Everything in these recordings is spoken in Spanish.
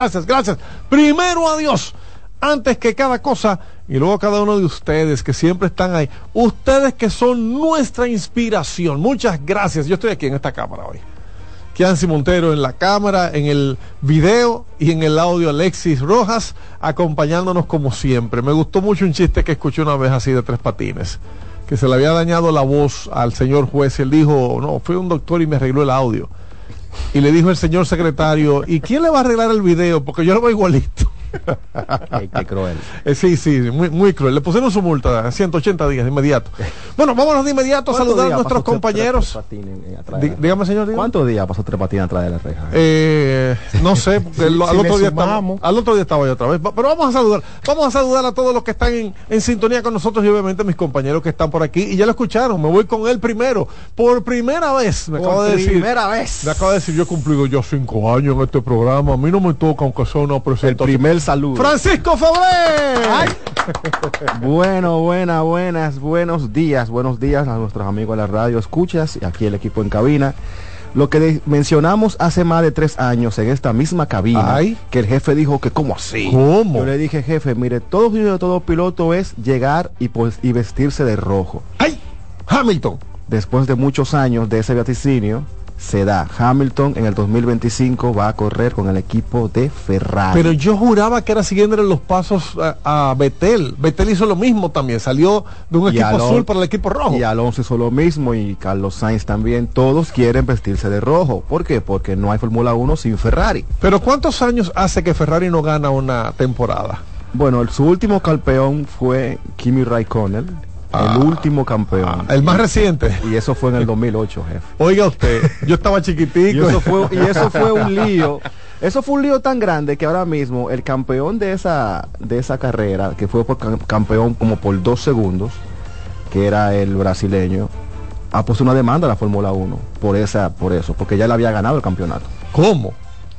Gracias, gracias. Primero a Dios, antes que cada cosa, y luego a cada uno de ustedes que siempre están ahí. Ustedes que son nuestra inspiración. Muchas gracias. Yo estoy aquí en esta cámara hoy. Kianci Montero en la cámara, en el video y en el audio Alexis Rojas, acompañándonos como siempre. Me gustó mucho un chiste que escuché una vez así de tres patines, que se le había dañado la voz al señor juez y él dijo, no, fui un doctor y me arregló el audio. Y le dijo el señor secretario, ¿y quién le va a arreglar el video? Porque yo lo veo igualito. Ay, qué cruel. Eh, sí, sí, muy, muy cruel. Le pusieron su multa, 180 días de inmediato. Bueno, vámonos de inmediato a saludar a nuestros compañeros. Dí- dígame, señor. dígame. ¿Cuántos días pasó tres patines atrás de la reja? Eh, no sé, porque el- Si al, otro día estaba, al otro día estaba yo otra vez. Pero vamos a saludar, vamos a saludar a todos los que están en, en sintonía con nosotros y obviamente mis compañeros que están por aquí. Y ya lo escucharon, me voy con él primero. Por primera vez, me acabo de decir. primera vez. Me acaba de decir, yo he cumplido ya cinco años en este programa. A mí no me toca, aunque sea una El presentación. Primer saludo. Francisco Fabré. Bueno, buenas, buenas, buenos días, buenos días a nuestros amigos de la radio, escuchas y aquí el equipo en cabina. Lo que mencionamos hace más de tres años en esta misma cabina, Ay. que el jefe dijo que ¿cómo así? ¿Cómo? Yo le dije, jefe, mire, todo de todo piloto es llegar y, pues, y vestirse de rojo. ¡Ay! Hamilton. Después de muchos años de ese vaticinio, se da. Hamilton en el 2025 va a correr con el equipo de Ferrari. Pero yo juraba que era siguiéndole los pasos a, a Betel. Betel hizo lo mismo también. Salió de un Y equipo azul para el equipo rojo. Y Alonso hizo lo mismo y Carlos Sainz también. Todos quieren vestirse de rojo. ¿Por qué? Porque no hay Fórmula 1 sin Ferrari. Pero ¿cuántos años hace que Ferrari no gana una temporada? Bueno, el- su último campeón fue Kimi Raikkonen. Ah. el último campeón. El más reciente. Y eso fue en el 2008, jefe. Oiga usted, yo estaba Y chiquitico. eso fue, y eso fue un lío. Eso fue un lío tan grande que ahora mismo el campeón de esa, de esa carrera, que fue por cam- campeón como por dos segundos, que era el brasileño, ha puesto una demanda a la Fórmula 1 por esa, por eso, porque ya le había ganado el campeonato. ¿Cómo?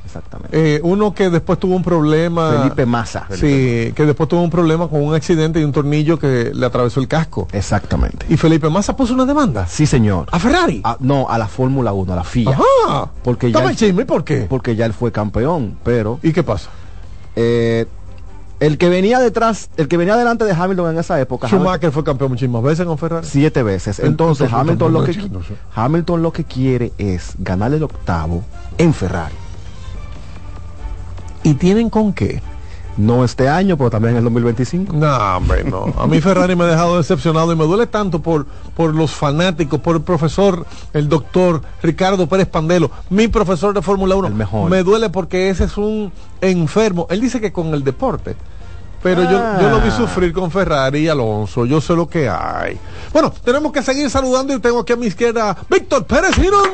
Exactamente. Eh, uno que después tuvo un problema. Felipe Massa. Sí, que después tuvo un problema con un accidente y un tornillo que le atravesó el casco. Exactamente. Y Felipe Massa puso una demanda. Sí, señor. ¿A Ferrari? Ah, no, a la Fórmula 1, a la FIA. Ajá. Porque ya el- chisme, ¿por qué? Porque ya él fue campeón, pero ¿Y qué pasa? eh, el que venía detrás, el que venía delante de Hamilton en esa época, Hamilton- Schumacher fue campeón muchísimas veces con Ferrari. siete veces. Entonces, Entonces, Hamilton lo que. Hamilton lo que quiere es ganar el octavo en Ferrari. ¿Y tienen con qué? No este año, pero también en el 2025. No, hombre, no. A mí Ferrari me ha dejado decepcionado y me duele tanto por, por los fanáticos, por el profesor, el doctor Ricardo Pérez Pandelo, mi profesor de Fórmula 1. El mejor. Me duele porque ese es un enfermo. Él dice que con el deporte. Pero yo, Ah. yo lo vi sufrir con Ferrari y Alonso. Yo sé lo que hay. Bueno, tenemos que seguir saludando y tengo aquí a mi izquierda Víctor Pérez Girón.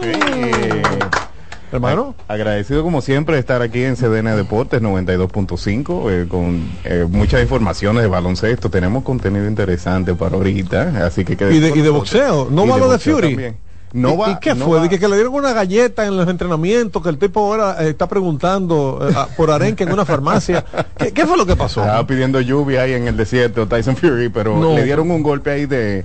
Hermano. A- Agradecido como siempre de estar aquí en CDN Deportes 92.5 eh, con eh, muchas informaciones de baloncesto. Tenemos contenido interesante para ahorita, así que Y de, y de boxeo. No va lo de Fury. también. No ¿Y, va, y qué no fue? va. Que le dieron una galleta en los entrenamientos, que el tipo ahora eh, está preguntando eh, a- por arenque en una farmacia. ¿Qué, qué fue lo que pasó? Estaba pidiendo lluvia ahí en el desierto Tyson Fury, pero No. le dieron un golpe ahí de...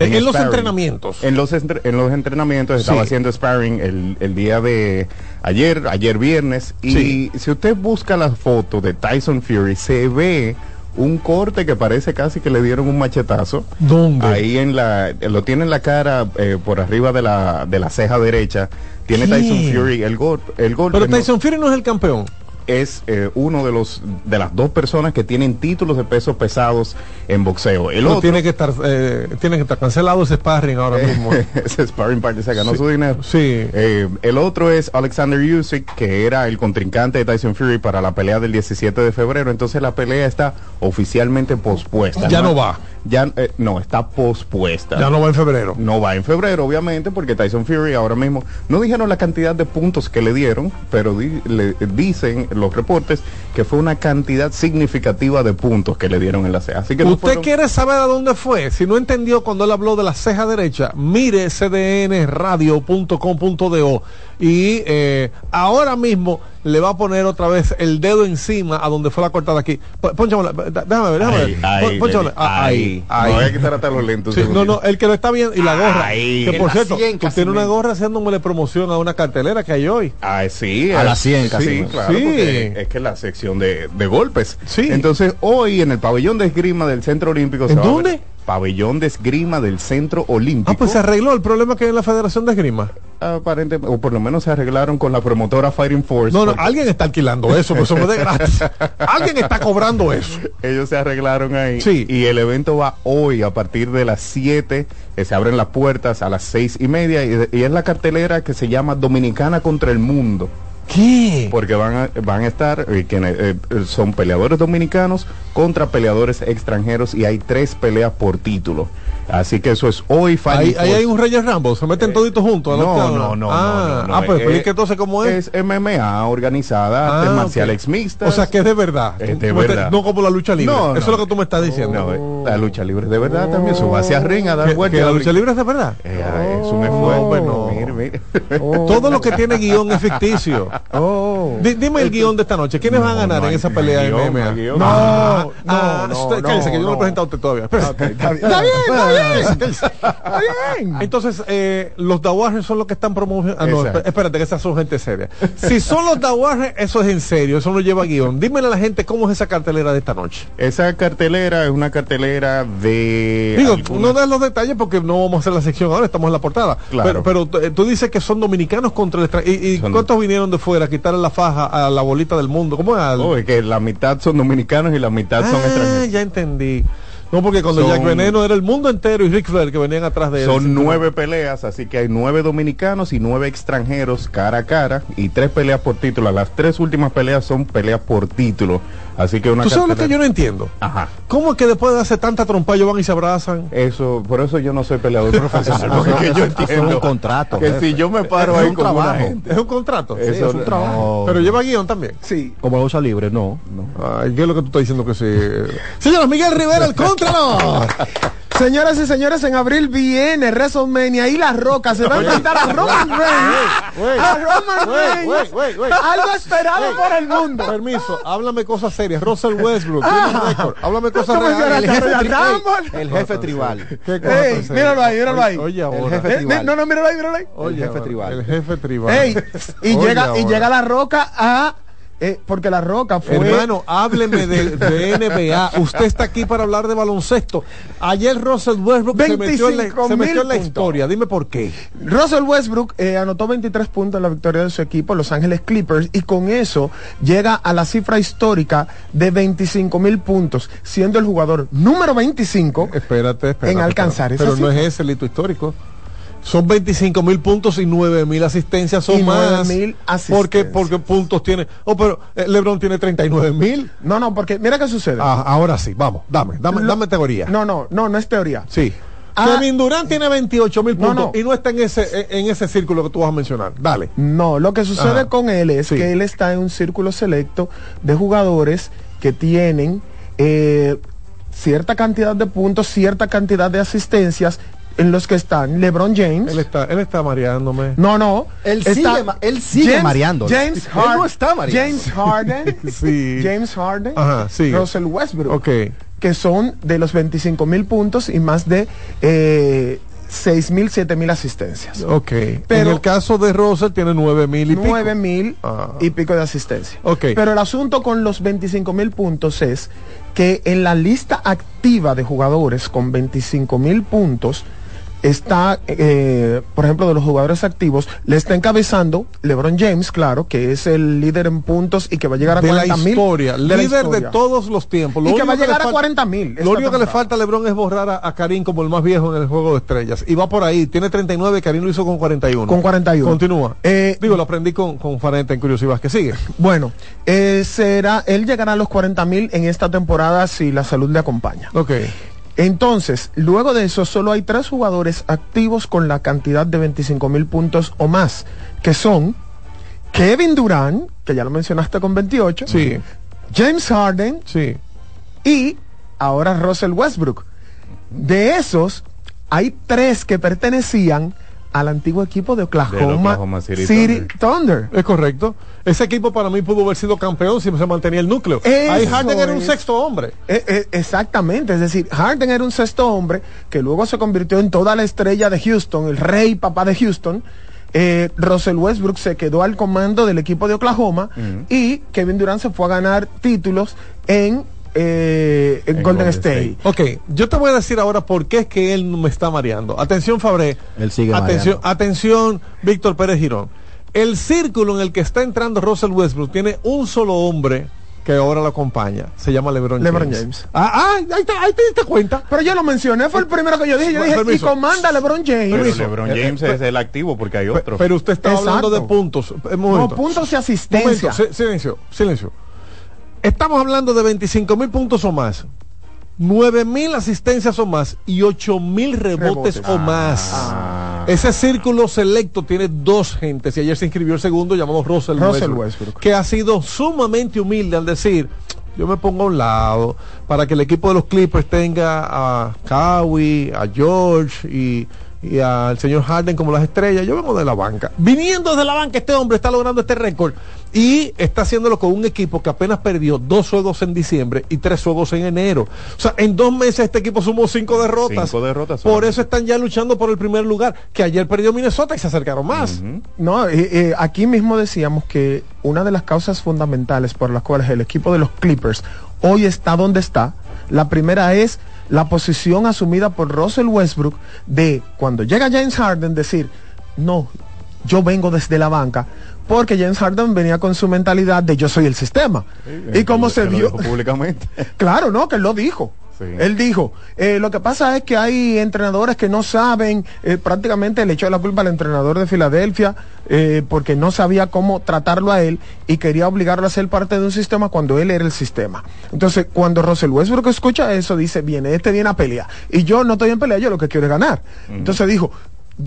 En- en los sparring. entrenamientos. En los, entre- en los entrenamientos Sí. estaba haciendo sparring el, el día de ayer, ayer viernes. Y Sí. si usted busca la foto de Tyson Fury, se ve un corte que parece casi que le dieron un machetazo. ¿Dónde? Ahí en la, lo tiene en la cara, eh, por arriba de la, de la ceja derecha. Tiene. Tyson Fury el golpe. El golpe Pero no- Tyson Fury no es el campeón. Es eh, uno de los de las dos personas que tienen títulos de pesos pesados en boxeo. El No otro tiene que estar eh, tiene que estar cancelado ese sparring ahora mismo. ese sparring partner se ganó Sí. su dinero. Sí. Eh, el otro es Alexander Usyk, que era el contrincante de Tyson Fury para la pelea del 17 de febrero. Entonces la pelea está oficialmente pospuesta. Ya no va. Ya eh, no está pospuesta. Ya no va en febrero. No va en febrero, obviamente, porque Tyson Fury ahora mismo no dijeron la cantidad de puntos que le dieron, pero di- le dicen los reportes que fue una cantidad significativa de puntos que le dieron en la ceja. Así que no ¿Usted fueron- quiere saber a dónde fue? Si no entendió cuando él habló de la ceja derecha, mire cdnradio.com.do y eh, ahora mismo le va a poner otra vez el dedo encima a donde fue la cortada aquí. Pónchamela, déjame ver, déjame ver. Pónchamela. Ah, ahí, ahí. No, hay que estar hasta los lentes. Sí, no, no, el que lo está viendo y la gorra. Ahí. que por cierto, 100 tú tienes una gorra haciéndome promoción a una cartelera que hay hoy. Ah, sí. A las 100 casi. Sí, claro, Sí. porque es que la sección de, de golpes. Sí. Entonces, hoy en el pabellón de esgrima del Centro Olímpico... ¿En va a ver- dónde? Pabellón de esgrima del Centro Olímpico. Ah, pues se arregló el problema que hay en la Federación de Esgrima. Aparentemente, o por lo menos se arreglaron con la promotora Fighting Force. No, no, porque alguien está alquilando eso, pues es de gratis. alguien está cobrando eso. Ellos se arreglaron ahí. Sí. Y el evento va hoy a partir de las 7. eh, se abren las puertas a las seis y media. Y, y es la cartelera que se llama Dominicana contra el Mundo. ¿Qué? Porque van a, van a estar, eh, eh, eh, son peleadores dominicanos contra peleadores extranjeros y hay tres peleas por título. Así que eso es hoy Ahí, hay un Reyes Rambo, se meten toditos juntos. No, octava. no, no, Ah, no, no, no, ah, pues eh, explique entonces cómo es. Es MMA organizada, Ah, marciales ok. mixtas. O sea que es de verdad. Es de verdad. No como la lucha libre. No, Eso es no. lo que tú me estás diciendo. No, eh, la lucha libre de verdad también sube hacia ring a dar que, vueltas. que la lucha libre es de verdad. Eh, ah, es un Oh, esfuerzo. bueno. Mire, mire. Todo lo que tiene guion es ficticio. Oh. Di- dime el guion de esta noche. ¿Quiénes No, van a ganar no en esa no pelea de MMA? no. No, Ah, no, ah, no, no, cállese, que yo no he no. presentado a usted todavía. Espérese. Está bien, está bien, está bien. Entonces, eh, los Dawajes son los que están promoviendo. Ah, no, Exacto. espérate, que esas son gente seria. Si son los Dawajes, eso es en serio, eso no lleva guion. Dímele a la gente cómo es esa cartelera de esta noche. Esa cartelera es una cartelera de. Digo, no des los detalles porque no vamos a hacer la sección ahora, estamos en la portada. Claro. Pero, pero eh, tú dices que son dominicanos contra el extranjero. ¿Y, y Son- cuántos vinieron de fuera a quitarle la faja a la bolita del mundo? ¿Cómo es? Al- Oh, es que la mitad son dominicanos y la mitad son ah, extranjeros. ya entendí. No, porque cuando Son- Jack Veneno era el mundo entero y Rick Flair que venían atrás de él. Son nueve peleas, así que hay nueve dominicanos y nueve extranjeros cara a cara y tres peleas por título. Las tres últimas peleas son peleas por título. Así que una ¿Tú sabes lo que yo no entiendo? Ajá. ¿Cómo es que después de hacer tanta trompa ellos van y se abrazan? Eso, por eso yo no soy peleador profesional. Porque yo es un contrato, Que jefe. si yo me paro Es ahí un con una trabajo. gente. ¿Es un contrato? Eso Sí, es un trabajo. no. Pero lleva guion también. Sí. Como la usa libre, no. Ay, ¿qué es lo que tú estás diciendo que sí? Señora Miguel Rivera, el contralo. Señoras y señores, en abril viene WrestleMania y La Roca se va a enfrentar a Roman Reigns. A Roman Reigns. Algo esperado por el mundo. Permiso, háblame cosas serias. Russell Westbrook, tiene un récord. Háblame cosas ¿Cómo reales. El jefe, tri- el jefe tribal. ¿Qué cosa Ey, míralo ahí, míralo ahí. Oye, oye ahora. El jefe Eh, tribal. no, no, míralo ahí, míralo ahí. Oye, el jefe ahora, tribal. El jefe tribal. Ey, y llega y llega La Roca a eh, porque La Roca fue Hermano, hábleme de, de NBA. Usted está aquí para hablar de baloncesto. Ayer Russell Westbrook se metió en la, 25 se metió en la mil historia. Dime por qué. Russell Westbrook eh, anotó 23 puntos en la victoria de su equipo, Los Ángeles Clippers, y con eso llega a la cifra histórica de 25 mil puntos, siendo el jugador número 25 Espérate, espérate. En alcanzar pero, esa pero no es ese el hito histórico. Son 25 mil puntos y 9 mil asistencias son Y más. 9.000 Porque, asistencias. porque puntos tiene. Oh, pero eh, LeBron tiene 39 mil. No, no, porque mira qué sucede. Ah, ahora sí, vamos, dame, dame, Lo- dame teoría. No, no, no, no es teoría. Sí. Ah. Kevin Durant tiene 28 mil No, puntos no. y no está en ese, en ese círculo que tú vas a mencionar. Dale. No, lo que sucede Ajá. con él es Sí. que él está en un círculo selecto de jugadores que tienen eh, cierta cantidad de puntos, cierta cantidad de asistencias en los que están LeBron James. Él está, él está mareándome. No, no. Él sigue ma- él sigue mareándolo. James Él Harden. no está mareando. James Harden. Sí. James Harden. Ajá, sigue. Russell Westbrook. Ok. Que son de los 25 mil puntos y más de eh, 6 mil, 7 mil asistencias. Ok. Pero- en el caso de Russell tiene 9 mil y pico. 9 mil Ah. y pico de asistencia. Ok. Pero el asunto con los 25 mil puntos es que en la lista activa de jugadores con 25 mil puntos está, eh, por ejemplo, de los jugadores activos, le está encabezando LeBron James, claro, que es el líder en puntos y que va a llegar a de la 40 mil. historia, líder de todos los tiempos. Y que va a llegar le a falta- 40 mil. Lo único que le falta a LeBron es borrar a, a Karim como el más viejo en el juego de estrellas. Y va por ahí, tiene 39, Karim lo hizo con 41. Con 41. Continúa. Eh, Digo, lo aprendí con, con Farenta en Curiosidad, que sigue. Bueno, eh, será, él llegará a los 40 mil en esta temporada si la salud le acompaña. Ok. Entonces, luego de eso, solo hay tres jugadores activos con la cantidad de 25 mil puntos o más, que son Kevin Durant, que ya lo mencionaste con 28, Sí, James Harden sí. y ahora Russell Westbrook. De esos, hay tres que pertenecían al antiguo equipo de Oklahoma, Oklahoma City City Thunder. Es correcto. Ese equipo para mí pudo haber sido campeón si se mantenía el núcleo. Eso Ahí Harden era un sexto hombre. Eh, eh, exactamente, es decir, Harden era un sexto hombre que luego se convirtió en toda la estrella de Houston, el rey papá de Houston. Eh, Russell Westbrook se quedó al comando del equipo de Oklahoma y Kevin Durant se fue a ganar títulos en, eh, en En Golden Golden State. Ok, yo te voy a decir ahora por qué es que él me está mareando. Atención, Fabré. Él sigue Atención, mareando. atención, Víctor Pérez Girón. El círculo en el que está entrando Russell Westbrook tiene un solo hombre que ahora lo acompaña. Se llama LeBron, LeBron James. James. Ah, ah, ahí, te, ahí te diste cuenta. Pero yo lo mencioné, fue el primero que yo dije. Yo Bueno, dije, y comanda LeBron James. Pero. LeBron Eh, James eh, es el activo porque hay otros. Pero usted está Exacto. hablando de puntos. Un no, puntos y asistencia. momento, silencio, silencio. Estamos hablando de 25 mil puntos o más, 9 mil asistencias o más y 8 mil rebotes, Rebotes. o más. Ah. Ese círculo selecto tiene dos gentes y ayer se inscribió el segundo llamado Russell, Russell Westbrook, Westbrook. que ha sido sumamente humilde al decir yo me pongo a un lado para que el equipo de los Clippers tenga a Kawhi, a George y, y al señor Harden como las estrellas. Yo vengo de la banca. Viniendo desde la banca, este hombre está logrando este récord y está haciéndolo con un equipo que apenas perdió dos juegos en diciembre y tres juegos en enero. O sea, en dos meses este equipo sumó cinco derrotas. Cinco derrotas Por eso están ya luchando por el primer lugar, que ayer perdió Minnesota y se acercaron más. No, eh, eh, aquí mismo decíamos que una de las causas fundamentales por las cuales el equipo de los Clippers hoy está donde está, la primera es la posición asumida por Russell Westbrook de cuando llega James Harden decir, no, yo vengo desde la banca, porque James Harden venía con su mentalidad de yo soy el sistema. y como se vio... públicamente. Claro, no, que él lo dijo. Sí. Él dijo, eh, lo que pasa es que hay entrenadores que no saben, eh, prácticamente le echó la culpa al entrenador de Filadelfia eh, porque no sabía cómo tratarlo a él y quería obligarlo a ser parte de un sistema cuando él era el sistema. Entonces, cuando Russell Westbrook escucha eso, dice, viene, este viene a pelear. Y yo no estoy en pelea, yo lo que quiero es ganar. Entonces dijo,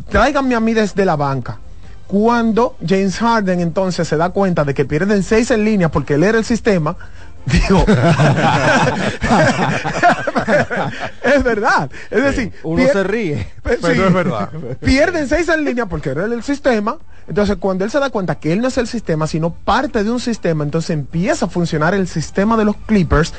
tráiganme a mí desde la banca. Cuando James Harden entonces se da cuenta de que pierden seis en línea porque él era el sistema, digo, es verdad. Es decir, Uno se ríe. Pe- Pero sí. es verdad. Pierden seis en línea porque era el sistema. Entonces, cuando él se da cuenta que él no es el sistema, sino parte de un sistema, entonces empieza a funcionar el sistema de los Clippers.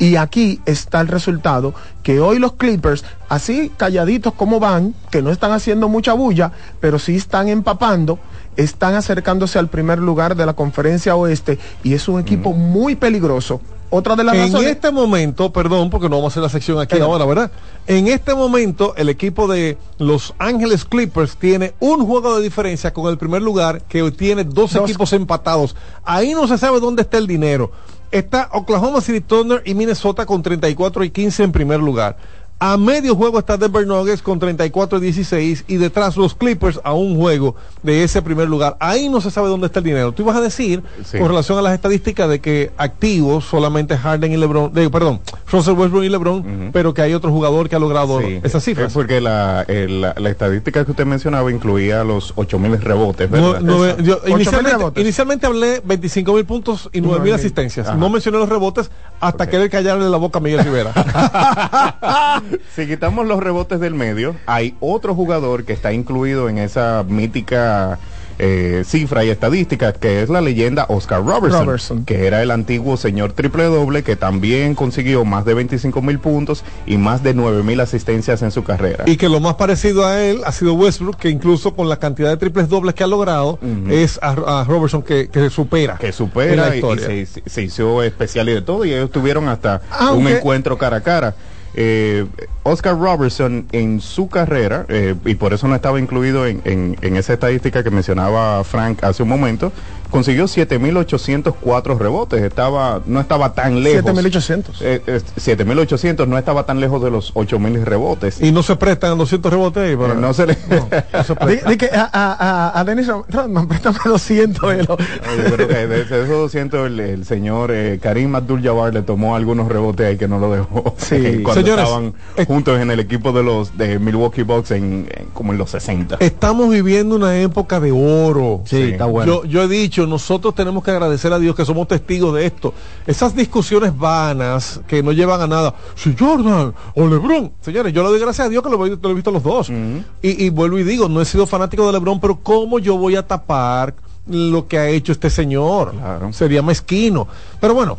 Y aquí está el resultado, que hoy los Clippers, así calladitos como van, que no están haciendo mucha bulla, pero sí están empapando, están acercándose al primer lugar de la conferencia oeste y es un equipo muy peligroso. Otra de las En razones... este momento, perdón, porque no vamos a hacer la sección aquí ahora, ¿verdad? En este momento, el equipo de Los Ángeles Clippers tiene un juego de diferencia con el primer lugar, que tiene dos, Dos. equipos empatados. Ahí no se sabe dónde está el dinero. Está Oklahoma City Thunder y Minnesota con 34 y 15 en primer lugar. A medio juego está Denver Nuggets con 34 y 16 y detrás los Clippers a un juego de ese primer lugar. Ahí no se sabe dónde está el dinero. Tú ibas a decir, Sí. con relación a las estadísticas, de que activos solamente Harden y LeBron, de- perdón, Russell Westbrook y LeBron, pero que hay otro jugador que ha logrado Sí. esas Es cifras. porque la, el- la, la estadística que usted mencionaba incluía los 8000 rebotes, No- no- yo inicialmente, rebotes. inicialmente hablé 25 mil puntos y 9 mil Nueve mil. asistencias. Ajá. No mencioné los rebotes hasta Ok. querer callarle la boca a Miguel Rivera. Si quitamos los rebotes del medio, hay otro jugador que está incluido en esa mítica eh, cifra y estadística, que es la leyenda Oscar Robertson, Robertson. que era el antiguo señor triple doble, que también consiguió más de 25 mil puntos y más de 9 mil asistencias en su carrera. y que lo más parecido a él ha sido Westbrook, que incluso con la cantidad de triples dobles que ha logrado, es a, a Robertson que, que supera. que supera la y, se, se- se hizo especial y de todo y ellos tuvieron hasta un encuentro cara a cara. Eh, Oscar Robertson en su carrera, eh, y por eso no estaba incluido en, en- en esa estadística que mencionaba Frank hace un momento, consiguió 7.804 rebotes, estaba, no estaba tan lejos. 7800. Eh, eh, 7.800 no estaba tan lejos de los 8.000 rebotes. Y no se prestan 200 rebotes ahí, Eh, pero no se le... Di, di que a, a, a, a Dennis Rodman, préstame 200 de los- Yo creo que de, de esos 200 el, el señor eh, Karim Abdul-Jabbar le tomó algunos rebotes ahí que no lo dejó. Sí. cuando Señores, estaban eh, juntos en el equipo de los de Milwaukee Bucks en, en- como en los 60. estamos viviendo una época de oro. Sí, Sí. está bueno. Yo, yo he dicho nosotros tenemos que agradecer a Dios que somos testigos de esto. Esas discusiones vanas que no llevan a nada. Si Jordan o LeBron. Señores, yo le doy gracias a Dios que lo, he- lo he visto los dos. y, y vuelvo y digo, no he sido fanático de LeBron, pero ¿cómo yo voy a tapar lo que ha hecho este señor? Claro. Sería mezquino. Pero bueno,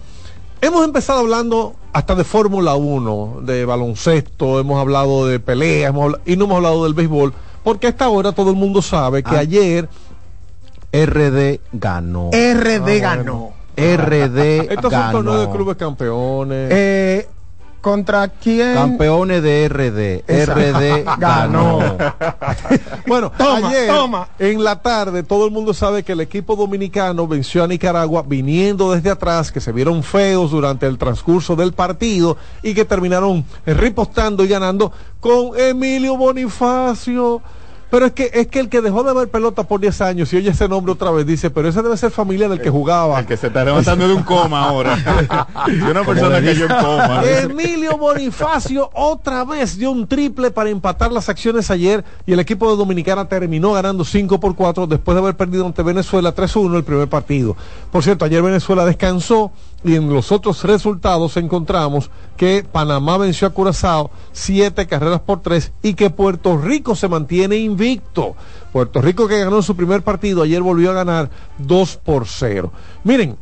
hemos empezado hablando hasta de Fórmula 1, de baloncesto, hemos hablado de peleas, hemos y no hemos hablado del béisbol, porque a esta hora todo el mundo sabe que Ah. ayer RD ganó. RD Ah, ganó. RD Estos son ganó. torneos de clubes campeones. Eh, ¿Contra quién? Campeones de RD. Exacto. RD Ganó. ganó. bueno, Toma, ayer toma. en la tarde todo el mundo sabe que el equipo dominicano venció a Nicaragua viniendo desde atrás, que se vieron feos durante el transcurso del partido y que terminaron ripostando y ganando con Emilio Bonifacio. Pero es que es que el que dejó de ver pelota por 10 años y oye ese nombre otra vez dice, pero ese debe ser familia del que jugaba. El que se está levantando de un coma ahora. Y una persona cayó en coma. Emilio Bonifacio otra vez dio un triple para empatar las acciones ayer y el equipo de Dominicana terminó ganando 5 por 4 después de haber perdido ante Venezuela 3-1 el primer partido. Por cierto, ayer Venezuela descansó y en los otros resultados encontramos que Panamá venció a Curazao 7 carreras por 3 y que Puerto Rico se mantiene invicto. Puerto Rico que ganó su primer partido ayer volvió a ganar 2 por 0. Miren,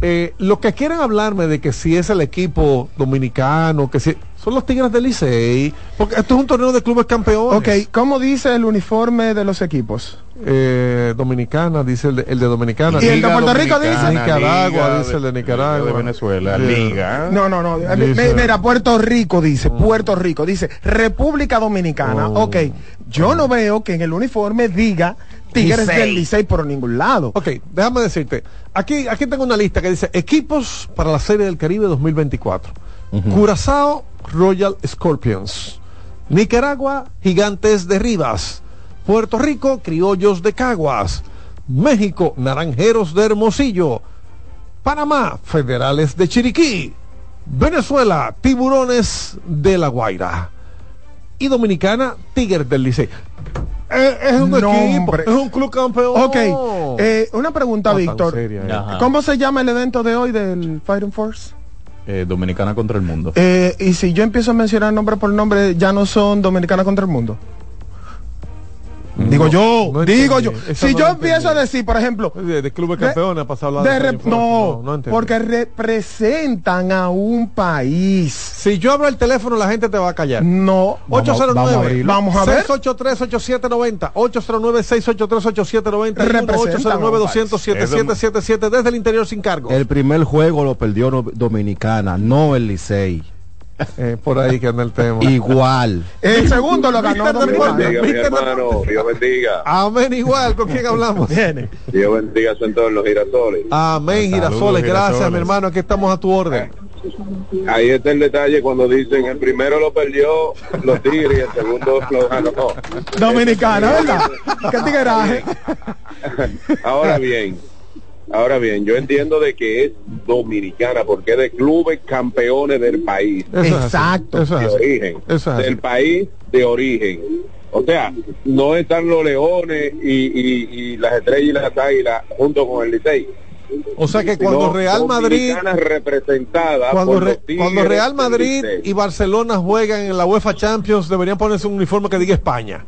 eh, lo que quieren hablarme de que si es el equipo dominicano, que si son los Tigres del Licey, porque esto es un torneo de clubes campeones. Ok, ¿cómo dice el uniforme de los equipos? Eh, Dominicana, dice el de, el de Dominicana. ¿Y el de Puerto Rico dice? Nicaragua, Liga dice el de Nicaragua. De Venezuela. Liga. No, no, no. Dice- Mi- Mira, Puerto Rico dice, Puerto Rico dice, República Dominicana. Oh. Ok, yo no veo que en el uniforme diga Tigres Licey. del Licey por ningún lado. Ok, déjame decirte. Aquí, aquí tengo una lista que dice equipos para la Serie del Caribe 2024. Curazao, Royal Scorpions. Nicaragua, Gigantes de Rivas. Puerto Rico, Criollos de Caguas. México, Naranjeros de Hermosillo. Panamá, Federales de Chiriquí. Venezuela, Tiburones de La Guaira. Y Dominicana, Tigres del Licey. Eh, es un equipo, es un club campeón. Ok, eh, una pregunta, No Víctor. seria, eh. ¿Cómo se llama el evento de hoy del Fighting Force? Eh, Dominicana contra el mundo. Eh, y si yo empiezo a mencionar nombre por nombre, ya no son Dominicana contra el mundo. Digo yo, no digo yo. Esa Si no yo empiezo a decir, por ejemplo, De, de clubes campeones ha pasado de de no, porque representan a un país. si yo abro el teléfono la gente te va a callar. No. Vamos a- 809 vamos a abrirlo. Vamos a ver. 683-8790 809-683-8790 y Representan a un 809-200-7777 desde el interior sin cargo. El primer juego lo perdió Dominicana, no el Licey. Eh, por ahí que anda el tema. Igual. El segundo lo ganó bendiga, mi hermano. Dios bendiga. Amén igual, ¿con quién hablamos? Viene. Dios bendiga su entorno, girasoles. Amén, Saludos, girasoles, gracias girasoles. mi hermano, aquí estamos a tu orden. Ahí está el detalle cuando dicen el primero lo perdió los Tigres y el segundo lo ganó. Dominicana, ¿verdad? ¿Qué tigueraje? Ahora bien, ahora bien, yo entiendo de que es dominicana porque es de clubes campeones del país, Eso Exacto. Eso de origen, Eso es así. del país de origen. O sea, no están los leones y, y- y las estrellas y las águilas junto con el Licey. O sea que cuando Real Madrid dominicanas representadas Cuando, Re- cuando Real Madrid y Barcelona juegan en la UEFA Champions, deberían ponerse un uniforme que diga España.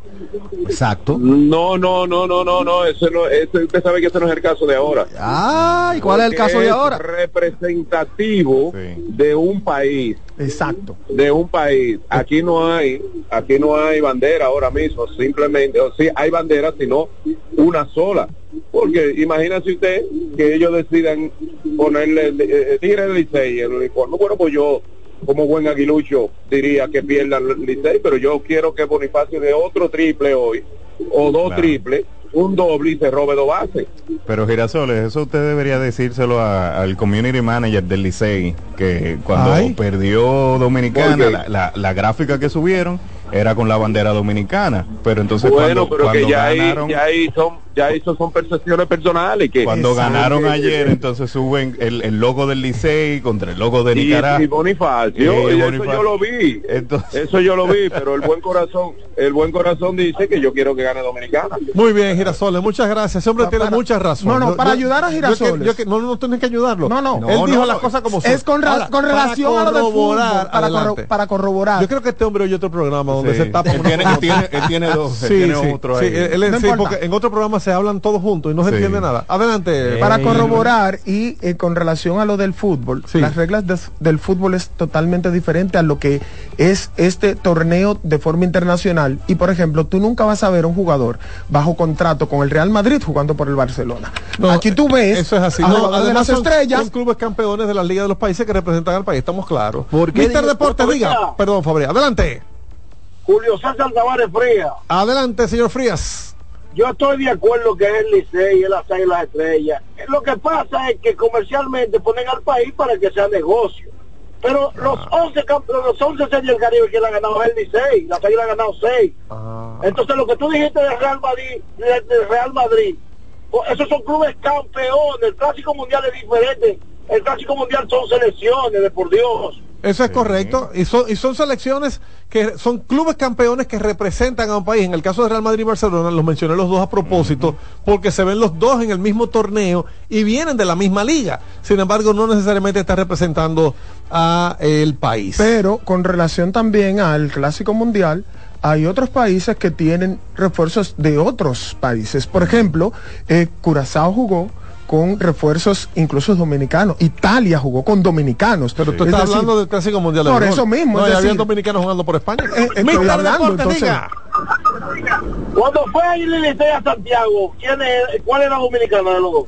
Exacto. No, no, no, no, no, no, eso no, eso, usted sabe que ese no es el caso de ahora. Ay, ¿cuál es el caso de ahora? Representativo Sí. de un país, Exacto. de un país. Aquí no hay, aquí no hay bandera ahora mismo, simplemente, o sí hay bandera, sino una sola. Porque imagínese usted que ellos decidan ponerle eh, Tigre del Licey el uniforme. Bueno, pues yo, como buen aguilucho, diría que pierdan el Licey, pero yo quiero que Bonifacio de otro triple hoy, o dos Claro. triples, un doble y se robe dos bases. Pero Girasoles, eso usted debería decírselo a- al community manager del Licey, que cuando Ay. perdió Dominicana, la, la- la gráfica que subieron era con la bandera dominicana. Pero entonces bueno, cuando, pero que ya ahí, ganaron, ya ahí son ya eso son percepciones personales que Cuando Exacto. ganaron ayer, entonces suben el, el logo del Licey contra el logo de Nicaragua. y Bonifacio, Sí, y eso Bonifacio. yo lo vi. Entonces- Eso yo lo vi, pero el buen corazón, el buen corazón dice que yo quiero que gane Dominicana. Muy bien, Girasoles, muchas gracias. Ese hombre tiene para- mucha razón. no, no, para yo- ayudar a yo que- Girasoles. yo que- no, no tienes que ayudarlo. No, no. Él No, dijo no, las cosas como son. Es con, ra- Ahora, con para relación a lo del fútbol, corroborar, para, corro- adelante. para corroborar. Yo creo que este hombre oye otro programa donde Sí. se tapa él, tiene, con él, otro. tiene, él tiene dos, él tiene sí, otro sí, ahí. él- él- No sí, importa. porque en otro programa se hablan todos juntos y no se Sí. entiende nada. Adelante. Eh, para corroborar y eh, con relación a lo del fútbol, Sí. las reglas de- del fútbol es totalmente diferente a lo que es este torneo de forma internacional. Y por ejemplo, tú nunca vas a ver a un jugador bajo contrato con el Real Madrid jugando por el Barcelona. No, Aquí tú ves Eso es así. a No, jugadores de además las son, estrellas. son clubes campeones de la Liga de los Países que representan al país, estamos claros. ¿Por qué Mister Deportes, diga. Perdón, Fabri. Adelante. Julio César Tavares Fría, Adelante, señor Frías. Yo estoy de acuerdo que es el Licey, es las Águilas Estrellas. Lo que pasa es que comercialmente ponen al país para que sea negocio. Pero los 11 camp- los 11 series del Caribe que le han ganado es el Licey, las Águilas han ganado 6. Entonces lo que tú dijiste del Real Madrid, de- del Real Madrid, o- esos son clubes campeones, el Clásico Mundial es diferente. El Clásico Mundial son selecciones, de por Dios. Eso es correcto. Y son, y son selecciones que son clubes campeones que representan a un país. En el caso de Real Madrid y Barcelona, los mencioné los dos a propósito, porque se ven los dos en el mismo torneo y vienen de la misma liga. Sin embargo, no necesariamente está representando a el país. Pero con relación también al Clásico Mundial, hay otros países que tienen refuerzos de otros países. Por ejemplo, eh, Curazao jugó con refuerzos incluso dominicanos. Italia jugó con dominicanos. Pero tú Es estás hablando del Clásico Mundial de Por eso mismo, No, es dominicanos jugando por España. Eh, estoy Mister hablando, Deportes, entonces- diga. Cuando fue Licey a Santiago, ¿quién es, ¿cuál era dominicano de los dos?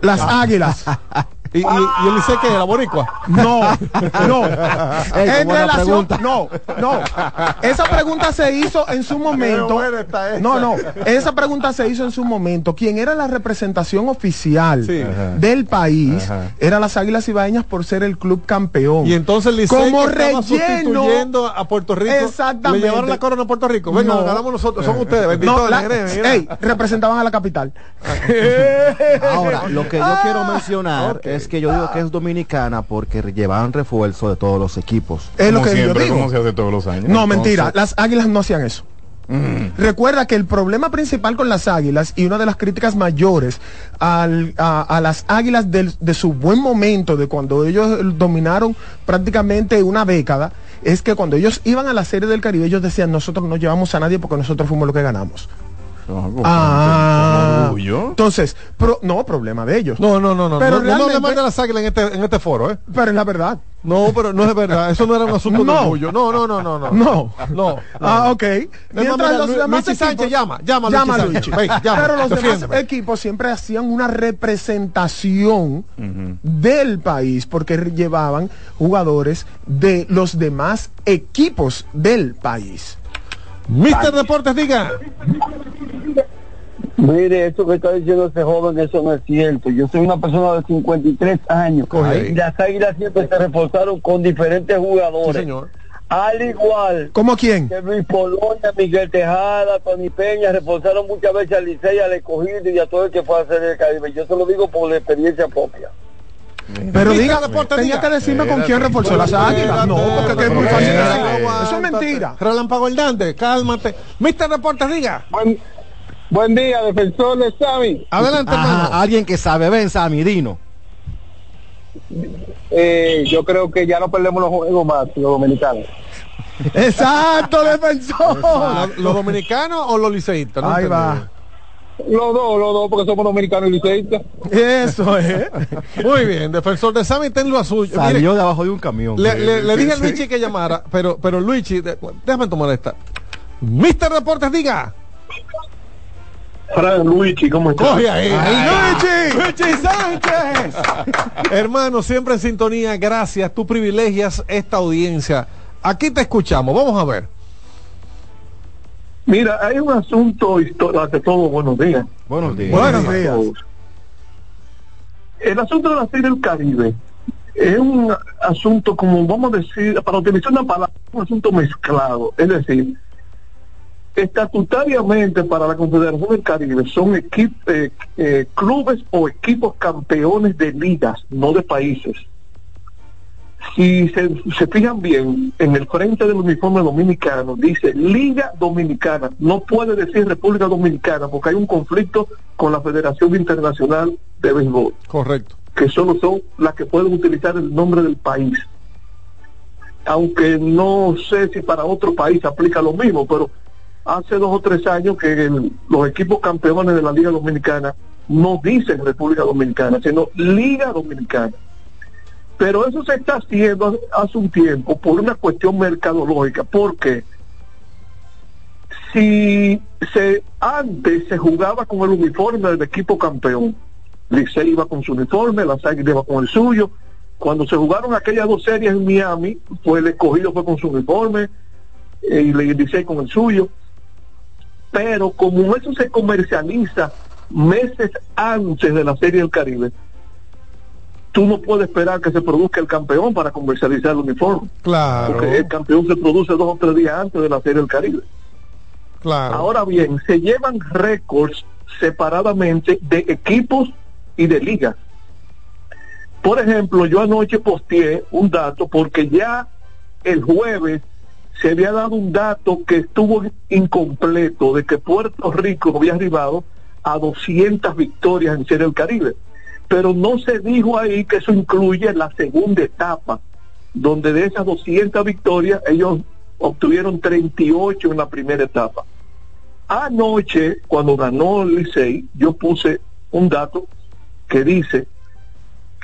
Las águilas. Y, y, y el Licey que era boricua. No, no. Ey, en relación, pregunta. no, no. Esa pregunta se hizo en su momento. No, no. Esa pregunta se hizo en su momento. Quien era la representación oficial Sí. Del país Ajá. era las Águilas Ibaeñas por ser el club campeón. Y entonces Licey Como relleno. sustituyendo a Puerto Rico. Exactamente. Le llevaron la corona a Puerto Rico. Venga, No. la ganamos nosotros. Son ustedes. Bendito no, la- ey, representaban a la capital. Ahora, lo que yo quiero mencionar es que yo digo que es dominicana porque llevaban refuerzo de todos los equipos. Es lo que yo siempre, digo. como se hace todos los años. No, Entonces, mentira. Las águilas no hacían eso. Recuerda que el problema principal con las águilas y una de las críticas mayores al- a, a las águilas del- de su buen momento, de cuando ellos dominaron prácticamente una década, es que cuando ellos iban a la serie del Caribe, ellos decían, nosotros no llevamos a nadie porque nosotros fuimos los que ganamos. Ah, con orgullo. entonces, pro- no, problema de ellos. No, no, no, no. Pero no, no le realmente- mande las águilas en este, en este foro, ¿eh? Pero es la verdad. No, pero no es verdad. Eso no era un asunto de No. orgullo. No, no, no, no, no. No. No. Ah, ok. mira, los Lu- demás Luigi Sánchez, llama, llama llama. Luigi. Ven, llama, Pero los demás equipos siempre hacían una representación del país porque llevaban jugadores de los demás equipos del país. Mister Deportes, diga. Mire, eso que está diciendo ese joven, eso no es cierto. Yo soy una persona de 53 años. Ahí. Y las águilas siempre se reforzaron con diferentes Sí, jugadores. señor. Al igual ¿Cómo quién? que Luis Polonia, Miguel Tejada, Tony Peña reforzaron muchas veces al Licey, al escogido y a todo el que fue a hacer el Caribe. Yo se lo digo por la experiencia propia. Pero diga, Deportes, tenía diga. que decirme con quién reforzó las águilas. No, porque es muy fácil. Eso es mentira. Relámpago Hernández, cálmate. Mister Deportes, diga. Buen, día, defensor de Sami. Adelante, Ajá, alguien que sabe, ven, Sammy, Dino. Eh, yo creo que ya no perdemos los juegos más, los dominicanos. Exacto, defensor. ¿Los los dominicanos o los liceístas? No Ahí entendí. va. Los dos, los dos, porque somos dominicanos y liceístas. Eso es. Muy bien, defensor de Sammy, tenlo a suyo. Mire, Salió de abajo de un camión. le, le- le dije a Luigi que llamara, pero, pero Luigi, déjame tomar esta. Mister Deportes, diga. Fran Luigi, ¿cómo estás? Coge ahí. Ay, Luigi. Luigi Sánchez. Hermano, siempre en sintonía, gracias. Tú privilegias esta audiencia. Aquí te escuchamos. Vamos a ver. Mira, hay un asunto histórico, todo, buenos días. Buenos días. Buenos días. El asunto de la serie del Caribe es un asunto, como vamos a decir, para utilizar una palabra, un asunto mezclado. Es decir, estatutariamente para la Confederación del Caribe son equip- eh, eh, clubes o equipos campeones de ligas, no de países. Si se, se fijan bien, en el frente del uniforme dominicano dice Liga Dominicana, no puede decir República Dominicana porque hay un conflicto con la Federación Internacional de Béisbol Correcto. que solo son las que pueden utilizar el nombre del país. Aunque no sé si para otro país aplica lo mismo, pero hace dos o tres años que el- los equipos campeones de la Liga Dominicana no dicen República Dominicana, sino Liga Dominicana. Pero eso se está haciendo hace- un tiempo por una cuestión mercadológica, porque si se antes se jugaba con el uniforme del equipo campeón, Licey iba con su uniforme, la Águilas iba con el suyo. Cuando se jugaron aquellas dos series en Miami, pues el escogido fue con su uniforme eh, y Licey con el suyo. Pero como eso se comercializa meses antes de la Serie del Caribe, tú no puedes esperar que se produzca el campeón para comercializar el uniforme. Claro. Porque el campeón se produce dos o tres días antes de la Serie del Caribe. Claro. Ahora bien, se llevan récords separadamente de equipos y de ligas. Por ejemplo, yo anoche posteé un dato porque ya el jueves se había dado un dato que estuvo incompleto de que Puerto Rico había arribado a 200 victorias en Serie del Caribe. Pero no se dijo ahí que eso incluye la segunda etapa, donde de esas 200 victorias ellos obtuvieron 38 en la primera etapa. Anoche, cuando ganó el Licey, yo puse un dato que dice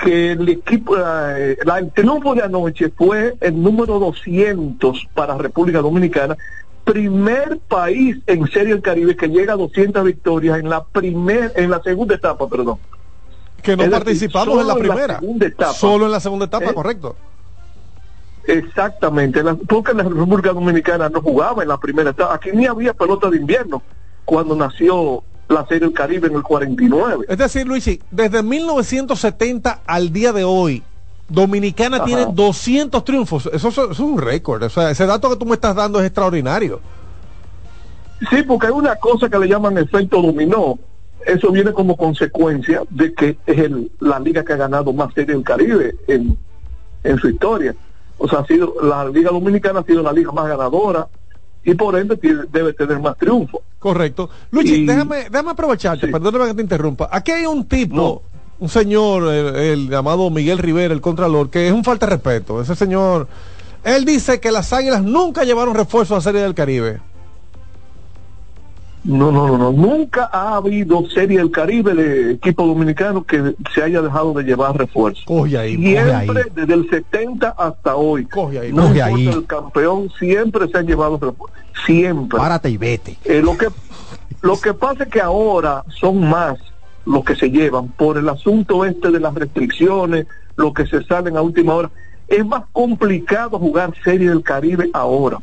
que el equipo, eh, el triunfo de anoche fue el número 200 para República Dominicana, primer país en Serie del Caribe que llega a 200 victorias en la primer, en la segunda etapa, perdón. Que no es decir, participamos en la solo en la primera. etapa. Solo en la segunda etapa, ¿Eh? correcto. Exactamente, la- porque la República Dominicana no jugaba en la primera etapa, aquí ni había pelota de invierno cuando nació la Serie del Caribe en el 49. Es decir, Luigi, desde 1970 al día de hoy, Dominicana Ajá. tiene 200 triunfos. Eso, eso- eso es un récord. O sea, ese dato que tú me estás dando es extraordinario. Sí, porque hay una cosa que le llaman efecto dominó. Eso viene como consecuencia de que es el- la liga que ha ganado más series del Caribe en, en su historia. O sea, ha sido la Liga Dominicana ha sido la liga más ganadora y por ende tiene- debe tener más triunfo. Correcto. Luigi, Y- déjame, déjame aprovecharte, Sí. perdóname que te interrumpa. Aquí hay un tipo, No. un señor, el, el llamado Miguel Rivera, el Contralor, que es un falta de respeto. Ese señor, él dice que las águilas nunca llevaron refuerzo a Serie del Caribe. No, no, no, no. Nunca ha habido serie del Caribe de equipo dominicano que se haya dejado de llevar refuerzos. Coge ahí, coge ahí. Siempre, desde el 70 hasta hoy. Coge ahí, no coge importa ahí. el campeón, siempre se han llevado refuerzos. Siempre. Párate y vete. Eh, lo que lo que pasa es que ahora son más los que se llevan por el asunto este de las restricciones, lo que se salen a última hora. Es más complicado jugar Serie del Caribe ahora.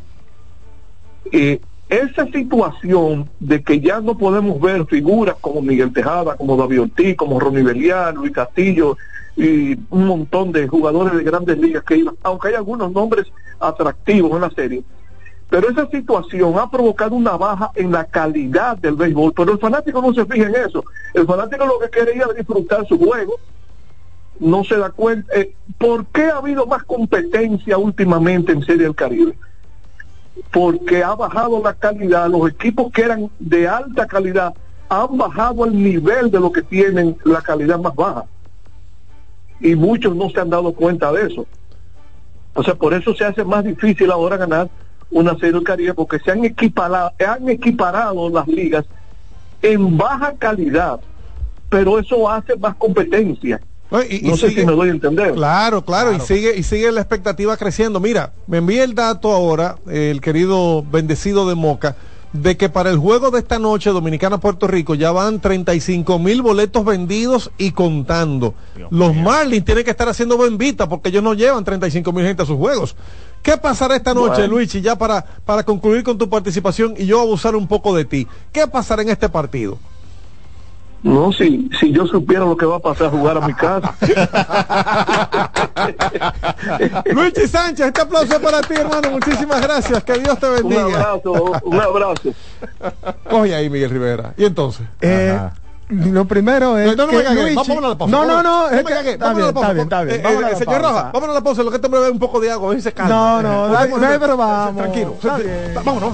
Eh, esa situación de que ya no podemos ver figuras como Miguel Tejada, como David Ortiz, como Ronnie Belial, Luis Castillo y un montón de jugadores de grandes ligas que iban, aunque hay algunos nombres atractivos en la serie, pero esa situación ha provocado una baja en la calidad del béisbol, pero el fanático no se fija en eso. El fanático lo que quiere es disfrutar su juego, no se da cuenta. eh, ¿Por qué ha habido más competencia últimamente en Serie del Caribe? Porque ha bajado la calidad, los equipos que eran de alta calidad han bajado el nivel de lo que tienen la calidad más baja. Y muchos no se han dado cuenta de eso. O sea, por eso se hace más difícil ahora ganar una serie del Caribe, porque se han equiparado, han equiparado las ligas en baja calidad, pero eso hace más competencia. No, y- y No sé sigue- si me doy a entender. Claro, claro, y sigue y sigue la expectativa creciendo. Mira, me envía el dato ahora, el querido bendecido de Moca, de que para el juego de esta noche Dominicana-Puerto Rico ya van 35 mil boletos vendidos y contando. Los Marlins tienen que estar haciendo bendita porque ellos no llevan 35 mil gente a sus juegos. ¿Qué pasará esta noche, Bueno. Luigi, ya para, para concluir con tu participación y yo abusar un poco de ti? ¿Qué pasará en este partido? No, si, si yo supiera lo que va a pasar a jugar a mi casa. Luigi Sánchez, este aplauso para ti, hermano. Muchísimas gracias. Que Dios te un bendiga. abrazo, un abrazo. Coge ahí, Miguel Rivera. ¿Y entonces? Eh, lo primero es No, no que. Luigi- Vamos a la pausa. no, no, no, es que- está bien, la pausa. está bien, está bien. Eh, Vámonos a eh, la señor pausa. Roja, vámonos a la pausa. Lo que este hombre bebe un poco de agua. A ver si se calma. No, no, Eh, dale, pero vamos. Tranquilo. Vámonos.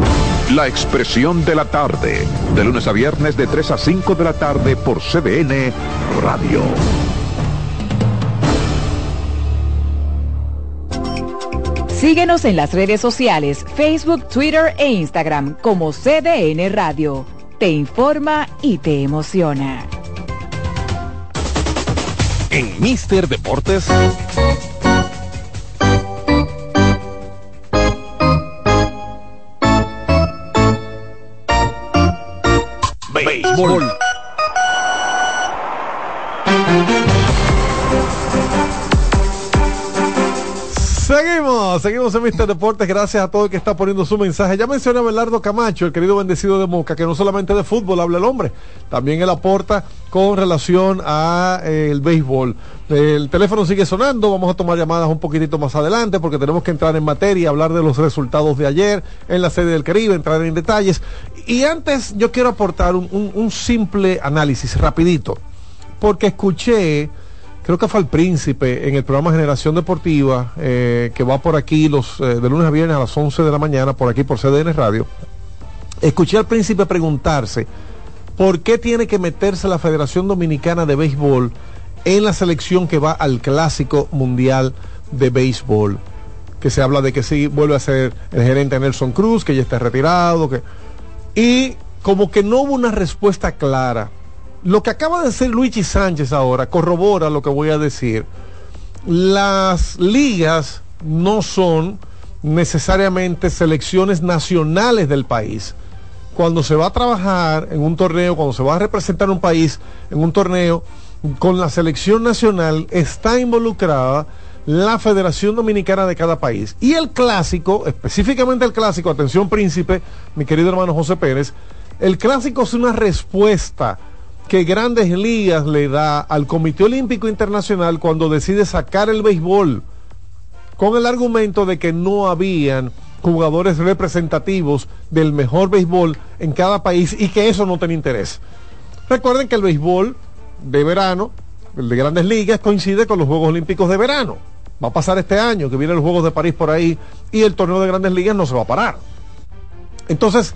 La Expresión de la Tarde, de lunes a viernes de 3 a 5 de la tarde por CDN Radio. Síguenos en las redes sociales, Facebook, Twitter e Instagram como CDN Radio. Te informa y te emociona. En Mister Deportes. Béisbol. Seguimos, seguimos en Mister Deportes. Gracias a todo el que está poniendo su mensaje. Ya mencioné a Belardo Camacho, el querido bendecido de Moca, que no solamente de fútbol habla el hombre, también él aporta con relación a eh, el béisbol. El teléfono sigue sonando, vamos a tomar llamadas un poquitito más adelante porque tenemos que entrar en materia, hablar de los resultados de ayer en la serie del Caribe, entrar en detalles. Y antes yo quiero aportar un simple análisis rapidito, porque escuché creo que fue el príncipe en el programa Generación Deportiva, eh, que va por aquí los eh, de lunes a viernes a las 11 de la mañana, por aquí por CDN Radio. Escuché al príncipe preguntarse por qué tiene que meterse la Federación Dominicana de Béisbol en la selección que va al Clásico Mundial de Béisbol. Que se habla de que sí vuelve a ser el gerente Nelson Cruz, que ya está retirado, que y como que no hubo una respuesta clara. Lo que acaba de decir Luigi Sánchez ahora corrobora lo que voy a decir. Las ligas no son necesariamente selecciones nacionales del país. Cuando se va a trabajar en un torneo, cuando se va a representar un país en un torneo, con la selección nacional está involucrada la Federación Dominicana de cada país. Y el clásico, específicamente el clásico, atención príncipe, mi querido hermano José Pérez, el clásico es una respuesta que Grandes Ligas le da al Comité Olímpico Internacional cuando decide sacar el béisbol, con el argumento de que no habían jugadores representativos del mejor béisbol en cada país y que eso no tenía interés. Recuerden que el béisbol de verano, el de Grandes Ligas, coincide con los Juegos Olímpicos de verano. Va a pasar este año, que vienen los Juegos de París por ahí, y el torneo de grandes ligas no se va a parar. Entonces,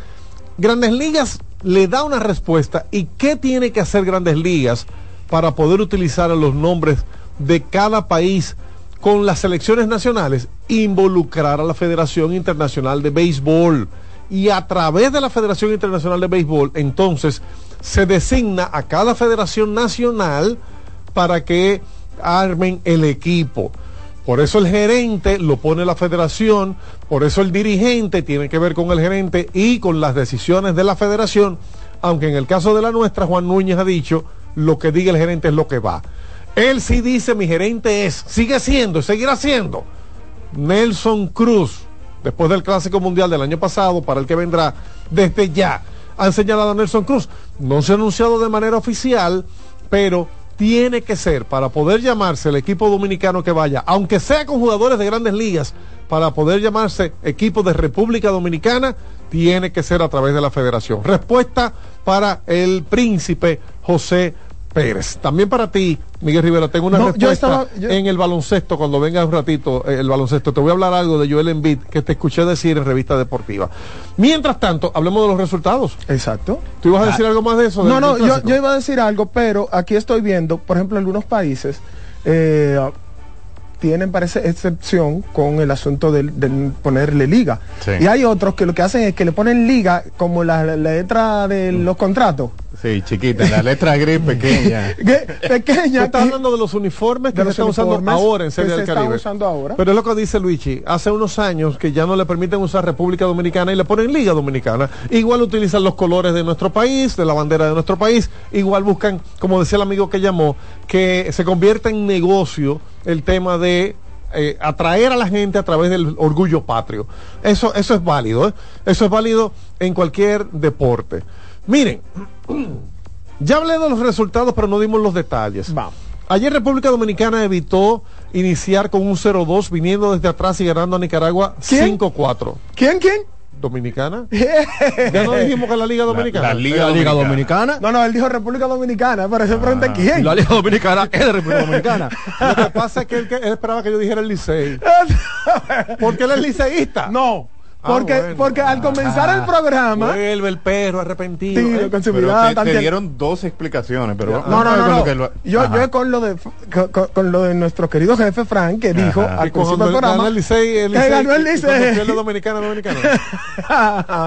Grandes Ligas le da una respuesta y qué tiene que hacer Grandes Ligas para poder utilizar los nombres de cada país con las selecciones nacionales, involucrar a la Federación Internacional de Béisbol. Y a través de la Federación Internacional de Béisbol, entonces se designa a cada federación nacional para que armen el equipo. Por eso el gerente lo pone la federación, por eso el dirigente tiene que ver con el gerente y con las decisiones de la federación, aunque en el caso de la nuestra, Juan Núñez ha dicho, lo que diga el gerente es lo que va. Él sí dice, mi gerente es, sigue siendo, seguirá siendo Nelson Cruz, después del Clásico Mundial del año pasado, para el que vendrá, desde ya han señalado a Nelson Cruz. No se ha anunciado de manera oficial, pero tiene que ser para poder llamarse el equipo dominicano que vaya, aunque sea con jugadores de grandes ligas, para poder llamarse equipo de República Dominicana, tiene que ser a través de la federación. Respuesta para el príncipe José Pérez. También para ti, Miguel Rivera, tengo una No, yo respuesta estaba- yo- en el baloncesto, cuando venga un ratito eh, el baloncesto. Te voy a hablar algo de Joel Embiid que te escuché decir en revista deportiva. Mientras tanto, hablemos de los resultados. Exacto. ¿Tú ibas a decir algo más de eso? No, no, yo, iba a decir algo, pero aquí estoy viendo, por ejemplo, algunos países eh, tienen, parece, excepción con el asunto del, del ponerle liga. Sí. Y hay otros que lo que hacen es que le ponen liga como la, la letra de los contratos. Sí, chiquita, la letra gris pequeña. Pequeña. estás y- hablando de los uniformes que de se están usando ahora en Serie se del están Caribe. usando ahora. Pero es lo que dice Luigi. Hace unos años que ya no le permiten usar República Dominicana y le ponen Liga Dominicana. Igual utilizan los colores de nuestro país, de la bandera de nuestro país. Igual buscan, como decía el amigo que llamó, que se convierta en negocio el tema de eh, atraer a la gente a través del orgullo patrio. Eso, eso es válido. ¿eh? Eso es válido en cualquier deporte. Miren. Ya hablé de los resultados, pero no dimos los detalles. Vamos. Ayer República Dominicana evitó iniciar con un 0-2 viniendo desde atrás y ganando a Nicaragua ¿Quién? 5-4. ¿Quién, quién? Dominicana. Ya no dijimos que la Liga Dominicana. la Liga La Liga Dominicana. Dominicana. No, no, él dijo República Dominicana, pero eso pregunta quién. La Liga Dominicana es de República Dominicana. Lo que pasa es que él, él esperaba que yo dijera el Licey. Porque él es liceísta. No, Ah, porque, bueno. porque al comenzar el programa, Vuelve el perro arrepentido. Tiro, ¿eh? con su Pero mirada te, dieron dos explicaciones, pero. No, no, no, no. lo que Yo, yo con lo de con, lo de nuestro querido jefe Frank que dijo Ajá. al principio del ganó programa el Licey, el que Licey, ganó el Licey. Dominicana, Dominicana.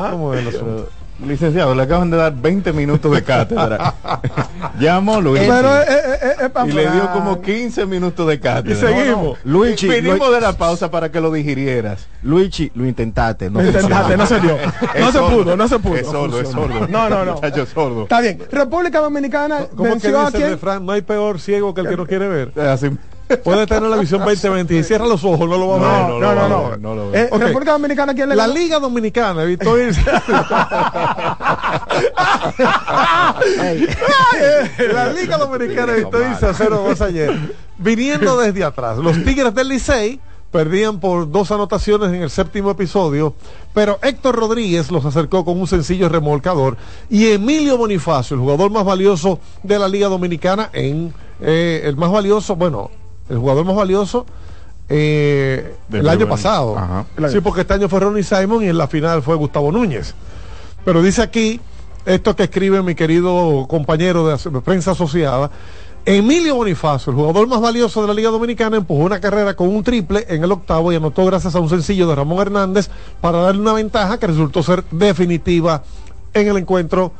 ¿Cómo es el asunto? Licenciado, le acaban de dar 20 minutos de cátedra. Llamó Luis. Y le dio como 15 minutos de cátedra. Y seguimos. Luigi, Vinimos Lu- de la pausa para que lo digirieras. Luigi, lo intentaste. No Lo intentaste, no se dio. Es No se pudo, no se pudo. Es sordo, es sordo. No, no, no. Muchacho sordo. Está bien. República Dominicana ¿Cómo que venció a dice el quién? refrán? No hay peor ciego que el que no quiere ver. Así- Puede tener la visión 2020 y cierra los ojos, no lo va a ver. No, No, no, no. no, no. Eh, Ok. República Dominicana quién le La? Liga Dominicana irse. la Liga Dominicana irse a cero más ayer. Viniendo desde atrás. Los Tigres del Licey perdían por dos anotaciones en el séptimo episodio, pero Héctor Rodríguez los acercó con un sencillo remolcador y Emilio Bonifacio, el jugador más valioso de la Liga Dominicana, en eh, el más valioso, bueno, el jugador más valioso eh, el año pasado. Ajá. Sí, porque este año fue Ronnie Simon y en la final fue Gustavo Núñez. Pero dice aquí, esto que escribe mi querido compañero de prensa asociada, Emilio Bonifacio, el jugador más valioso de la Liga Dominicana, empujó una carrera con un triple en el octavo y anotó gracias a un sencillo de Ramón Hernández para darle una ventaja que resultó ser definitiva en el encuentro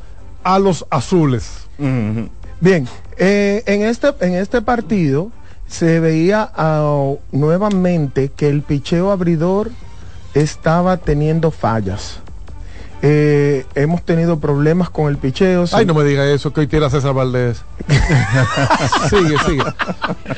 a los azules. Bien, eh, en, este, en este partido se veía ah, nuevamente que el picheo abridor estaba teniendo fallas. Eh, hemos tenido problemas con el picheo. Ay, no me diga eso, que hoy tira César Valdés. sigue, sigue.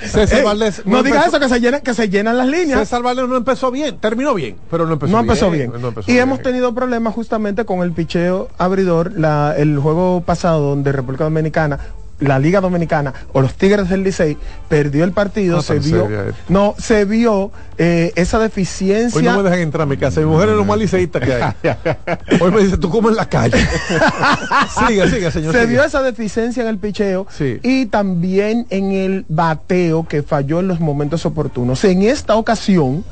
César Eh, Valdés. no diga empezó- eso, que se, llenan, que se llenan las líneas. César Valdés no empezó bien, terminó bien, pero no empezó no bien. empezó bien. no empezó y bien. hemos tenido problemas justamente con el picheo abridor. La, el juego pasado donde República Dominicana la Liga Dominicana o los Tigres del Licey perdió el partido, Ah, se vio, no, se vio eh, esa Hoy deficiencia. no me dejan entrar a mi casa. Mi mujer es lo más liceísta que hay. Hoy me dice, tú comes en la calle. siga, siga, señor. se siga. vio esa deficiencia en el picheo Sí. y también en el bateo que falló en los momentos oportunos. En esta ocasión,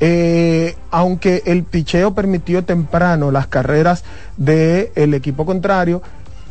eh, aunque el picheo permitió temprano las carreras del equipo contrario,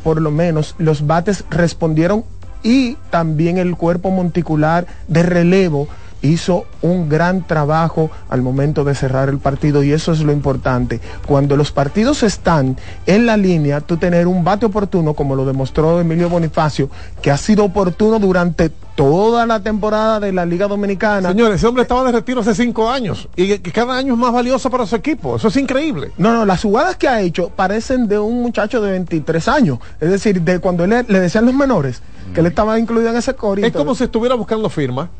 por lo menos los bates respondieron y también el cuerpo monticular de relevo hizo un gran trabajo al momento de cerrar el partido y eso es lo importante. Cuando los partidos están en la línea, tú tener un bate oportuno, como lo demostró Emilio Bonifacio, que ha sido oportuno durante toda la temporada de la Liga Dominicana. Señores, ese hombre estaba de retiro hace cinco años y que cada año es más valioso para su equipo. Eso es increíble. No, no, las jugadas que ha hecho parecen de un muchacho de 23 años. Es decir, de cuando él, le decían los menores, que él estaba incluido en ese core. Es como si estuviera buscando firma.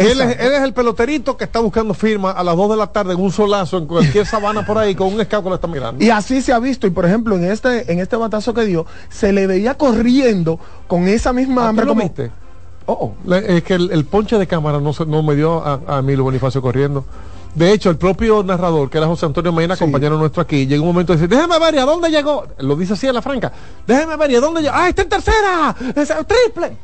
Él es, Exacto. él es el peloterito que está buscando firma a las 2 de la tarde en un solazo en cualquier sabana por ahí con un scout que lo está mirando. Y así se ha visto. Y por ejemplo, en este, en este batazo que dio, se le veía corriendo con esa misma ¿Ah, tú hambre lo como. viste? Oh, oh. Le- Es que el, el ponche de cámara no, se- no me dio a, a Emilio Bonifacio corriendo. De hecho, el propio narrador, que era José Antonio Mena, Sí. compañero nuestro aquí, llegó un momento y dice, déjeme ver, ¿y a dónde llegó? Lo dice así a la franca. Déjeme ver, ¿y a dónde llegó? ¡Ah, está en tercera! ¡Es triple!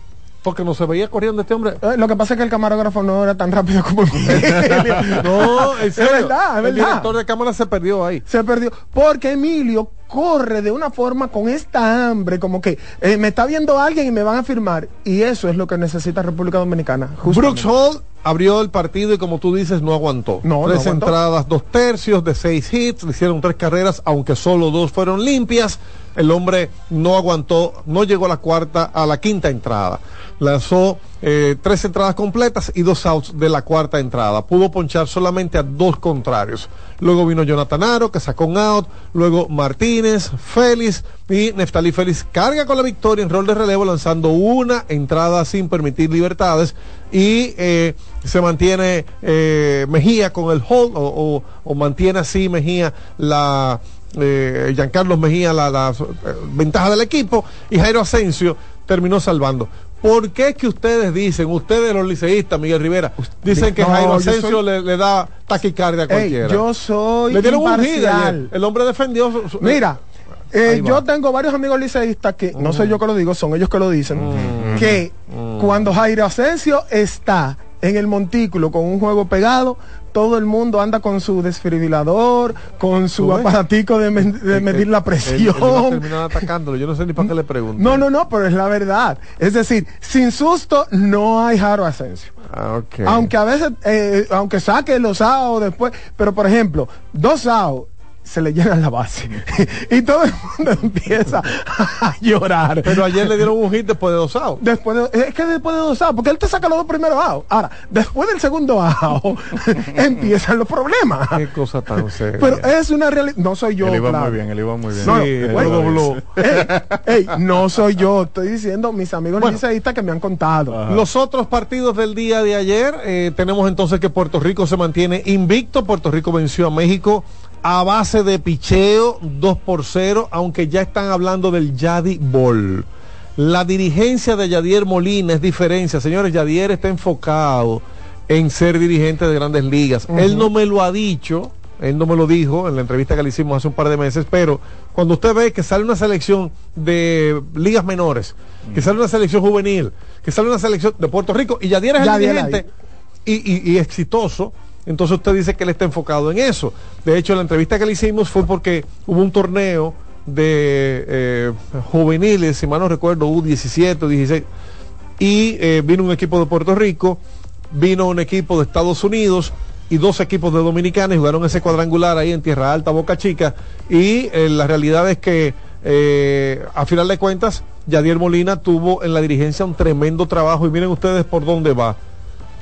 Porque no se veía corriendo este hombre. Eh, Lo que pasa es que el camarógrafo no era tan rápido como Emilio. No, verdad, es El director de cámara se perdió ahí. se perdió. Porque Emilio corre de una forma con esta hambre, como que eh, me está viendo alguien y me van a firmar. Y eso es lo que necesita República Dominicana. justamente. Brooks Hall abrió el partido y como tú dices, no aguantó. No, no tres aguantó. entradas, dos tercios de seis hits, le hicieron tres carreras, aunque solo dos fueron limpias. El hombre no aguantó, no llegó a la cuarta, a la quinta entrada. Lanzó eh, tres entradas completas y dos outs de la cuarta entrada. Pudo ponchar solamente a dos contrarios. Luego vino Jonathan Aro, que sacó un out. Luego Martínez, Félix y Neftalí Félix carga con la victoria en rol de relevo, lanzando una entrada sin permitir libertades. Y eh, se mantiene eh, Mejía con el hold, o, mantiene así Mejía la. Eh, Giancarlos Mejía la, la, eh, ventaja del equipo y Jairo Asensio terminó salvando. ¿Por qué es que ustedes dicen, ustedes los liceístas, Miguel Rivera, dicen que No, Jairo Asensio soy- le, le da taquicardia a Ey, cualquiera? yo soy le dieron imparcial. El hombre defendió. su- su- Mira, eh, va. yo tengo varios amigos liceístas que, no soy yo que lo digo, son ellos que lo dicen, que cuando Jairo Asensio está en el montículo con un juego pegado, todo el mundo anda con su desfibrilador, con su aparatico de, medir la él- él presión. atacándolo. Yo no sé ni para qué le pregunto. No, no, no, pero es la verdad. Es decir, sin susto no hay Jairo Asensio. Ah. Aunque a veces, eh, aunque saque los AO después, pero por ejemplo, dos AO se le llenan la base y todo el mundo empieza a llorar. Pero ayer le dieron un hit después de dos outs. Después de, es que después de dos AO, porque él te saca los dos primeros AO. Ahora, después del segundo AO, empiezan los problemas. Qué cosa tan seria. Pero es una realidad. No soy yo. él iba claro. muy bien, él iba muy bien. No, no, Sí, bueno, lo dobló. Ey, ey, no soy yo, estoy diciendo mis amigos Bueno. liceístas que me han contado. Los otros partidos del día de ayer, eh, tenemos entonces que Puerto Rico se mantiene invicto. Puerto Rico venció a México a base de picheo 2 por 0, aunque ya están hablando del Yadi Ball. La dirigencia de Yadier Molina es diferencia. Señores, Yadier está enfocado en ser dirigente de grandes ligas. Él no me lo ha dicho, él no me lo dijo en la entrevista que le hicimos hace un par de meses, pero cuando usted ve que sale una selección de ligas menores, que sale una selección juvenil, que sale una selección de Puerto Rico y Yadier es el Yadier dirigente y, y- y exitoso, entonces usted dice que él está enfocado en eso. De hecho, la entrevista que le hicimos fue porque hubo un torneo de eh, juveniles, si mal no recuerdo, U17, U16, y eh, vino un equipo de Puerto Rico, vino un equipo de Estados Unidos y dos equipos de Dominicana y jugaron ese cuadrangular ahí en Tierra Alta, Boca Chica, y eh, la realidad es que a final de cuentas, Yadier Molina tuvo en la dirigencia un tremendo trabajo y miren ustedes por dónde va.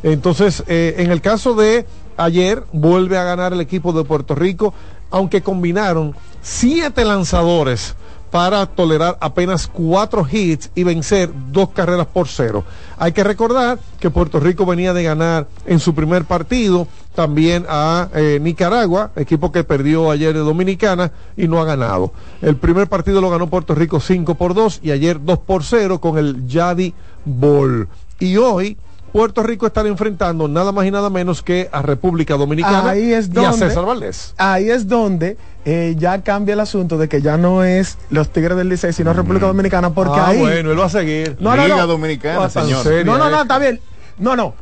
Entonces, en el caso de ayer, vuelve a ganar el equipo de Puerto Rico, aunque combinaron siete lanzadores para tolerar apenas cuatro hits y vencer dos carreras por cero. Hay que recordar que Puerto Rico venía de ganar en su primer partido también a eh, Nicaragua, equipo que perdió ayer de Dominicana y no ha ganado. El primer partido lo ganó Puerto Rico 5 por 2 y ayer 2 por 0 con el Yadi Ball. Y hoy Puerto Rico estará enfrentando nada más y nada menos que a República Dominicana Ahí es y a donde- César Valdés. Ahí es donde eh, ya cambia el asunto de que ya no es los Tigres del Licey, sino República Dominicana, porque ah, ahí... bueno, él va a seguir. No, no, Liga no. Dominicana, Oh, tan señor. No, no, no, está bien. No, no.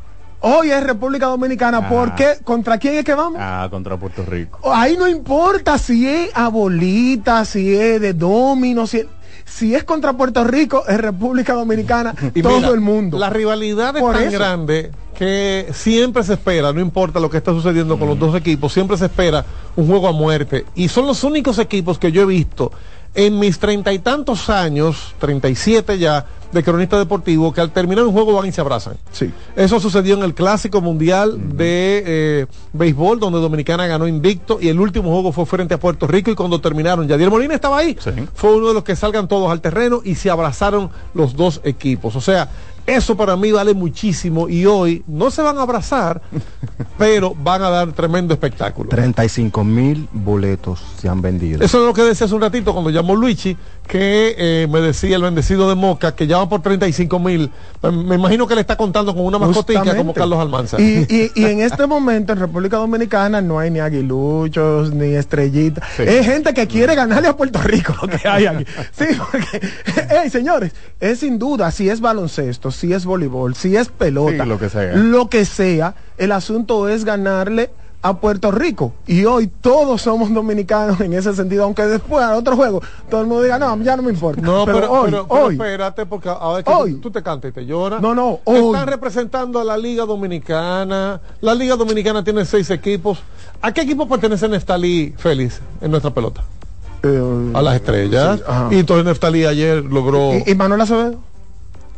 Hoy es República Dominicana, Ah. porque ¿contra quién es que vamos? Ah, contra Puerto Rico. Ahí no importa si es a bolita, si es de domino, si es, si es contra Puerto Rico, es República Dominicana, Y todo mira, el mundo. La rivalidad es Por tan eso. grande que siempre se espera, no importa lo que está sucediendo con los dos equipos, siempre se espera un juego a muerte. Y son los únicos equipos que yo he visto en mis treinta y tantos años, 37 ya, de cronista deportivo, que al terminar un juego van y se abrazan. Sí. Eso sucedió en el Clásico Mundial de eh, Béisbol, donde Dominicana ganó invicto y el último juego fue frente a Puerto Rico y cuando terminaron, Yadier Molina estaba ahí. Sí. Fue uno de los que salgan todos al terreno y se abrazaron los dos equipos. O sea, eso para mí vale muchísimo y hoy no se van a abrazar, pero van a dar tremendo espectáculo. 35 mil boletos se han vendido. Eso es lo que decía hace un ratito cuando llamó Luigi, que eh, me decía el bendecido de Moca, que ya van por 35 mil. Me imagino que le está contando con una mascotica Justamente. como Carlos Almanza. Y, y- y en este momento en República Dominicana no hay ni aguiluchos, ni estrellitas. Sí. Es gente que quiere ganarle a Puerto Rico lo que hay aquí. Sí, porque, hey, señores, es sin duda, si es baloncesto, si es voleibol, si es pelota, Sí, lo que sea. lo que sea, el asunto es ganarle a Puerto Rico. Y hoy todos somos dominicanos en ese sentido, aunque después al otro juego todo el mundo diga, no, ya no me importa. No, pero, hoy, pero- pero hoy, espérate, porque ahora es que Hoy. tú, tú te cantas y te lloras. No, no, hoy. Están representando a la Liga Dominicana. La Liga Dominicana tiene seis equipos. ¿A qué equipo pertenece Neftalí Félix en nuestra pelota? eh, A las estrellas. Sí, ajá. y entonces Neftalí ayer logró ¿Y, y Manuel Acevedo?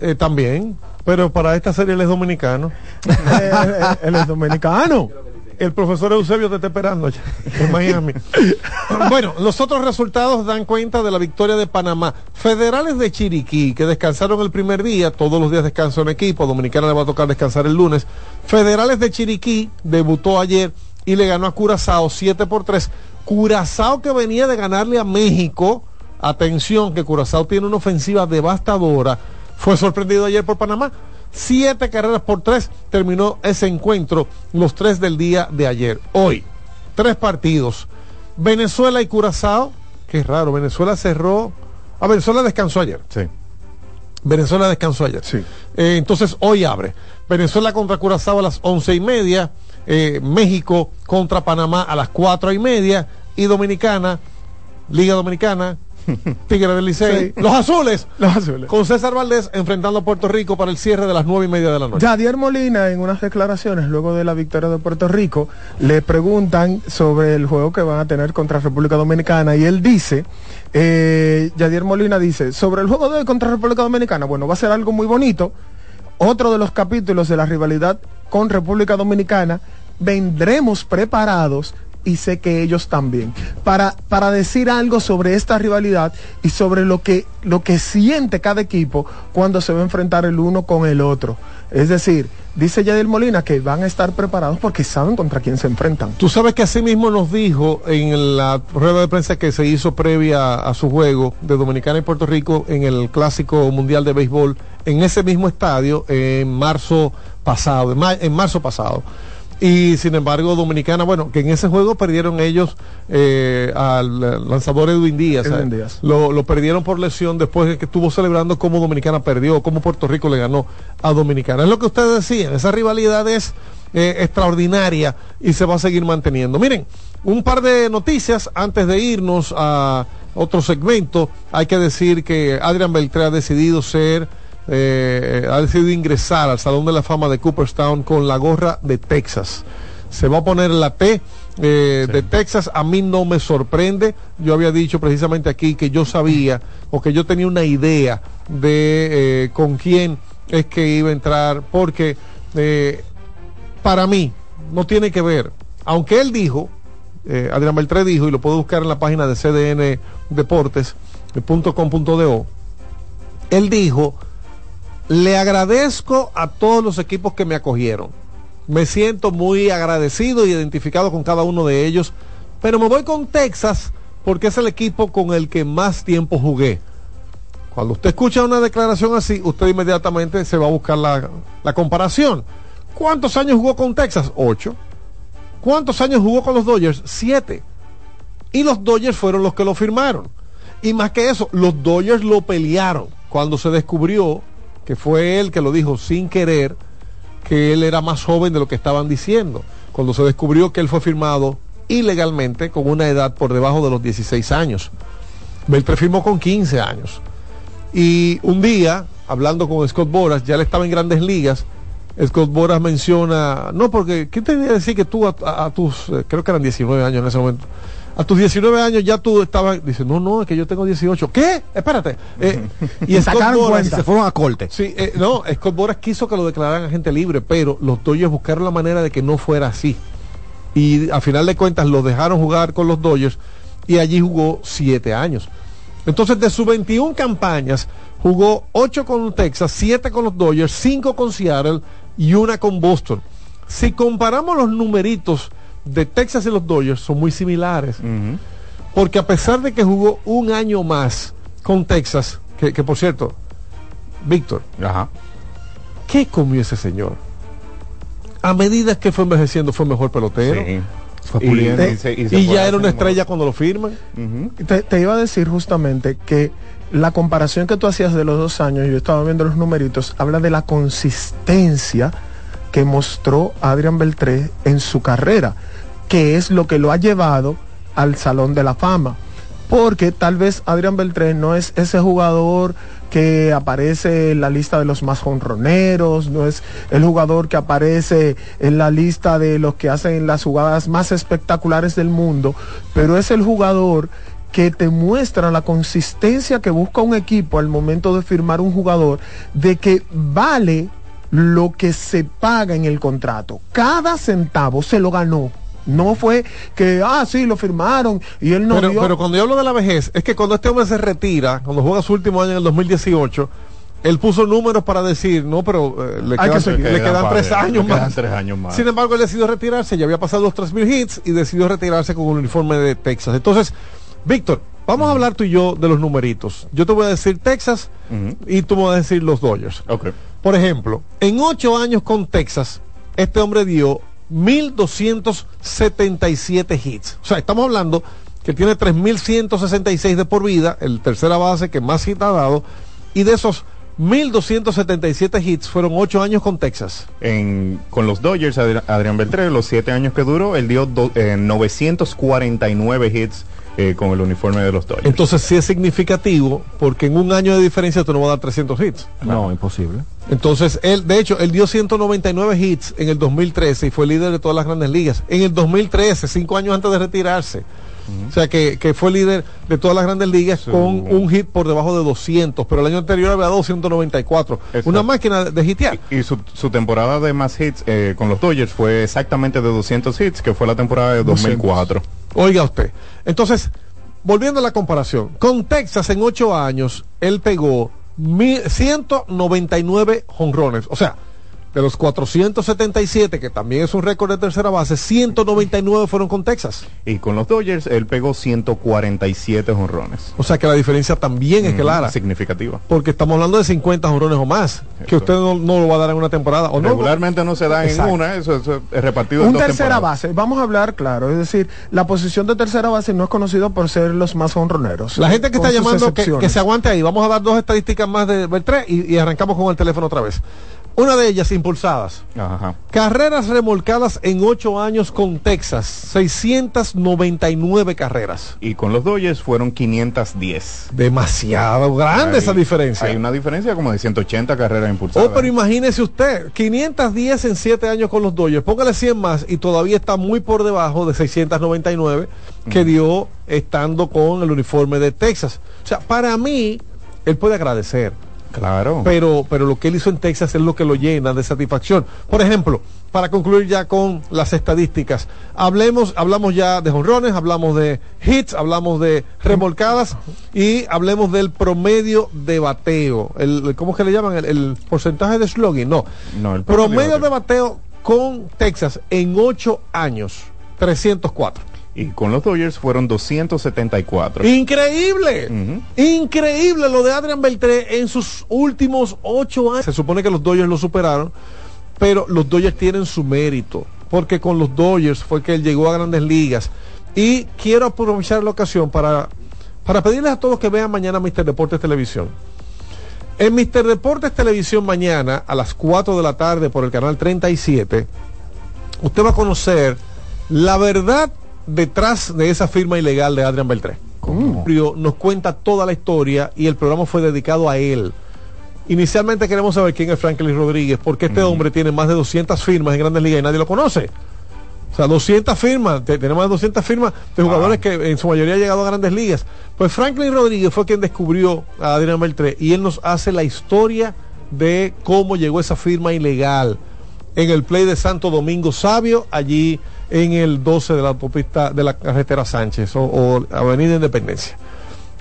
Eh, también. Pero para esta serie él es dominicano. Eh, eh, él es dominicano. El profesor Eusebio te está esperando allá en Miami. bueno, los otros resultados dan cuenta de la victoria de Panamá. Federales de Chiriquí, que descansaron el primer día, todos los días descansa un equipo, Dominicana le va a tocar descansar el lunes. Federales de Chiriquí debutó ayer y le ganó a Curazao 7 por 3. Curazao que venía de ganarle a México, atención que Curazao tiene una ofensiva devastadora, fue sorprendido ayer por Panamá. Siete carreras por tres terminó ese encuentro, los tres del día de ayer. Hoy, tres partidos. Venezuela y Curazao, que es raro, Venezuela cerró. A Venezuela descansó ayer. Sí. Venezuela descansó ayer. Sí. Eh, entonces hoy abre. Venezuela contra Curazao a las once y media. eh, México contra Panamá a las cuatro y media. Y Dominicana, Liga Dominicana, Tigre del Licey, Sí. los azules, Los azules. con César Valdés enfrentando a Puerto Rico para el cierre de las nueve y media de la noche. Yadier Molina, en unas declaraciones luego de la victoria de Puerto Rico, le preguntan sobre el juego que van a tener contra República Dominicana y él dice, eh, Yadier Molina dice, sobre el juego de hoy contra República Dominicana, bueno, va a ser algo muy bonito. Otro de los capítulos de la rivalidad con República Dominicana, vendremos preparados y sé que ellos también, para, para decir algo sobre esta rivalidad y sobre lo que, lo que siente cada equipo cuando se va a enfrentar el uno con el otro. Es decir, dice Yadier Molina que van a estar preparados porque saben contra quién se enfrentan. Tú sabes que así mismo nos dijo en la rueda de prensa que se hizo previa a su juego de Dominicana y Puerto Rico en el Clásico Mundial de Béisbol en ese mismo estadio en marzo pasado, en marzo pasado. Y sin embargo, Dominicana, bueno, que en ese juego perdieron ellos eh, al lanzador Edwin Díaz. Edwin Díaz. Lo, lo perdieron por lesión después de que estuvo celebrando cómo Dominicana perdió, cómo Puerto Rico le ganó a Dominicana. Es lo que ustedes decían, esa rivalidad es eh, extraordinaria y se va a seguir manteniendo. Miren, un par de noticias antes de irnos a otro segmento. Hay que decir que Adrian Beltré ha decidido ser, eh, ha decidido ingresar al Salón de la Fama de Cooperstown con la gorra de Texas. Se va a poner la T eh, de Texas. A mí no me sorprende. Yo había dicho precisamente aquí que yo sabía o que yo tenía una idea de eh, con quién es que iba a entrar, porque para mí no tiene que ver, aunque él dijo, Adrián Beltré dijo, y lo puedo buscar en la página de CDN Deportes, de .com.do, él dijo, le agradezco a todos los equipos que me acogieron. Me siento muy agradecido y identificado con cada uno de ellos, pero me voy con Texas porque es el equipo con el que más tiempo jugué. Cuando usted escucha una declaración así, usted inmediatamente se va a buscar la, la comparación. ¿Cuántos años jugó con Texas? Ocho. ¿Cuántos años jugó con los Dodgers? Siete. Y los Dodgers fueron los que lo firmaron. Y más que eso, los Dodgers lo pelearon cuando se descubrió que fue él que lo dijo sin querer, que él era más joven de lo que estaban diciendo. Cuando se descubrió que él fue firmado ilegalmente con una edad por debajo de los 16 años. Beltré firmó con 15 años. Y un día, hablando con Scott Boras, ya le estaba en grandes ligas, Scott Boras menciona, no, porque, ¿qué te decir que tú a tus, eh, creo que eran 19 años en ese momento, a tus 19 años ya tú estabas, dice, no, no, es que yo tengo 18. ¿Qué? Espérate. Eh, y Scott Sacaron Boras, cuenta. Se fueron a corte. Sí, eh, no, Scott Boras quiso que lo declararan agente libre, pero los Dodgers buscaron la manera de que no fuera así. Y a final de cuentas lo dejaron jugar con los Dodgers y allí jugó siete años. Entonces, de sus 21 campañas, jugó 8 con Texas, 7 con los Dodgers, 5 con Seattle y una con Boston. Si comparamos los numeritos de Texas y los Dodgers, son muy similares. Porque a pesar de que jugó un año más con Texas, que, que por cierto, Víctor, ¿qué comió ese señor? A medida que fue envejeciendo, fue mejor pelotero. Sí. Fue Y- puliendo. y se- y se y fue ya era una estrella cuando lo firman. Te, te iba a decir justamente que la comparación que tú hacías de los dos años, yo estaba viendo los numeritos, habla de la consistencia que mostró Adrian Beltré en su carrera, que es lo que lo ha llevado al Salón de la Fama. Porque tal vez Adrian Beltré no es ese jugador que aparece en la lista de los más jonroneros, no es el jugador que aparece en la lista de los que hacen las jugadas más espectaculares del mundo, pero es el jugador que te muestra la consistencia que busca un equipo al momento de firmar un jugador, de que vale lo que se paga en el contrato. Cada centavo se lo ganó. No fue que, ah, sí, lo firmaron y él no pero, dio. pero cuando yo hablo de la vejez, es que cuando este hombre se retira, cuando juega su último año en el 2018, él puso números para decir, no, pero eh, le, Hay que quedan, seguir. le Quedan tres le años quedan más. tres años más. Sin embargo, él decidió retirarse, ya había pasado los 3.000 hits y decidió retirarse con un uniforme de Texas. Entonces, Víctor, vamos a hablar tú y yo de los numeritos. Yo te voy a decir Texas y tú me vas a decir los Dodgers. Por ejemplo, en ocho años con Texas, este hombre dio 1.277 hits. O sea, estamos hablando que tiene 3.166 de por vida, el tercera base que más hits ha dado, y de esos 1.277 hits fueron ocho años con Texas. En, con los Dodgers, Adri- Adrián Beltré, los siete años que duró, él dio do- eh, 949 hits eh, con el uniforme de los Dodgers. Entonces sí es significativo, porque en un año de diferencia tú no vas a dar 300 hits. No, imposible. Entonces, él, de hecho, él dio 199 hits en el 2013 y fue líder de todas las grandes ligas. En el 2013, cinco años antes de retirarse. O sea, que, que fue líder de todas las grandes ligas con un hit por debajo de 200, pero el año anterior había dado 194. Exacto. Una máquina de hitear. Y su, su temporada de más hits eh, con los Dodgers fue exactamente de 200 hits, que fue la temporada de 2004. Oiga usted. Entonces, volviendo a la comparación, con Texas en ocho años, él pegó mil- 199 jonrones. O sea, de los 477, que también es un récord de tercera base, 199 fueron con Texas. Y con los Dodgers, él pegó 147 honrones. O sea que la diferencia también es clara. Significativa. Porque estamos hablando de 50 jonrones o más, que usted no, no lo va a dar en una temporada. O no, Regularmente no se da en Exacto. una, eso, eso es repartido en un dos tercera temporadas. base, vamos a hablar claro, es decir, la posición de tercera base no es conocido por ser los más honroneros. La gente que está llamando, que, que se aguante ahí. Vamos a dar dos estadísticas más de Beltré y, y arrancamos con el teléfono otra vez. Una de ellas, impulsadas. Ajá. Carreras remolcadas en ocho años con Texas. 699 carreras. Y con los Dodgers fueron 510. Demasiado grande Hay- esa diferencia. Hay una diferencia como de 180 carreras impulsadas. Oh, pero imagínese usted, 510 en 7 años con los Dodgers, póngale 100 más y todavía está muy por debajo de 699 que dio estando con el uniforme de Texas. O sea, para mí, él puede agradecer, Claro. pero, pero lo que él hizo en Texas es lo que lo llena de satisfacción. Por ejemplo, para concluir ya con las estadísticas, hablemos, hablamos ya de jonrones, hablamos de hits, hablamos de remolcadas y hablemos del promedio de bateo. El, ¿Cómo es que le llaman? El, el porcentaje de slugging. No. No, el promedio de bateo con Texas en 8 años. 304. Y con los Dodgers fueron 274. Increíble, Ujú. increíble lo de Adrian Beltré en sus últimos ocho años. Se supone que los Dodgers lo superaron, pero los Dodgers tienen su mérito, porque con los Dodgers fue que él llegó a grandes ligas. Y quiero aprovechar la ocasión para, para pedirles a todos que vean mañana Mister Deportes Televisión. En Mister Deportes Televisión mañana a las 4 de la tarde por el canal 37, usted va a conocer la verdad detrás de esa firma ilegal de Adrian Beltré. Nos cuenta toda la historia y el programa fue dedicado a él. Inicialmente queremos saber quién es Franklin Rodríguez, porque este hombre tiene más de 200 firmas en Grandes Ligas y nadie lo conoce. O sea, 200 firmas, te- tenemos más de 200 firmas de jugadores que en su mayoría han llegado a grandes ligas. Pues Franklin Rodríguez fue quien descubrió a Adrián Beltré y él nos hace la historia de cómo llegó esa firma ilegal en el play de Santo Domingo Sabio, allí en el 12 de la autopista de la carretera Sánchez o, o Avenida Independencia.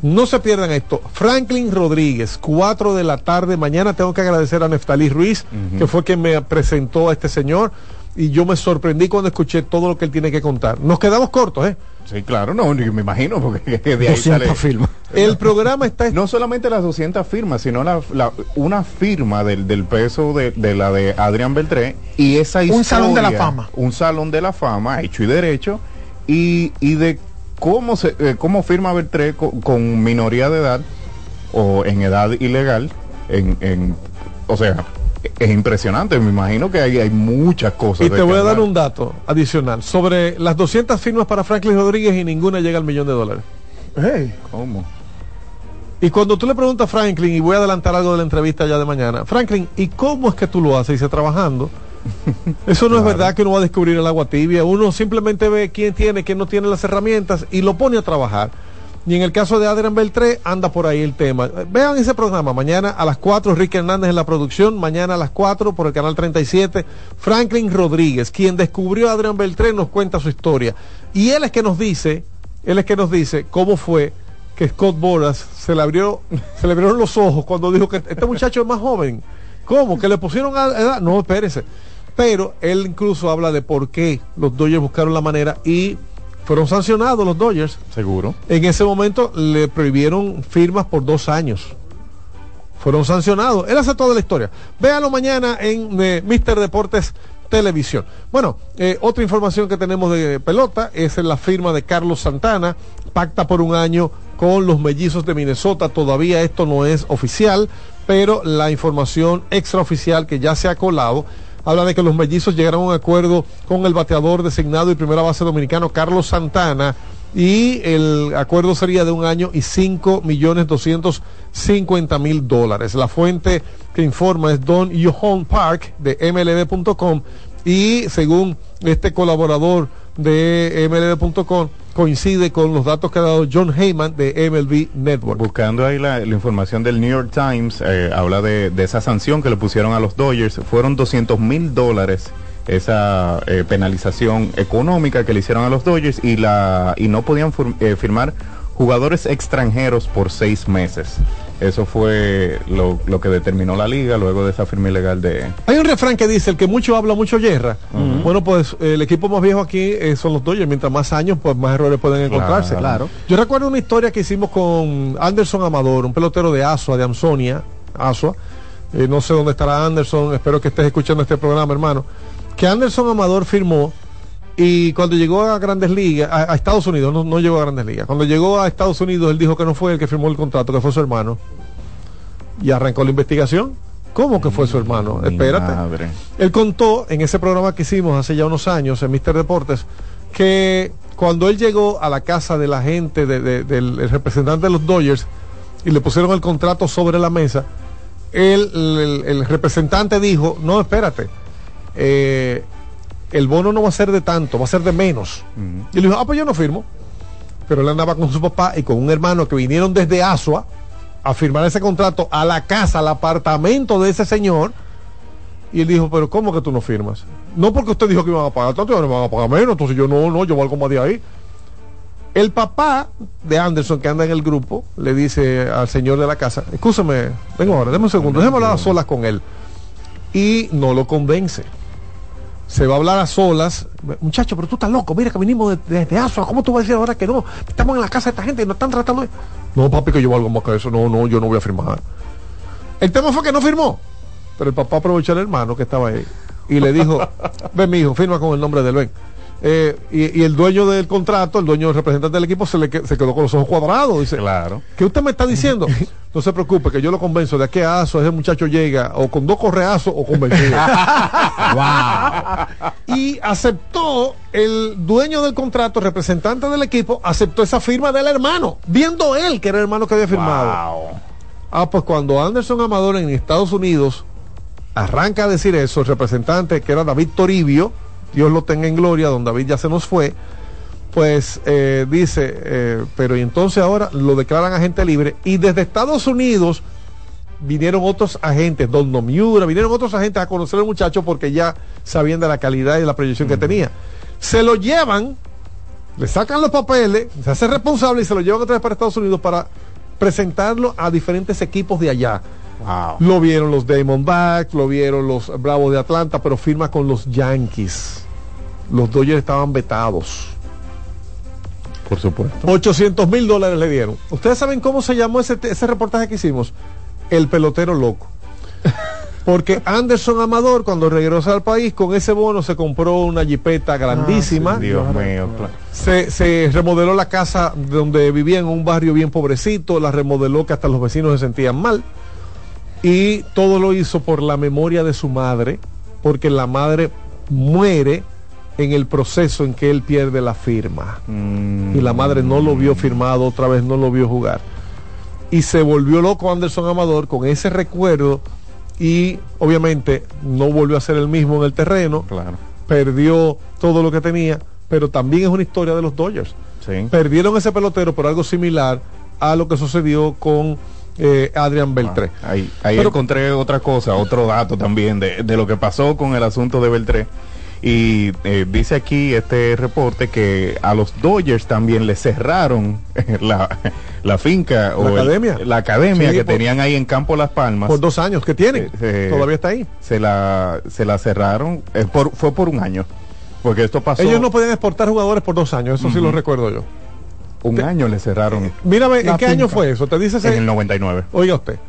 No se pierdan esto. Franklin Rodríguez, 4 de la tarde. Mañana tengo que agradecer a Neftalí Ruiz, que fue quien me presentó a este señor. Y yo me sorprendí cuando escuché todo lo que él tiene que contar. Nos quedamos cortos, ¿eh? Sí, claro, no, yo me imagino, porque de ahí 200 sale- firmas. El programa está... No solamente las 200 firmas, sino la, la- una firma del, del peso de, de la de Adrián Beltré y esa historia. Un salón de la fama. Un salón de la fama, hecho y derecho, y, y de cómo, se, eh, cómo firma Beltré co- con, minoría de edad o en edad ilegal. En, en, o sea, es impresionante. Me imagino que hay, hay muchas cosas. Y te voy a dar un dato adicional. Sobre las 200 firmas para Franklin Rodríguez y ninguna llega al millón de dólares. Hey, ¿Cómo? Y cuando tú le preguntas a Franklin, y voy a adelantar algo de la entrevista ya de mañana, Franklin, ¿y cómo es que tú lo haces? Dice, trabajando. Eso no es verdad que uno va a descubrir el agua tibia. Uno simplemente ve quién tiene, quién no tiene las herramientas y lo pone a trabajar. Y en el caso de Adrian Beltré, anda por ahí el tema. Vean ese programa. Mañana a las 4, Ricky Hernández en la producción. Mañana a las 4 por el canal 37, Franklin Rodríguez, quien descubrió a Adrian Beltré, nos cuenta su historia. Y él es que nos dice, él es que nos dice cómo fue que Scott Boras se le abrió, se le abrieron los ojos cuando dijo que este muchacho es más joven. ¿Cómo? ¿Que le pusieron a edad? No, espérese. Pero él incluso habla de por qué los Dodgers buscaron la manera y fueron sancionados los Dodgers. Seguro. En ese momento le prohibieron firmas por dos años. Fueron sancionados. Él hace toda la historia. Véalo mañana en eh, Mister Deportes Televisión. Bueno, eh, otra información que tenemos de pelota es en la firma de Carlos Santana. Pacta por un año con los mellizos de Minnesota. Todavía esto no es oficial, pero la información extraoficial que ya se ha colado habla de que los mellizos llegaron a un acuerdo con el bateador designado y primera base dominicano Carlos Santana y el acuerdo sería de un año y 5 millones 250 mil dólares. La fuente que informa es Don Johan Park de MLB.com y según este colaborador de MLB.com coincide con los datos que ha dado John Heyman de MLB Network. Buscando ahí la, información del New York Times, eh, habla de, esa sanción que le pusieron a los Dodgers. Fueron 200 mil dólares esa eh, penalización económica que le hicieron a los Dodgers y, la, y no podían eh, firmar jugadores extranjeros por seis meses. Eso fue lo, lo que determinó la liga luego de esa firma ilegal de... Hay un refrán que dice, el que mucho habla, mucho yerra. Bueno, pues el equipo más viejo aquí eh, son los Dodgers. Mientras más años, pues más errores pueden encontrarse. Claro. Yo recuerdo una historia que hicimos con Anderson Amador, un pelotero de Asua, de Amsonia, Asua. Eh, no sé dónde estará Anderson, espero que estés escuchando este programa, hermano. Que Anderson Amador firmó y cuando llegó a Grandes Ligas, a, a Estados Unidos, no, no llegó a Grandes Ligas, cuando llegó a Estados Unidos, él dijo que no fue el que firmó el contrato, que fue su hermano. Y arrancó la investigación. ¿Cómo que fue su hermano? Mi Espérate. madre. Él contó en ese programa que hicimos hace ya unos años en Mister Deportes que cuando él llegó a la casa de la gente, de- de- del el representante de los Dodgers, y le pusieron el contrato sobre la mesa, él, el, el representante dijo, no, espérate, eh, el bono no va a ser de tanto, va a ser de menos. Y él dijo, ah, pues yo no firmo. Pero él andaba con su papá y con un hermano que vinieron desde Asua a firmar ese contrato a la casa, al apartamento de ese señor. Y él dijo, pero ¿cómo que tú no firmas? no porque usted dijo que iban a pagar tanto, no me van a pagar menos, entonces yo no, no, yo valgo más de ahí. El papá de Anderson, que anda en el grupo, le dice al señor de la casa, escúchame, vengo ahora, déme un segundo, déjame hablar a solas con él. Y no lo convence. Se va a hablar a solas. Muchacho, pero tú estás loco, mira que vinimos desde de, Asua, ¿cómo tú vas a decir ahora que no? Estamos en la casa de esta gente y nos están tratando de... No, papi, que yo valgo más que eso, no, no, yo no voy a firmar. El tema fue que no firmó. Pero el papá aprovechó al hermano que estaba ahí y le dijo, ven mi hijo, firma con el nombre del Ben. Eh, y, y, el dueño del contrato, el dueño del representante del equipo, se, le, se quedó con los ojos cuadrados. Dice, claro. ¿qué usted me está diciendo? No se preocupe, que yo lo convenzo de a qué aso ese muchacho llega, o con dos correazos o convencido. wow. Y aceptó el dueño del contrato, representante del equipo, aceptó esa firma del hermano, viendo él que era el hermano que había firmado. Wow. Ah, pues cuando Anderson Amador en Estados Unidos arranca a decir eso, el representante que era David Toribio, Dios lo tenga en gloria, don David ya se nos fue, pues eh, dice, eh, pero y entonces ahora lo declaran agente libre y desde Estados Unidos vinieron otros agentes, Don Nomiura, vinieron otros agentes a conocer al muchacho porque ya sabían de la calidad y la proyección que tenía. Se lo llevan, le sacan los papeles, se hace responsable y se lo llevan otra vez para Estados Unidos para presentarlo a diferentes equipos de allá. Wow. Lo vieron los Diamondbacks, lo vieron los Bravos de Atlanta, pero firma con los Yankees. Los Dodgers estaban vetados. Por supuesto. 800 mil dólares le dieron. ¿Ustedes saben cómo se llamó ese, ese reportaje que hicimos? El pelotero loco. Porque Anderson Amador, cuando regresó al país, con ese bono se compró una jipeta grandísima. Ah, sí, Dios mío, claro. se, se, remodeló la casa donde vivía en un barrio bien pobrecito, la remodeló que hasta los vecinos se sentían mal. Y todo lo hizo por la memoria de su madre, porque la madre muere en el proceso en que él pierde la firma. Mm. Y la madre no lo vio firmado, otra vez no lo vio jugar. Y se volvió loco Anderson Amador con ese recuerdo y obviamente no volvió a ser el mismo en el terreno. Claro. Perdió todo lo que tenía, pero también es una historia de los Dodgers. Sí. Perdieron ese pelotero por algo similar a lo que sucedió con eh, Adrián Beltré. Ah, ahí ahí pero, encontré otra cosa, otro dato también de, de, lo que pasó con el asunto de Beltré. Y eh, dice aquí este reporte que a los Dodgers también le cerraron la, la finca la o academia, el, la academia Sí, que por- tenían ahí en Campo Las Palmas. por dos años que tienen. Eh, eh, Todavía está ahí. Se la, se la cerraron, eh, por, fue por un año. Porque esto pasó. Ellos no podían exportar jugadores por dos años, eso sí lo recuerdo yo. un te- año le cerraron Mírame, ¿en qué año fue eso? Te dice ese- en el 99. Oiga usted.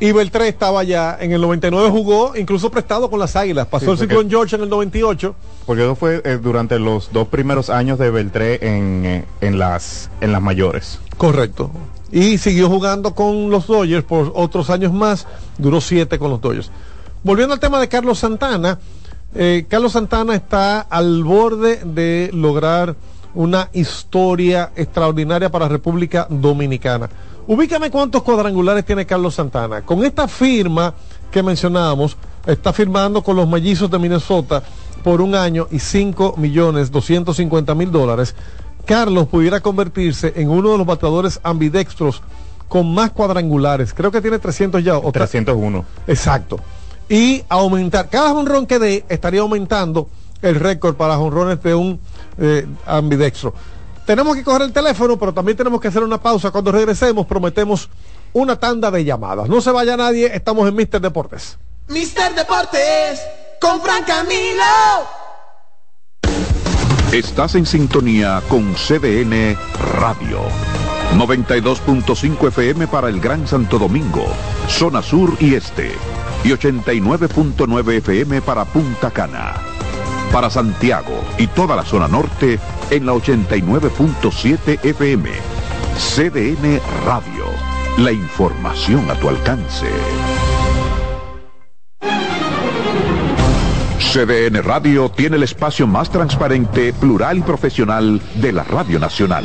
Y Beltré estaba ya en el 99 jugó, incluso prestado con las Águilas. Pasó Sí, el ciclón George en el 98. Porque eso fue eh, durante los dos primeros años de Beltré en, eh, en, las, en las mayores. Correcto. Y siguió jugando con los Dodgers por otros años más. Duró siete con los Dodgers. Volviendo al tema de Carlos Santana. eh, Carlos Santana está al borde de lograr una historia extraordinaria para República Dominicana. Ubícame cuántos cuadrangulares tiene Carlos Santana. Con esta firma que mencionábamos, está firmando con los mellizos de Minnesota por un año y 5 millones 250 mil dólares. Carlos pudiera convertirse en uno de los bateadores ambidextros con más cuadrangulares. Creo que tiene 300 ya. o 301. Exacto. Y aumentar, cada jonrón que dé estaría aumentando el récord para jonrones de un eh, ambidextro. Tenemos que coger el teléfono, pero también tenemos que hacer una pausa. Cuando regresemos, prometemos una tanda de llamadas. No se vaya nadie, estamos en Mister Deportes. Mister Deportes con Fran Camilo. Estás en sintonía con CDN Radio. 92.5 FM para el Gran Santo Domingo, zona sur y este. Y 89.9 FM para Punta Cana. Para Santiago y toda la zona norte en la 89.7 FM. CDN Radio. La información a tu alcance. CDN Radio tiene el espacio más transparente, plural y profesional de la Radio Nacional.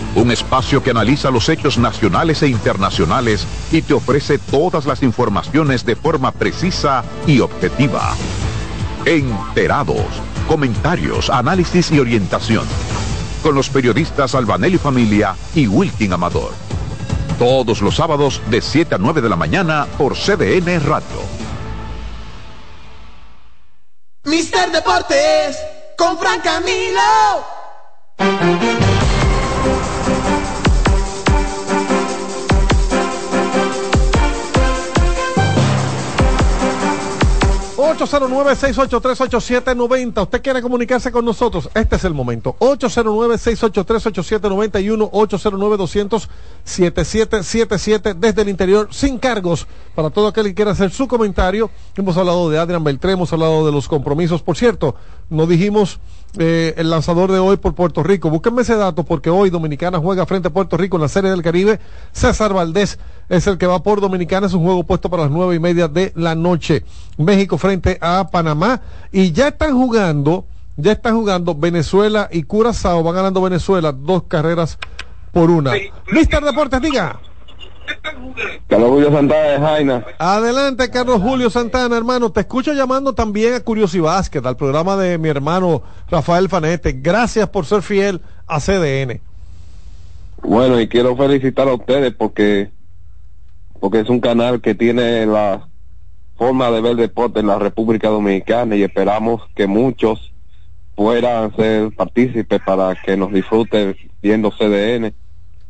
un espacio que analiza los hechos nacionales e internacionales y te ofrece todas las informaciones de forma precisa y objetiva. Enterados, comentarios, análisis y orientación. Con los periodistas Albanelli Familia y Wilkin Amador. Todos los sábados de 7 a 9 de la mañana por CDN Radio. Mister Deportes con Fran Camilo. 809-683-8790. Usted quiere comunicarse con nosotros. Este es el momento. 809-683-8791. 809-200-7777 desde el interior sin cargos. Para todo aquel que quiera hacer su comentario. Hemos hablado de Adrian Beltré, hemos hablado de los compromisos. Por cierto, no dijimos eh, el lanzador de hoy por Puerto Rico. Búsquenme ese dato porque hoy Dominicana juega frente a Puerto Rico en la Serie del Caribe. César Valdés es el que va por Dominicana. Es un juego puesto para las nueve y media de la noche. México frente a Panamá. Y ya están jugando, ya están jugando Venezuela y Curazao. Van ganando Venezuela dos carreras por una. Mister Deportes, diga. Carlos Julio Santana de Jaina. Adelante, Carlos Julio Santana, hermano. Te escucho llamando también a Curiosi Básquet, al programa de mi hermano Rafael Fanete. Gracias por ser fiel a CDN. Bueno, y quiero felicitar a ustedes porque porque es un canal que tiene la forma de ver deporte en la República Dominicana y esperamos que muchos puedan ser partícipes para que nos disfruten viendo CDN.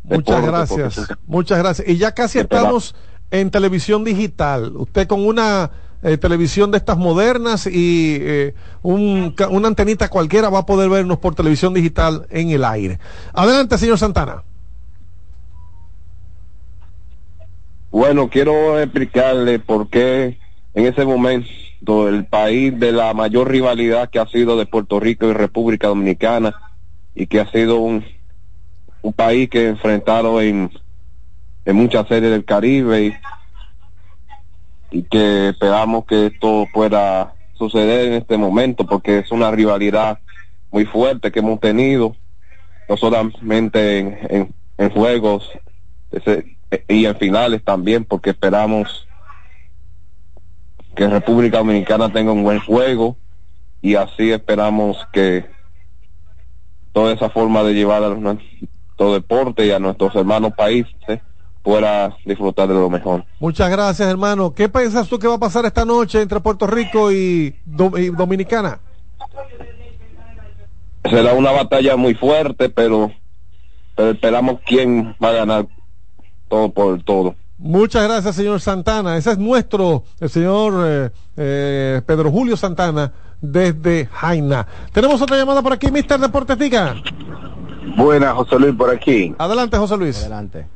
Muchas gracias, porque- muchas gracias. Y ya casi estamos en televisión digital. Usted con una eh, televisión de estas modernas y eh, un una antenita cualquiera va a poder vernos por televisión digital en el aire. Adelante, señor Santana. Bueno, quiero explicarle por qué en ese momento el país de la mayor rivalidad que ha sido de Puerto Rico y República Dominicana y que ha sido un, un país que enfrentaron en, en muchas series del Caribe y, y que esperamos que esto pueda suceder en este momento porque es una rivalidad muy fuerte que hemos tenido no solamente en, en, en juegos y en finales también porque esperamos que República Dominicana tenga un buen juego y así esperamos que toda esa forma de llevar a nuestro deporte y a nuestros hermanos países pueda disfrutar de lo mejor. Muchas gracias, hermano. ¿Qué piensas tú que va a pasar esta noche entre Puerto Rico y, Do- y Dominicana? Será una batalla muy fuerte, pero, pero esperamos quién va a ganar todo por todo. Muchas gracias, señor Santana. Ese es nuestro, el señor eh, eh, Pedro Julio Santana, desde Jaina. Tenemos otra llamada por aquí, Mister Deportes, diga. Buenas, José Luis, por aquí. Adelante, José Luis. Adelante.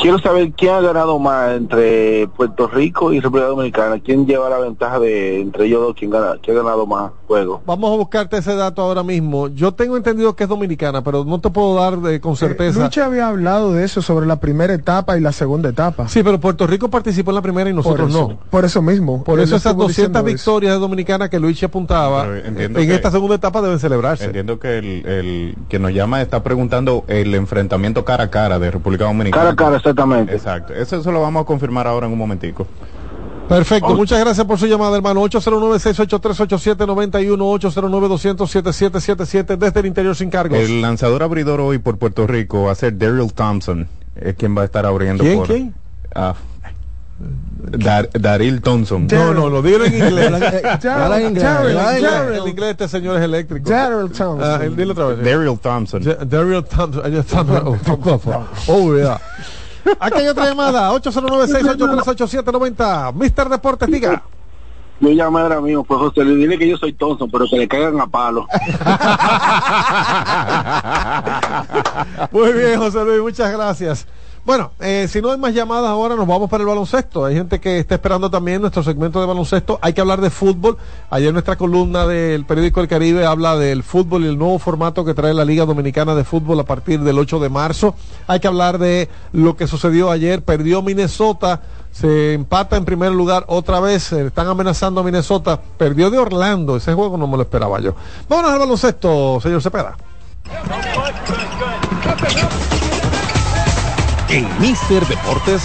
Quiero saber quién ha ganado más entre Puerto Rico y República Dominicana. ¿Quién lleva la ventaja de entre ellos dos? ¿Quién, gana, quién ha ganado más juegos? Vamos a buscarte ese dato ahora mismo. Yo tengo entendido que es dominicana, pero no te puedo dar de- con certeza. Lucha había hablado de eso sobre la primera etapa y la segunda etapa. Sí, pero Puerto Rico participó en la primera y nosotros por eso, no. Por eso mismo. Por eso esas estuvo 200 diciendo eso. victorias de Dominicana que Luigi apuntaba entiendo en que- esta segunda etapa deben celebrarse. Entiendo que el, el que nos llama está preguntando el enfrentamiento cara a cara de República Dominicana. Cara a cara, exactamente. Exacto. Eso se lo vamos a confirmar ahora en un momentico. Perfecto, muchas gracias por su llamada, hermano. 809-683-8791, 809-200-7777 desde el interior sin cargos. El lanzador abridor hoy por Puerto Rico va a ser Daryl Thompson. Es quien va a estar abriendo ¿Quién, por... quién? Ah, Dar- Daryl Thompson. No, no, lo dilo en inglés. Habla en inglés, en inglés. En inglés este señor es eléctrico. Daryl Thompson. Ah, dilo otra vez. Daryl Thompson. Daryl Thompson. Está. Oh, yeah. Aquí hay otra llamada, 809-683-8790. Mister Deportes, diga. Yo llamé ahora mismo, pues José Luis, dile que yo soy tonto, pero que le caigan a palo. Muy bien, José Luis, muchas gracias. Bueno, eh, si no hay más llamadas ahora, nos vamos para el baloncesto. Hay gente que está esperando también nuestro segmento de baloncesto. Hay que hablar de fútbol. Ayer nuestra columna del periódico El Caribe habla del fútbol y el nuevo formato que trae la Liga Dominicana de Fútbol a partir del 8 de marzo. Hay que hablar de lo que sucedió ayer. Perdió Minnesota, se empata en primer lugar otra vez. eh, Están amenazando a Minnesota. Perdió de Orlando. Ese juego no me lo esperaba yo. Vámonos al baloncesto, señor Cepeda. En Mister Deportes.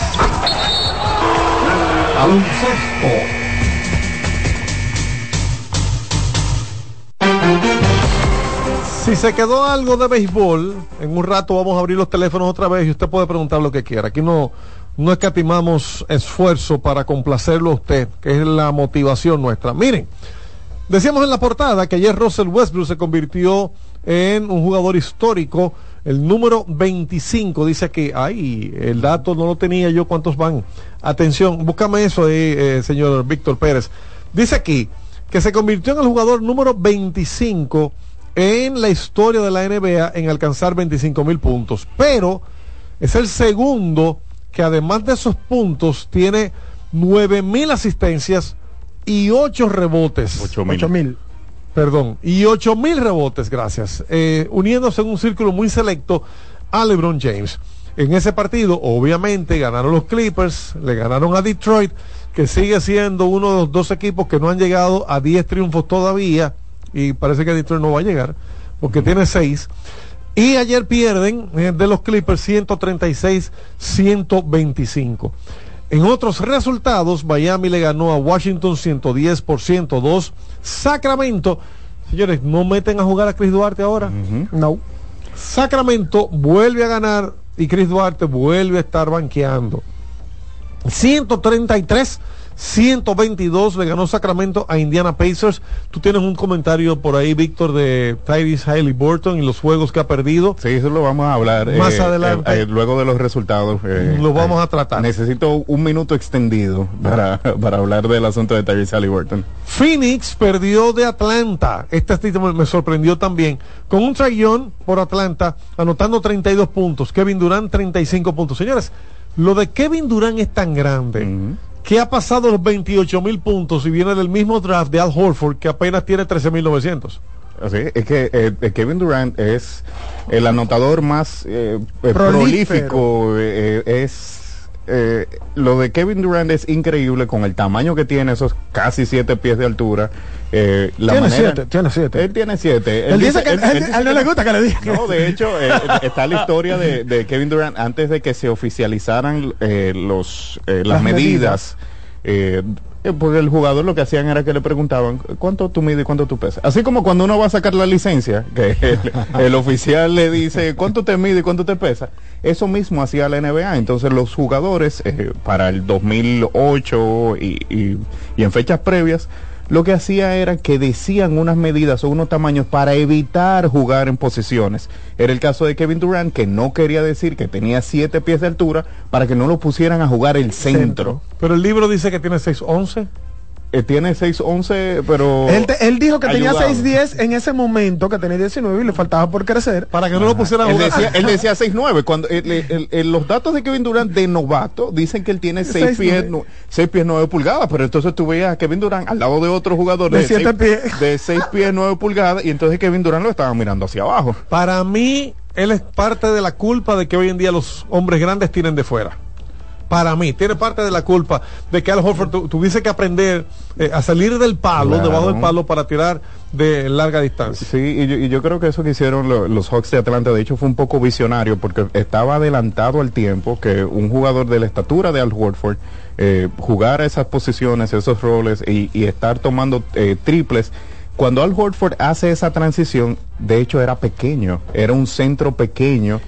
Baloncesto. Si se quedó algo de béisbol, en un rato vamos a abrir los teléfonos otra vez y usted puede preguntar lo que quiera. Aquí no, no escatimamos esfuerzo para complacerlo a usted, que es la motivación nuestra. Miren, decíamos en la portada que ayer Russell Westbrook se convirtió en un jugador histórico, el número 25, dice aquí, ay, el dato no lo tenía yo, ¿cuántos van? Atención, búscame eso ahí, eh, señor Víctor Pérez. Dice aquí que se convirtió en el jugador número 25 en la historia de la NBA en alcanzar 25 mil puntos, pero es el segundo que además de esos puntos tiene 9 mil asistencias y 8 rebotes. 8 mil. Perdón, y 8 mil rebotes, gracias. Eh, uniéndose en un círculo muy selecto a LeBron James. En ese partido, obviamente, ganaron los Clippers, le ganaron a Detroit, que sigue siendo uno de los dos equipos que no han llegado a 10 triunfos todavía, y parece que Detroit no va a llegar, porque tiene 6. Y ayer pierden eh, de los Clippers 136-125. En otros resultados, Miami le ganó a Washington 110 por 102. Sacramento, señores, no meten a jugar a Chris Duarte ahora. No. Sacramento vuelve a ganar y Chris Duarte vuelve a estar banqueando. 133 122 le ganó Sacramento a Indiana Pacers. Tú tienes un comentario por ahí, Víctor, de Tyrese Haley Burton y los juegos que ha perdido. Sí, eso lo vamos a hablar Más eh, adelante. eh, eh, luego de los resultados. Lo vamos a tratar. Necesito un minuto extendido para, para hablar del asunto de Tyrese Halliburton. Phoenix perdió de Atlanta. Este título me, me sorprendió también. Con un trayón por Atlanta, anotando 32 puntos. Kevin Durant, 35 puntos. Señores, lo de Kevin Durant es tan grande que ha pasado los 28 mil puntos y viene del mismo draft de Al Horford, que apenas tiene 13 mil 900. Así, es que eh, eh, Kevin Durant es el anotador más eh, prolífico. eh, es eh, lo de Kevin Durant es increíble con el tamaño que tiene, esos casi siete pies de altura. eh, la Tiene manera- siete, tiene siete. Él tiene siete. Él dice que- él- a él no le gusta que le digan. No, de hecho, eh, está la historia de, de Kevin Durant antes de que se oficializaran eh, los eh, las, Las medidas. eh, porque el jugador lo que hacían era que le preguntaban cuánto tú mides y cuánto tú pesas. Así como cuando uno va a sacar la licencia, que el, el oficial le dice cuánto te mide y cuánto te pesa. Eso mismo hacía la NBA. Entonces los jugadores eh, para el 2008 y, y- y en fechas previas lo que hacía era que decían unas medidas o unos tamaños para evitar jugar en posiciones. Era el caso de Kevin Durant, que no quería decir que tenía siete pies de altura para que no lo pusieran a jugar el centro. Pero el libro dice que tiene 6'11. Eh, tiene 6'11, pero... Él, te- él dijo que tenía ayudado. 6'10 en ese momento, que tenía 19 y le faltaba por crecer. Para que no lo pusieran Él decía, él decía 6'9. Cuando, el- el- el- los datos de Kevin Durant de novato dicen que él tiene 6 Seis, pies, nueve. nu- seis pies 9 pulgadas, pero entonces tú veías a Kevin Durant al lado de otro jugador De de, siete seis- pies. de 6 pies 9 pulgadas y entonces Kevin Durant lo estaba mirando hacia abajo. Para mí, él es parte de la culpa de que hoy en día los hombres grandes tienen de fuera. Para mí, tiene parte de la culpa de que Al Horford tu- tuviese que aprender eh, a salir del palo, Claro. debajo del palo, para tirar de larga distancia. Sí, y yo, y yo creo que eso que hicieron lo- los Hawks de Atlanta, de hecho, fue un poco visionario porque estaba adelantado al tiempo que un jugador de la estatura de Al Horford eh, jugara esas posiciones, esos roles y, y estar tomando eh, triples. Cuando Al Horford hace esa transición, de hecho era pequeño, era un centro pequeño,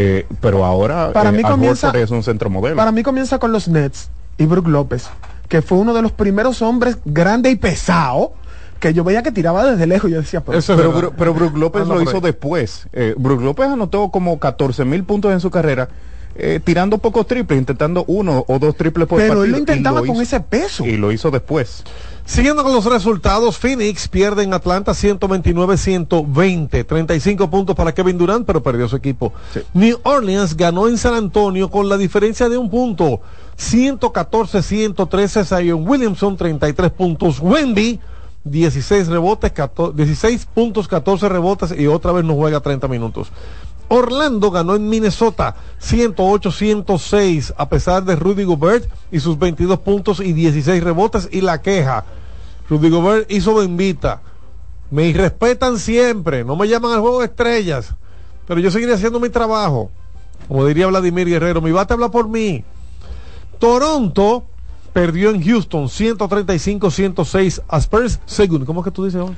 eh, pero ahora Para eh, mí comienza- es un centro modelo. Para mí comienza con los Nets y Brook López, que fue uno de los primeros hombres grande y pesado que yo veía que tiraba desde lejos y yo decía, pero, Eso es pero, pero Brook López lo hizo después. Eh, Brook López anotó como 14 mil puntos en su carrera eh, tirando pocos triples, intentando uno o dos triples por Pero él partido, lo intentaba con hizo- ese peso. Y lo hizo después. Siguiendo con los resultados, Phoenix pierde en Atlanta 129-120, 35 puntos para Kevin Durant, pero perdió su equipo. New Orleans ganó en San Antonio con la diferencia de un punto, 114-113, Zion Williamson 33 puntos, Wendy 16 rebotes, 14 16 puntos, 14 rebotes y otra vez no juega 30 minutos. Orlando ganó en Minnesota 108-106 a pesar de Rudy Gobert y sus 22 puntos y 16 rebotes y la queja. Rudy Gobert hizo bendita. Me irrespetan siempre, no me llaman al juego de estrellas, pero yo seguiré haciendo mi trabajo. Como diría Vladimir Guerrero, mi bate habla por mí. Toronto perdió en Houston 135-106 a Spurs Segundo. ¿Cómo es que tú dices? ahora?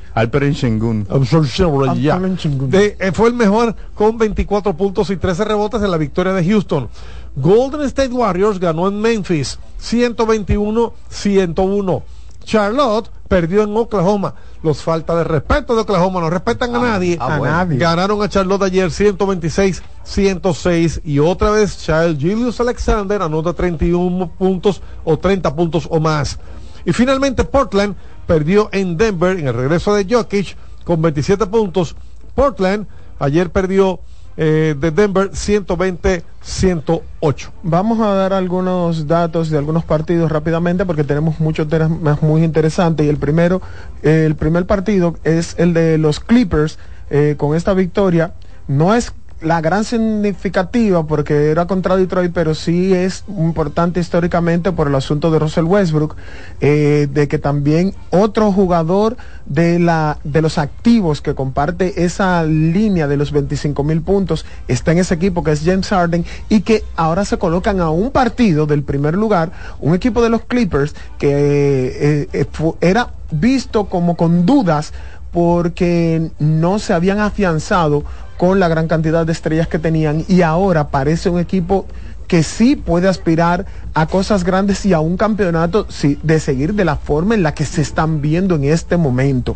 Alperen Shengun. Eh, fue el mejor con 24 puntos y 13 rebotes en la victoria de Houston. Golden State Warriors ganó en Memphis 121-101. Charlotte perdió en Oklahoma. Los falta de respeto de Oklahoma, no respetan a nadie. ah, bueno. A nadie. Ganaron a Charlotte ayer 126-106 y otra vez Charles Julius Alexander anota 31 puntos o 30 puntos o más. Y finalmente Portland perdió en Denver en el regreso de Jokic con 27 puntos. Portland ayer perdió eh, de Denver 120-108. Vamos a dar algunos datos de algunos partidos rápidamente porque tenemos muchos temas muy interesantes y el primero, el primer partido es el de los Clippers eh, con esta victoria. No es la gran significativa porque era contra Detroit, pero sí es importante históricamente por el asunto de Russell Westbrook, eh, de que también otro jugador de, la, de los activos que comparte esa línea de los 25 mil puntos está en ese equipo que es James Harden y que ahora se colocan a un partido del primer lugar, un equipo de los Clippers que eh, eh, era visto como con dudas porque no se habían afianzado con la gran cantidad de estrellas que tenían y ahora parece un equipo que sí puede aspirar a cosas grandes y a un campeonato sí, de seguir de la forma en la que se están viendo en este momento.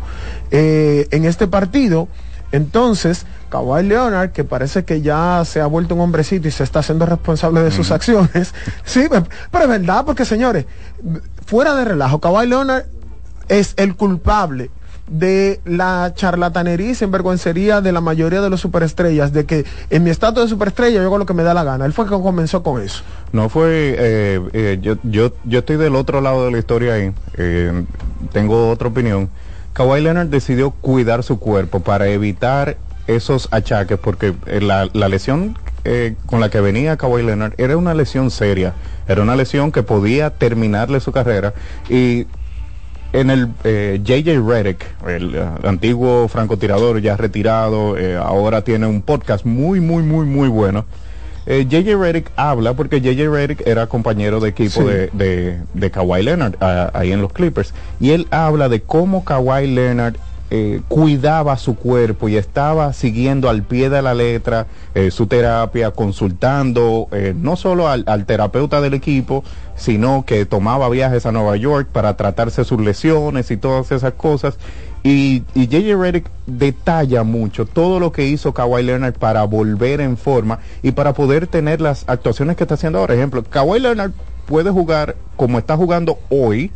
Eh, en este partido, entonces, Kawhi Leonard, que parece que ya se ha vuelto un hombrecito y se está haciendo responsable de sus acciones, sí, pero es verdad, porque señores, fuera de relajo, Kawhi Leonard es el culpable de la charlatanería y sinvergüencería de la mayoría de los superestrellas, de que en mi estatus de superestrella yo hago lo que me da la gana. Él fue que comenzó con eso. No fue, eh, eh, yo, yo, yo estoy del otro lado de la historia ahí, eh, tengo otra opinión. Kawhi Leonard decidió cuidar su cuerpo para evitar esos achaques, porque eh, la, la lesión eh, con la que venía Kawhi Leonard era una lesión seria, era una lesión que podía terminarle su carrera y en el eh, JJ Redick, el eh, antiguo francotirador ya retirado, eh, ahora tiene un podcast muy, muy, muy, muy bueno. Eh, JJ Redick habla porque JJ Redick era compañero de equipo Sí. de, de, de Kawhi Leonard ah, ahí en los Clippers. Y él habla de cómo Kawhi Leonard eh, cuidaba su cuerpo y estaba siguiendo al pie de la letra eh, su terapia, consultando eh, no solo al, al terapeuta del equipo, sino que tomaba viajes a Nueva York para tratarse sus lesiones y todas esas cosas. Y, y JJ Redick detalla mucho todo lo que hizo Kawhi Leonard para volver en forma y para poder tener las actuaciones que está haciendo ahora. Ejemplo, Kawhi Leonard puede jugar como está jugando hoy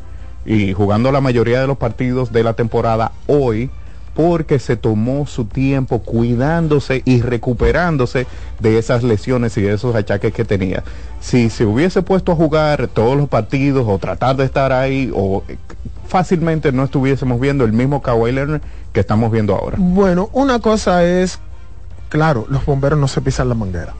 y jugando la mayoría de los partidos de la temporada hoy porque se tomó su tiempo cuidándose y recuperándose de esas lesiones y de esos achaques que tenía. Si se hubiese puesto a jugar todos los partidos o tratar de estar ahí o eh, fácilmente no estuviésemos viendo el mismo Kawhi Leonard que estamos viendo ahora. Bueno, una cosa es, claro, los bomberos no se pisan la manguera.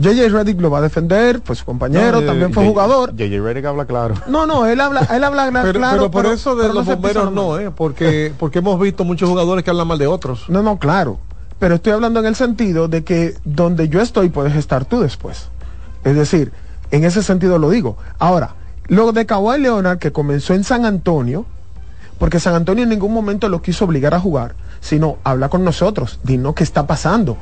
JJ Reddick lo va a defender, pues su compañero No, también fue J- jugador. JJ Redick habla claro. No, no, él habla, él habla Pero, claro. pero por eso de los no bomberos no. ¿eh? porque, porque hemos visto muchos jugadores que hablan mal de otros. No, no, claro. Pero estoy hablando en el sentido de que donde yo estoy puedes estar tú después. Es decir, en ese sentido lo digo. Ahora, lo de Kawhi Leonard que comenzó en San Antonio, porque San Antonio en ningún momento lo quiso obligar a jugar, sino habla con nosotros, dinos qué está pasando.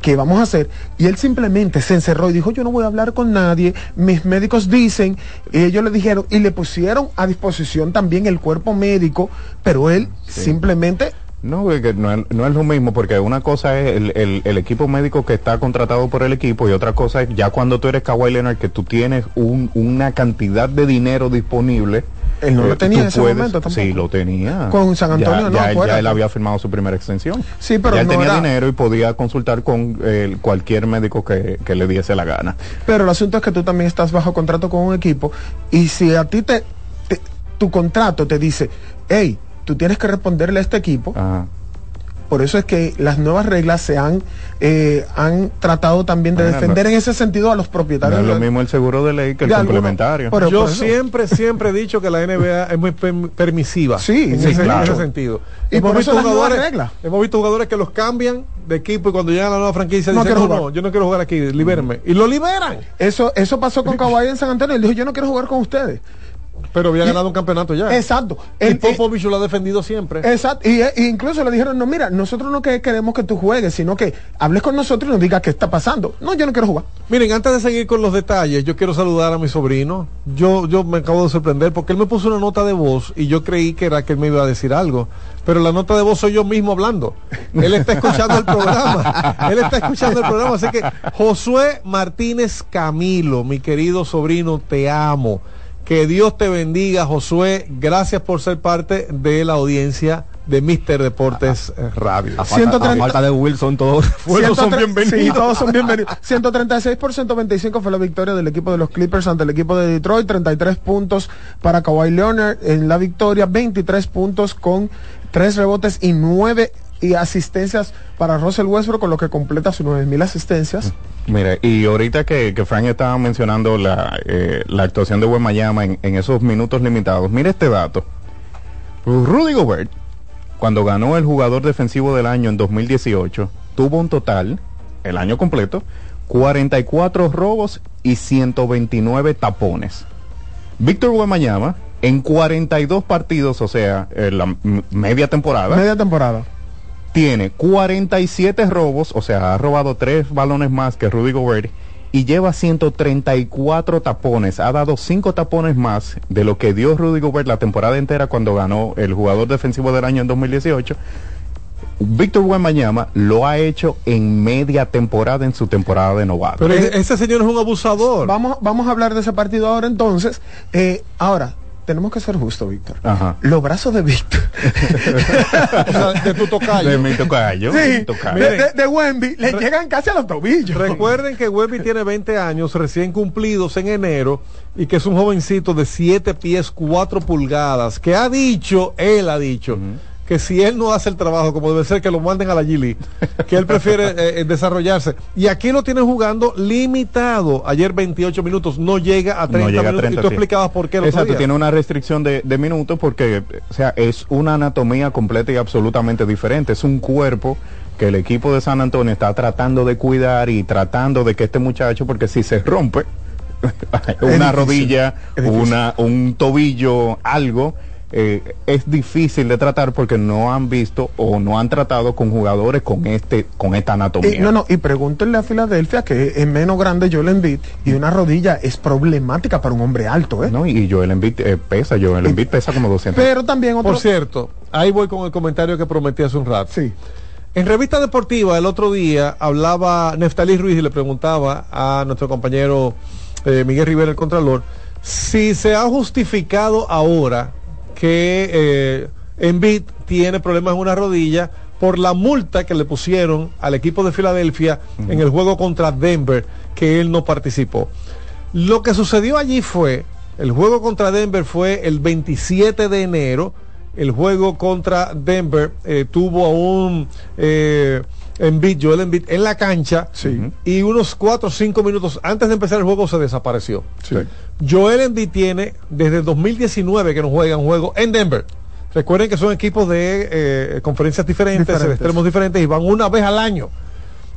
¿Qué vamos a hacer? Y él simplemente se encerró y dijo, yo no voy a hablar con nadie, mis médicos dicen, y ellos le dijeron, y le pusieron a disposición también el cuerpo médico, pero él simplemente No, no, no es lo mismo, porque una cosa es el, el- el equipo médico que está contratado por el equipo y otra cosa es ya cuando tú eres Kawhi Leonard, que tú tienes un- una cantidad de dinero disponible. Él no lo eh, tenía en ese momento tampoco. Sí, lo tenía. Con San Antonio, ya, no, ya, él- ya él había firmado su primera extensión. Sí, pero ya él no tenía era- dinero y podía consultar con eh, cualquier médico que, que le diese la gana. Pero el asunto es que tú también estás bajo contrato con un equipo y si a ti te, te- tu contrato te dice, hey, tú tienes que responderle a este equipo, Ajá. Por eso es que las nuevas reglas se han, eh, han tratado también de defender no- en ese sentido a los No propietarios. es lo mismo el seguro de ley que el complementario. Pero Yo eso- siempre, siempre he dicho que la NBA es muy perm- permisiva. Sí, en, sí, ese, en ese sentido. Y por eso las nuevas reglas. hemos visto jugadores que los cambian de equipo y cuando llegan a la nueva franquicia No dicen, quiero no, jugar". no, yo no quiero jugar aquí, libérenme. Y lo liberan. Eso, eso pasó con Kawhi en San Antonio. Él dijo, yo no quiero jugar con ustedes. Pero había Y- ganado un campeonato ya. Exacto. Y El- Popovich lo ha defendido siempre. Exacto. Y, e- y incluso le dijeron, no, mira, nosotros no que queremos que tú juegues, sino que hables con nosotros y nos digas qué está pasando. No, yo no quiero jugar. Miren, antes de seguir con los detalles, yo quiero saludar a mi sobrino. Yo, yo me acabo de sorprender porque él me puso una nota de voz y yo creí que era que él me iba a decir algo. Pero la nota de voz soy yo mismo hablando. Él está escuchando el programa. Él está escuchando el programa. Así que, Josué Martínez Camilo, mi querido sobrino, te amo. Que Dios te bendiga, Josué. Gracias por ser parte de la audiencia de Mister Deportes Radio. A falta, a 130 falta de Wilson, todos. Bueno, son 103 bienvenidos. Sí, todos son bienvenidos. 136 por 125 fue la victoria del equipo de los Clippers ante el equipo de Detroit. 33 puntos para Kawhi Leonard en la victoria. 23 puntos con 3 rebotes y 9 y asistencias para Russell Westbrook, con lo que completa sus 9000 asistencias. Mire, y ahorita que, que Frank estaba mencionando la, eh, la actuación de Mayama en, en esos minutos limitados, mire este dato. Rudy Gobert, cuando ganó el jugador defensivo del año en 2018, tuvo un total, el año completo, 44 robos y 129 tapones. Víctor Wembanyama, en 42 partidos, o sea, en la media temporada, Media temporada. Tiene 47 robos, o sea, ha robado tres balones más que Rudy Gobert y lleva 134 tapones. Ha dado cinco tapones más de lo que dio Rudy Gobert la temporada entera cuando ganó el jugador defensivo del año en 2018. Víctor Wembanyama lo ha hecho en media temporada en su temporada de novato. Pero ese, ese señor es un abusador. Vamos, vamos a hablar de ese partido ahora entonces. Eh, ahora, tenemos que ser justos, Víctor. Ajá. Los brazos de Víctor. O sea, de tu tocayo. De mi tocayo. Sí, mi tocayo. de, de- de Wemby le llegan casi a los tobillos. Recuerden que Webby tiene 20 años recién cumplidos en enero y que es un jovencito de 7 pies 4 pulgadas que ha dicho, él ha dicho, que si él no hace el trabajo como debe ser, que lo manden a la Gili, que él prefiere eh, eh, desarrollarse. Y aquí lo tienen jugando limitado. Ayer 28 minutos, no llega a 30 No llega a minutos. 30, y tú sí. explicabas por qué el otro Exacto, día. tiene una restricción de, de minutos porque, o sea, es una anatomía completa y absolutamente diferente. Es un cuerpo que el equipo de San Antonio está tratando de cuidar y tratando de que este muchacho, porque si se rompe una rodilla, una, un tobillo, algo, eh, es difícil de tratar porque no han visto o no han tratado con jugadores con este, con esta anatomía. Y, no, no, y pregúntenle a Filadelfia que es menos grande Joel Embiid y una rodilla es problemática para un hombre alto, ¿eh? ¿no? Y Joel Embiid eh, pesa, Joel Embiid pesa como 200. Pero también otro... Por cierto, ahí voy con el comentario que prometí hace un rato. Sí. En revista deportiva el otro día hablaba Neftalí Ruiz y le preguntaba a nuestro compañero eh, Miguel Rivera, el Contralor, si se ha justificado ahora que eh, Embiid tiene problemas en una rodilla por la multa que le pusieron al equipo de Filadelfia en el juego contra Denver, que él no participó. Lo que sucedió allí fue, el juego contra Denver fue el 27 de enero, el juego contra Denver eh, tuvo a un eh, Embiid, Joel Embiid en la cancha y unos 4 o 5 minutos antes de empezar el juego se desapareció. Joel Embiid tiene desde el 2019 que no juega un juego en Denver. Recuerden que son equipos de eh, conferencias diferentes, Diferentes. de extremos diferentes y van una vez al año.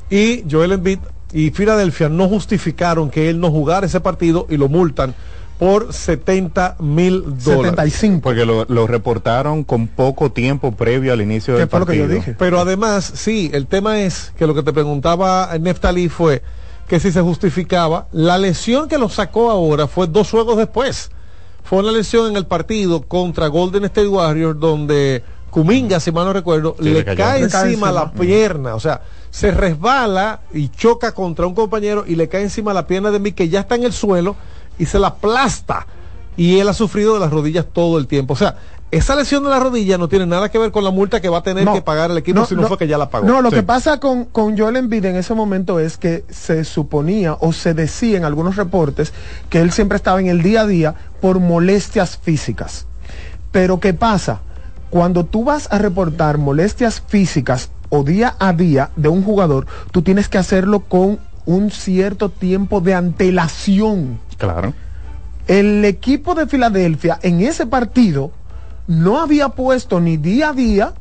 Y Joel Embiid y Filadelfia no justificaron que él no jugara ese partido y lo multan por 70 mil dólares. 75. Porque lo, lo reportaron con poco tiempo previo al inicio ¿Qué del fue lo que partido. yo dije? Pero además, sí, el tema es que lo que te preguntaba Neftalí fue que si se justificaba, la lesión que lo sacó ahora fue dos juegos después. Fue una lesión en el partido contra Golden State Warriors donde Cuminga, si mal no recuerdo, Sí, le, cae Le cae encima encima. la pierna, o sea, se resbala y choca contra un compañero y le cae encima la pierna de mí que ya está en el suelo y se la aplasta. Y él ha sufrido de las rodillas todo el tiempo. O sea, esa lesión de la rodilla no tiene nada que ver con la multa que va a tener No. que pagar el equipo, No, sino no. fue que ya la pagó. No, lo Sí. que pasa con, con Joel Embiid en ese momento es que se suponía o se decía en algunos reportes que él siempre estaba en el día a día por molestias físicas. Pero ¿qué pasa? Cuando tú vas a reportar molestias físicas o día a día de un jugador, tú tienes que hacerlo con un cierto tiempo de antelación. Claro. El equipo de Filadelfia en ese partido no había puesto ni día a día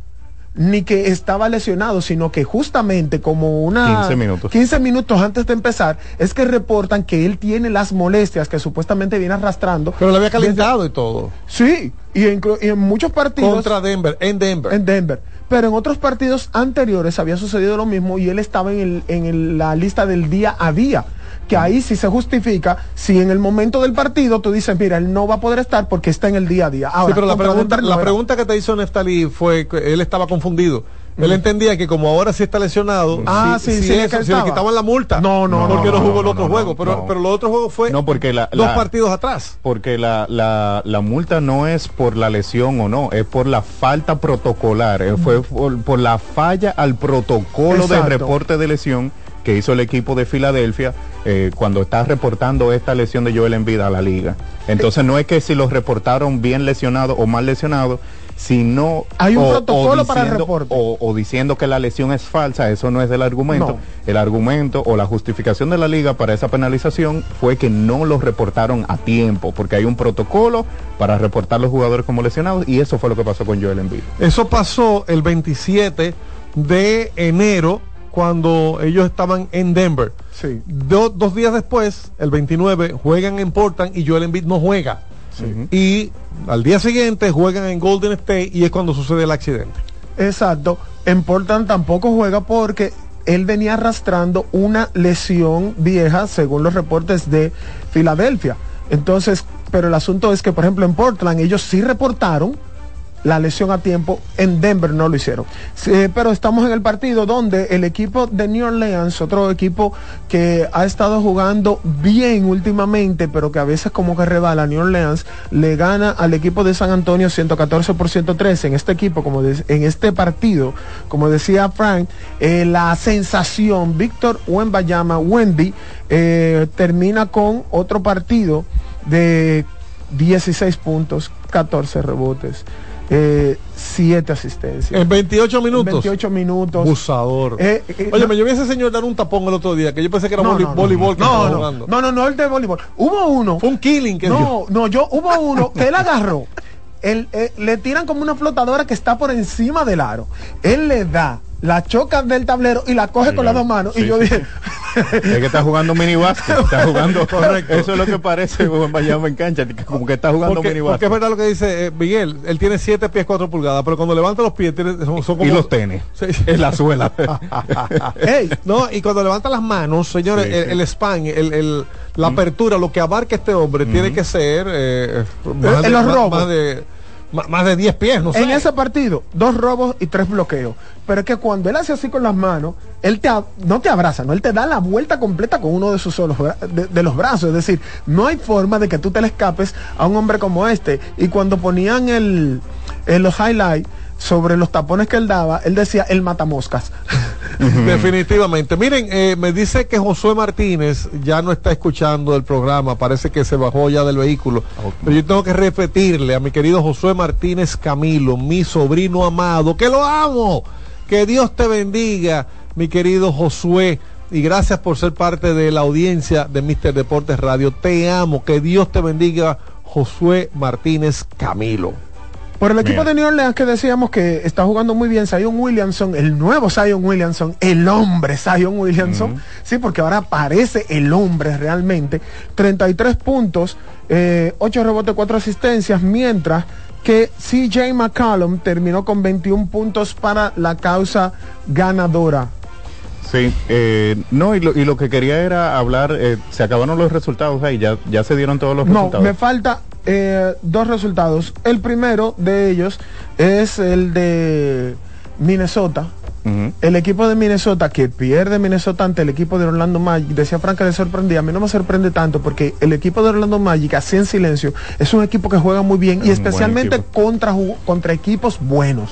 ni que estaba lesionado, sino que justamente como una 15 minutos. 15 minutos antes de empezar, es que reportan que él tiene las molestias que supuestamente viene arrastrando. Pero le había calentado y todo. Sí, y en, y en muchos partidos Contra Denver, en Denver. en Denver. Pero en otros partidos anteriores había sucedido lo mismo y él estaba en, el- en el- la lista del día a día. Que ahí sí se justifica si en el momento del partido tú dices, mira, él no va a poder estar porque está en el día a día. Ahora, sí, pero la pregunta, no la pregunta que te hizo Neftali fue que él estaba confundido. Él entendía que como ahora sí está lesionado, Ah, sí, sí, le eso, si le calentaba. quitaban la multa. No, no, porque no, no, jugó el no, otro no, juego. no, pero, no. pero los otros juegos fue No, porque la, dos la- partidos atrás. Porque la, la, la multa no es por la lesión o no, es por la falta protocolar, eh, fue por, por la falla al protocolo de reporte de lesión que hizo el equipo de Filadelfia eh, cuando está reportando esta lesión de Joel Embiid a la liga. Entonces no es que si los reportaron bien lesionado o mal lesionado, sino Hay un o- o protocolo para el diciendo- reporte. O, o diciendo que la lesión es falsa, eso no es el argumento. No. El argumento o la justificación de la liga para esa penalización fue que no los reportaron a tiempo, porque hay un protocolo para reportar los jugadores como lesionados y eso fue lo que pasó con Joel Embiid. Eso pasó el 27 de enero cuando ellos estaban en Denver. Sí. Do- dos días después, el 29, juegan en Portland y Joel Embiid no juega. Y al día siguiente juegan en Golden State y es cuando sucede el accidente. Exacto. En Portland tampoco juega porque él venía arrastrando una lesión vieja, según los reportes de Filadelfia. Entonces, pero el asunto es que, por ejemplo, en Portland ellos sí reportaron la lesión a tiempo, en Denver no lo hicieron. Pero estamos en el partido donde el equipo de New Orleans, otro equipo que ha estado jugando bien últimamente, pero que a veces como que rebala, New Orleans le gana al equipo de San Antonio 114 por 113 en este equipo, como en este partido, como decía Frank, eh, la sensación Víctor Wembayama, Wemby, eh, termina con otro partido de 16 puntos, 14 rebotes, 7 asistencias. En 28 minutos. 28 minutos. Busador. Eh, eh, Oye, no- me yo vi a ese señor dar un tapón el otro día, que yo pensé que era No, no, voleibol que no, no, jugando. no, no, no, el de voleibol. Hubo uno. Fue un killing que. No, no, yo hubo uno que él agarró. Él, eh, le tiran como una flotadora que está por encima del aro. Él le da la choca del tablero y la coge con las dos manos. y yo dije, Es que está jugando mini básquet, está jugando Correcto. Eso es lo que parece Juan Bayama en cancha, como que está jugando Porque, mini porque es verdad lo que dice eh, Miguel, él tiene 7 pies 4 pulgadas, pero cuando levanta los pies tiene- son, son como... Y los tenis. Sí. En la suela. Ey, no, y cuando levanta las manos, señores, el, el span, el, el- la apertura, lo que abarca este hombre, tiene que ser eh, más, En de, los más- robos. más de más, de 10 pies, no sé. en ese partido, dos robos y tres bloqueos. Pero es que cuando él hace así con las manos, él te, no te abraza, no, él te da la vuelta completa con uno de sus solos de, de los brazos. Es decir, no hay forma de que tú te le escapes a un hombre como este. Y cuando ponían el, en los highlights sobre los tapones que él daba, él decía el matamoscas. Definitivamente. Miren, eh, me dice que Josué Martínez ya no está escuchando el programa, parece que se bajó ya del vehículo. Pero yo tengo que repetirle a mi querido Josué Martínez Camilo, mi sobrino amado, que lo amo. Que Dios te bendiga, mi querido Josué. Y gracias por ser parte de la audiencia de Mister Deportes Radio. Te amo. Que Dios te bendiga, Josué Martínez Camilo. Por el equipo Mira. de New Orleans que decíamos que está jugando muy bien, Zion Williamson, el nuevo Zion Williamson, el hombre Zion Williamson, sí, porque ahora aparece el hombre realmente, 33 puntos, eh, 8 rebotes, 4 asistencias, mientras que CJ McCollum terminó con 21 puntos para la causa ganadora. Sí, eh, no, y lo, y lo que quería era hablar, eh, se acabaron los resultados ahí, ya, ya se dieron todos los No, resultados. me falta eh, dos resultados. El primero de ellos es el de Minnesota. El equipo de Minnesota que pierde Minnesota ante el equipo de Orlando Magic, decía Frank que le sorprendía, a mí no me sorprende tanto porque el equipo de Orlando Magic, así en silencio, es un equipo que juega muy bien Es y especialmente contra, contra equipos buenos.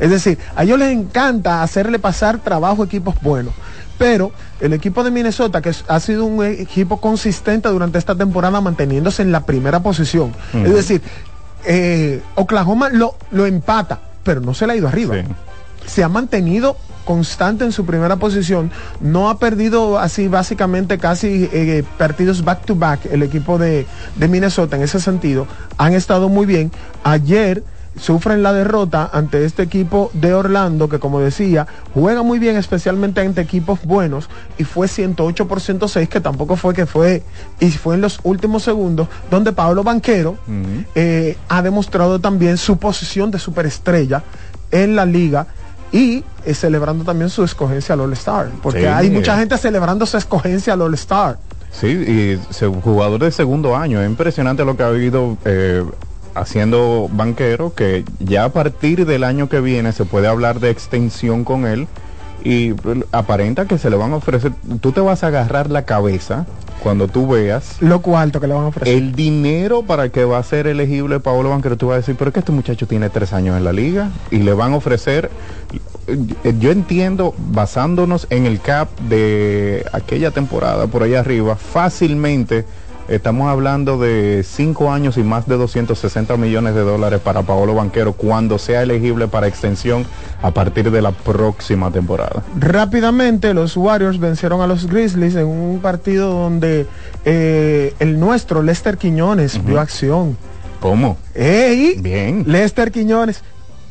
Es decir, a ellos les encanta hacerle pasar trabajo a equipos buenos. Pero el equipo de Minnesota, que ha sido un equipo consistente durante esta temporada, manteniéndose en la primera posición. Es decir, eh, Oklahoma lo, lo empata, pero no se le ha ido arriba. Sí. Se ha mantenido constante en su primera posición, no ha perdido así básicamente casi eh, partidos back to back el equipo de, de Minnesota en ese sentido, han estado muy bien. Ayer sufren la derrota ante este equipo de Orlando que como decía juega muy bien especialmente ante equipos buenos y fue 108 por 106 que tampoco fue que fue y fue en los últimos segundos donde Pablo Banquero eh, ha demostrado también su posición de superestrella en la liga y eh, celebrando también su escogencia al All-Star. Porque Sí. hay mucha gente celebrando su escogencia al All-Star. Sí, y se- jugador de segundo año. Es impresionante lo que ha habido eh, haciendo banquero, que ya a partir del año que viene se puede hablar de extensión con él y pues, aparenta que se le van a ofrecer, tú te vas a agarrar la cabeza cuando tú veas Lo cuarto que le van a ofrecer. el dinero para que va a ser elegible Paolo Banquero, tú vas a decir, pero es que este muchacho tiene tres años en la liga y le van a ofrecer, eh, yo entiendo, basándonos en el cap de aquella temporada por ahí arriba, fácilmente estamos hablando de cinco años y más de 260 millones de dólares para Paolo Banquero cuando sea elegible para extensión a partir de la próxima temporada. Rápidamente los Warriors vencieron a los Grizzlies en un partido donde eh, el nuestro, Lester Quiñones, vio acción. ¿Cómo? ¡Ey! Bien. Lester Quiñones.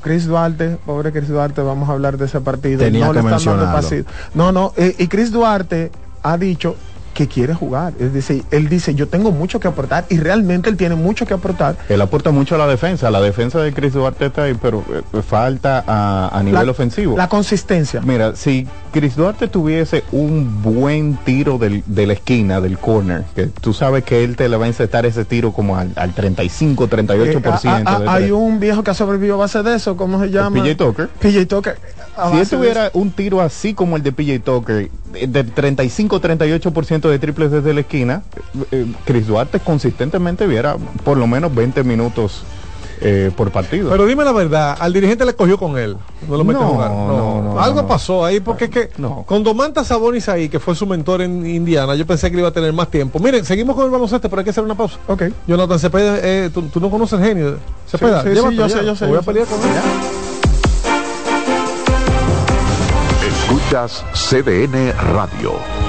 Chris Duarte, pobre Chris Duarte, vamos a hablar de ese partido. Tenía no que le están dando. No, no, eh, y Chris Duarte ha dicho que quiere jugar. Es decir, él dice, yo tengo mucho que aportar y realmente él tiene mucho que aportar. Él aporta mucho a la defensa, la defensa de Cristóbal Arteta, pero eh, eh, falta a, nivel ofensivo. La consistencia. Mira, si Cris Duarte tuviese un buen tiro del, de la esquina, del corner, que tú sabes que él te le va a insertar ese tiro como al, al 35, 38%. Eh, ah, ah, ah, hay un viejo que sobrevivió a base de eso, ¿cómo se llama? PJ Tucker. PJ Tucker. Si él tuviera un tiro así como el de PJ Tucker, del 35, 38% de triples desde la esquina, eh, eh, Chris Duarte consistentemente viera por lo menos 20 minutos eh, por partido. Pero dime la verdad, al dirigente le cogió con él. No lo mete no, a. No, Algo pasó ahí, porque es que con Domanta Sabonis ahí, que fue su mentor en Indiana, yo pensé que le iba a tener más tiempo. Miren, seguimos con el baloncesto, pero hay que hacer una pausa. Ok. Jonathan Cepeda, eh, tú, no conoces el genio. Cepeda, sí, sí, yo sé, yo sé. Voy a pelear sé. Escuchas CDN Radio.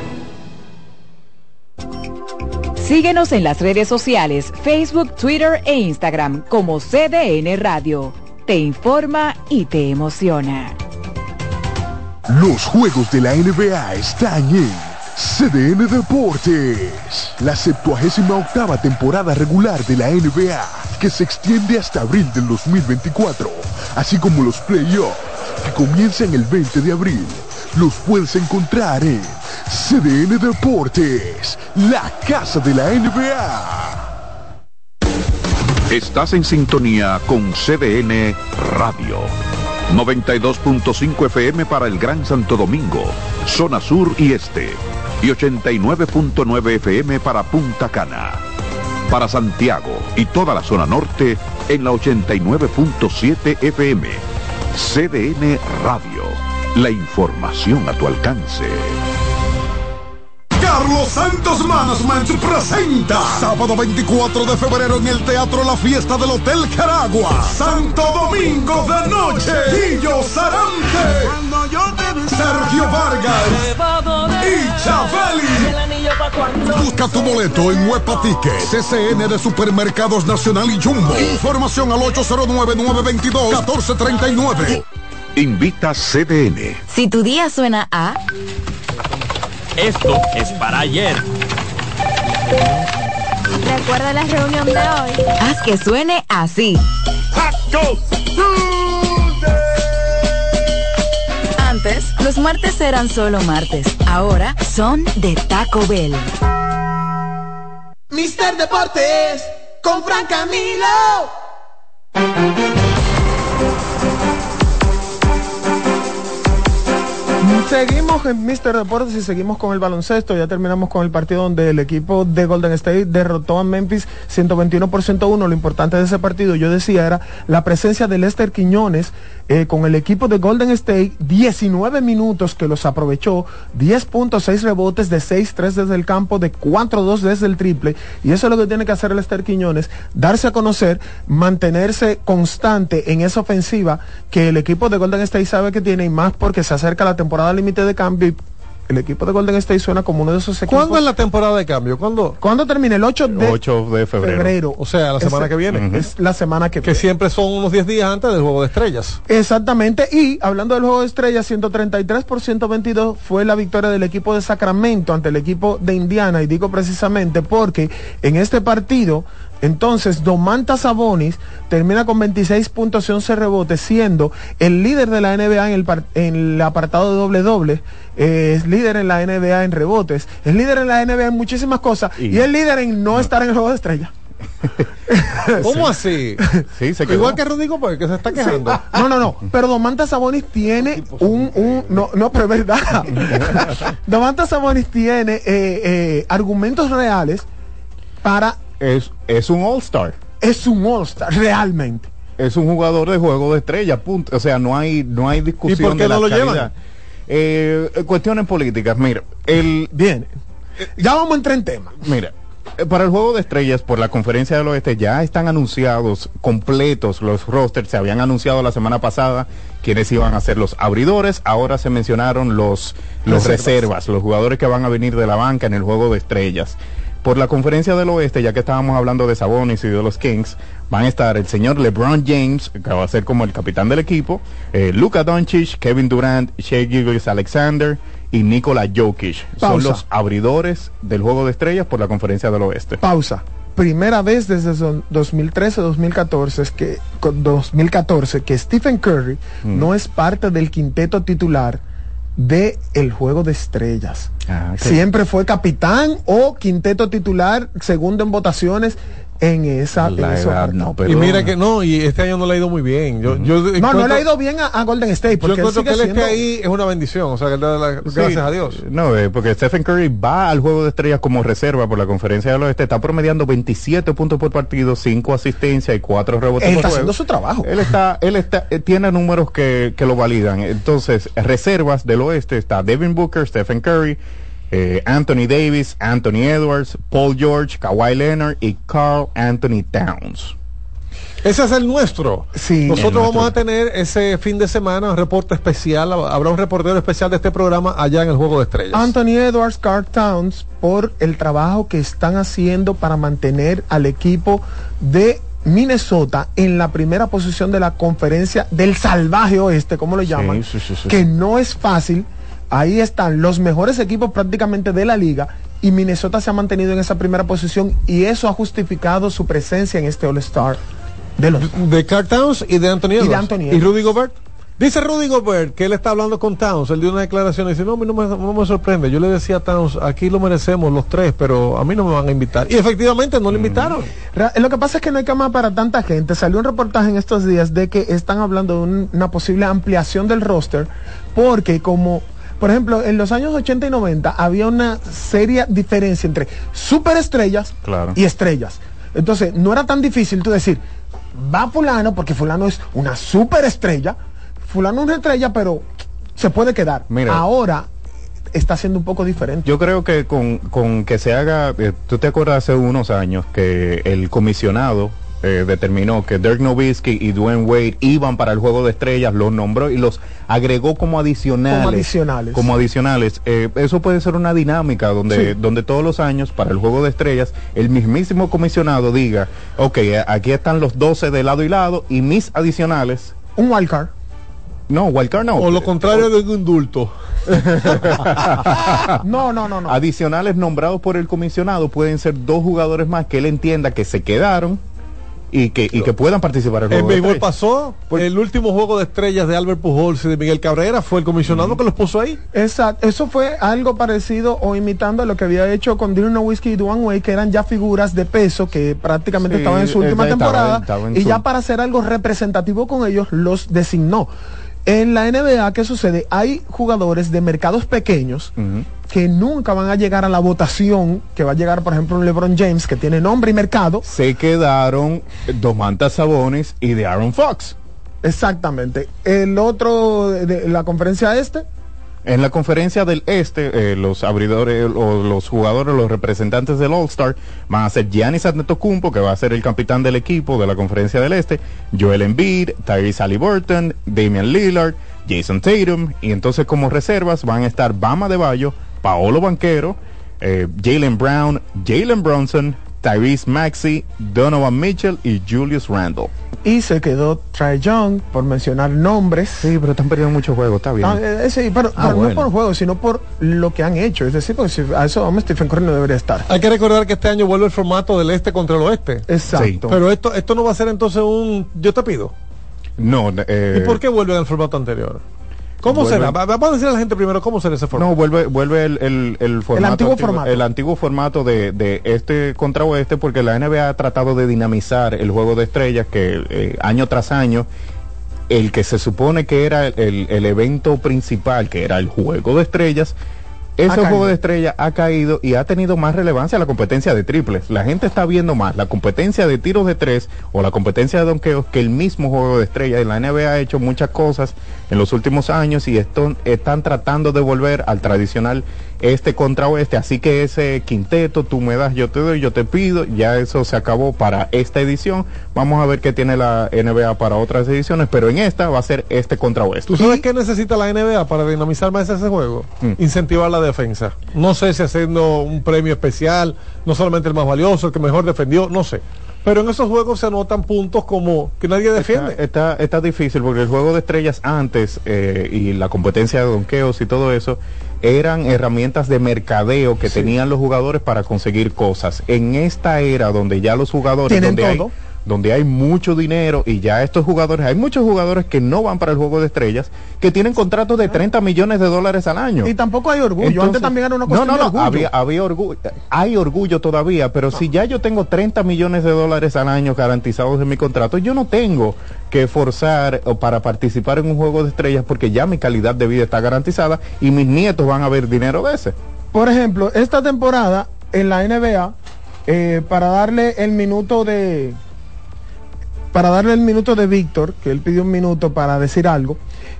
Síguenos en las redes sociales, Facebook, Twitter e Instagram como CDN Radio. Te informa y te emociona. Los juegos de la NBA están en CDN Deportes. La 78 octava temporada regular de la NBA, que se extiende hasta abril del 2024, así como los playoffs, que comienzan el 20 de abril. Los puedes encontrar en CDN Deportes, la casa de la NBA. Estás en sintonía con CDN Radio. 92.5 FM para el Gran Santo Domingo, zona sur y este. Y 89.9 FM para Punta Cana. Para Santiago y toda la zona norte en la 89.7 FM. CDN Radio. La información a tu alcance. Carlos Santos Management presenta sábado 24 de febrero en el Teatro La Fiesta del Hotel Caragua. Santo Domingo de noche. Guillo Sarante. Cuando yo te Sergio Vargas. Y Chaveli. Busca tu boleto en Huepa CCN de Supermercados Nacional y Jumbo. Información al 809-922-1439. Invita CDN. Si tu día suena a... Esto es para ayer. Recuerda la reunión de hoy. Haz que suene así. Antes, los martes eran solo martes. Ahora son de Taco Bell. Mister Deportes con Fran Camilo. Seguimos en Mister Deportes y seguimos con el baloncesto. Ya terminamos con el partido donde el equipo de Golden State derrotó a Memphis 121 por 101. Lo importante de ese partido, yo decía, era la presencia de Lester Quiñones eh, con el equipo de Golden State. 19 minutos que los aprovechó, 10.6 rebotes de 6-3 desde el campo, de 4-2 desde el triple. Y eso es lo que tiene que hacer Lester Quiñones, darse a conocer, mantenerse constante en esa ofensiva que el equipo de Golden State sabe que tiene y más porque se acerca la temporada límite de cambio el equipo de Golden State suena como uno de esos equipos. ¿Cuándo es la temporada de cambio? ¿Cuándo? ¿Cuándo termina? El 8 de, 8 de febrero. O sea, la semana que viene. Es la semana que Que siempre son unos 10 días antes del juego de estrellas. Exactamente, y hablando del juego de estrellas, 133 por 122 fue la victoria del equipo de Sacramento ante el equipo de Indiana, y digo precisamente porque en este partido, entonces, Domantas Sabonis termina con 26 puntos y 11 rebotes, siendo el líder de la NBA en el, par- en el apartado de doble-doble, eh, es líder en la NBA en rebotes, es líder en la NBA en muchísimas cosas, y, es líder en no, estar en el juego de estrellas. ¿Cómo así? Sí, se Igual que Rodrigo, porque se está quejando. No, no, no. Pero Domantas Sabonis tiene un, un- no, no, pero es verdad. Domantas Sabonis tiene eh, eh, argumentos reales para. Es, es un All-Star. Es un All-Star, realmente. Es un jugador de juego de estrella, punto. O sea, no hay, no hay discusión ¿Y por qué de la no lo calidad. llevan? Eh, cuestiones políticas. Mira, el, Bien. Ya vamos a entrar en tema. Mira, eh, para el juego de estrellas por la conferencia del oeste ya están anunciados completos los rosters. Se habían anunciado la semana pasada quienes iban a ser los abridores. Ahora se mencionaron los, los Reservas. reservas, los jugadores que van a venir de la banca en el juego de estrellas. Por la conferencia del oeste, ya que estábamos hablando de Sabonis y de los Kings, van a estar el señor LeBron James, que va a ser como el capitán del equipo, eh, Luka Doncic, Kevin Durant, Shea Gilgeous Alexander y Nikola Jokic. Son Pausa. los abridores del juego de estrellas por la conferencia del oeste. Pausa. Primera vez desde son- 2013-2014 es que con 2014 que Stephen Curry Mm. no es parte del quinteto titular de el juego de estrellas. Ah. Siempre fue capitán o quinteto titular, segundo en votaciones en esa. en La esos edad, marcos. no, pero- Y mira que no, y este año no le ha ido muy bien. Yo, yo No, no le ha ido bien a, a Golden State Yo porque él encuentro que él esté siendo- ahí es una bendición. O sea, que la- Sí, gracias a Dios. No, eh, porque Stephen Curry va al juego de estrellas como reserva por la conferencia del oeste. Está promediando 27 puntos por partido, 5 asistencias y 4 rebotes Él por está juego. haciendo su trabajo. Él está, él está, eh, tiene números que, que lo validan. Entonces, reservas del oeste está Devin Booker, Stephen Curry, eh, Anthony Davis, Anthony Edwards, Paul George, Kawhi Leonard y Carl Anthony Towns. Ese es el nuestro. Sí. Nosotros El vamos nuestro. a tener ese fin de semana un reporte especial. Habrá un reportero especial de este programa allá en el Juego de Estrellas. Anthony Edwards, Carl Towns, por el trabajo que están haciendo para mantener al equipo de Minnesota en la primera posición de la conferencia del salvaje oeste, como lo llaman, sí, sí, sí, que no es fácil. Ahí están los mejores equipos prácticamente de la liga y Minnesota se ha mantenido en esa primera posición y eso ha justificado su presencia en este All-Star de los de Towns y de Anthony Edwards. de Anthony ¿Y. Rudy Gobert? Dice Rudy Gobert que él está hablando con Towns. Él dio una declaración y dice: No, a mí no me, no me sorprende. Yo le decía a Towns, aquí lo merecemos los tres, pero a mí no me van a invitar. Y efectivamente no le invitaron. Ra- Lo que pasa es que no hay cama para tanta gente. Salió un reportaje en estos días de que están hablando de un- una posible ampliación del roster, porque como, por ejemplo, en los años 80 y 90 había una seria diferencia entre superestrellas Claro. y estrellas. Entonces, no era tan difícil tú decir, va fulano, porque fulano es una superestrella, fulano es una estrella, pero se puede quedar. Mira. Ahora está siendo un poco diferente. Yo creo que con, con que se haga, eh, tú te acuerdas hace unos años que el comisionado eh, determinó que Dirk Nowitzki y Dwayne Wade iban para el juego de estrellas, los nombró y los agregó como adicionales. Como adicionales. Como adicionales. Eh, eso puede ser una dinámica donde, Sí. donde todos los años para el juego de estrellas el mismísimo comisionado diga, ok, eh, aquí están los 12 de lado y lado y mis adicionales. Un wildcard. No, wildcard no. O lo contrario de un indulto. no, no, no, no. Adicionales nombrados por el comisionado pueden ser dos jugadores más que él entienda que se quedaron y que, y que puedan participar en el En juego béisbol estrellas. pasó, el último juego de estrellas de Albert Pujols y de Miguel Cabrera fue el comisionado que los puso ahí. Exacto, eso fue algo parecido o imitando a lo que había hecho con Dirk Nowitzki y Dwayne Wade, que eran ya figuras de peso que prácticamente Sí, estaban en su última estaba- temporada estaba en y su- ya para hacer algo representativo con ellos los designó. En la NBA, ¿qué sucede? Hay jugadores de mercados pequeños que nunca van a llegar a la votación que va a llegar, por ejemplo, un LeBron James que tiene nombre y mercado. Se quedaron Domantas Sabonis y de Aaron Fox. Exactamente. El otro de, de la conferencia este, En la conferencia del Este, eh, los abridores o los jugadores, los representantes del All-Star van a ser Giannis Antetokounmpo, que va a ser el capitán del equipo de la conferencia del Este, Joel Embiid, Tyrese Halliburton, Damian Lillard, Jason Tatum, y entonces como reservas van a estar Bama de Bayo, Paolo Banquero, eh, Jalen Brown, Jalen Bronson, Tyrese Maxey, Donovan Mitchell y Julius Randle. y se quedó Trae Young, por mencionar nombres. Sí, pero están perdiendo muchos juegos, está bien. Ah, eh, sí, pero, Ah, pero bueno. no por juego, sino por lo que han hecho. Es decir, porque si a eso vamos, Stephen Curry no debería estar. Hay que recordar que este año vuelve el formato del este contra el oeste. Exacto. Pero esto, esto no va a ser entonces un yo te pido. No, eh, ¿Y por qué vuelven al formato anterior? ¿Cómo será? Va- Vamos a decirle a la gente primero cómo será ese formato. No, vuelve, vuelve el, el, el formato. antiguo formato. El antiguo formato de, de este contra oeste, porque la NBA ha tratado de dinamizar el juego de estrellas que eh, año tras año, el que se supone que era el, el evento principal, que era el juego de estrellas, ese juego de estrellas ha caído y ha tenido más relevancia la competencia de triples. La gente está viendo más la competencia de tiros de tres o la competencia de donkeos que el mismo juego de estrellas. Y la NBA ha hecho muchas cosas en los últimos años y esto, están tratando de volver al tradicional este contra oeste. Así que ese quinteto, tú me das, yo te doy, yo te pido, ya eso se acabó para esta edición. Vamos a ver qué tiene la NBA para otras ediciones, pero en esta va a ser este contra oeste. ¿Tú sabes qué necesita la NBA para dinamizar más ese juego? Mm. Incentivar la defensa. No sé si haciendo un premio especial, no solamente el más valioso, el que mejor defendió, no sé. Pero en esos juegos se anotan puntos como que nadie defiende. Está, está, está difícil porque el juego de estrellas antes eh, y la competencia de donkeos y todo eso eran herramientas de mercadeo que tenían los jugadores para conseguir cosas. En esta era donde ya los jugadores, Tienen donde hay, todo. Donde hay mucho dinero y ya estos jugadores, hay muchos jugadores que no van para el juego de estrellas, que tienen contratos de 30 millones de dólares al año. Y tampoco hay orgullo. Entonces- Antes también era una no, cuestión no, de no, orgullo. había, había orgullo, hay orgullo todavía, pero si ya yo tengo 30 millones de dólares al año garantizados en mi contrato, yo no tengo que forzar o para participar en un juego de estrellas porque ya mi calidad de vida está garantizada y mis nietos van a ver dinero de ese. Por ejemplo, esta temporada en la NBA, eh, para darle el minuto de. Para darle el minuto de Víctor, que él pidió un minuto para decir algo,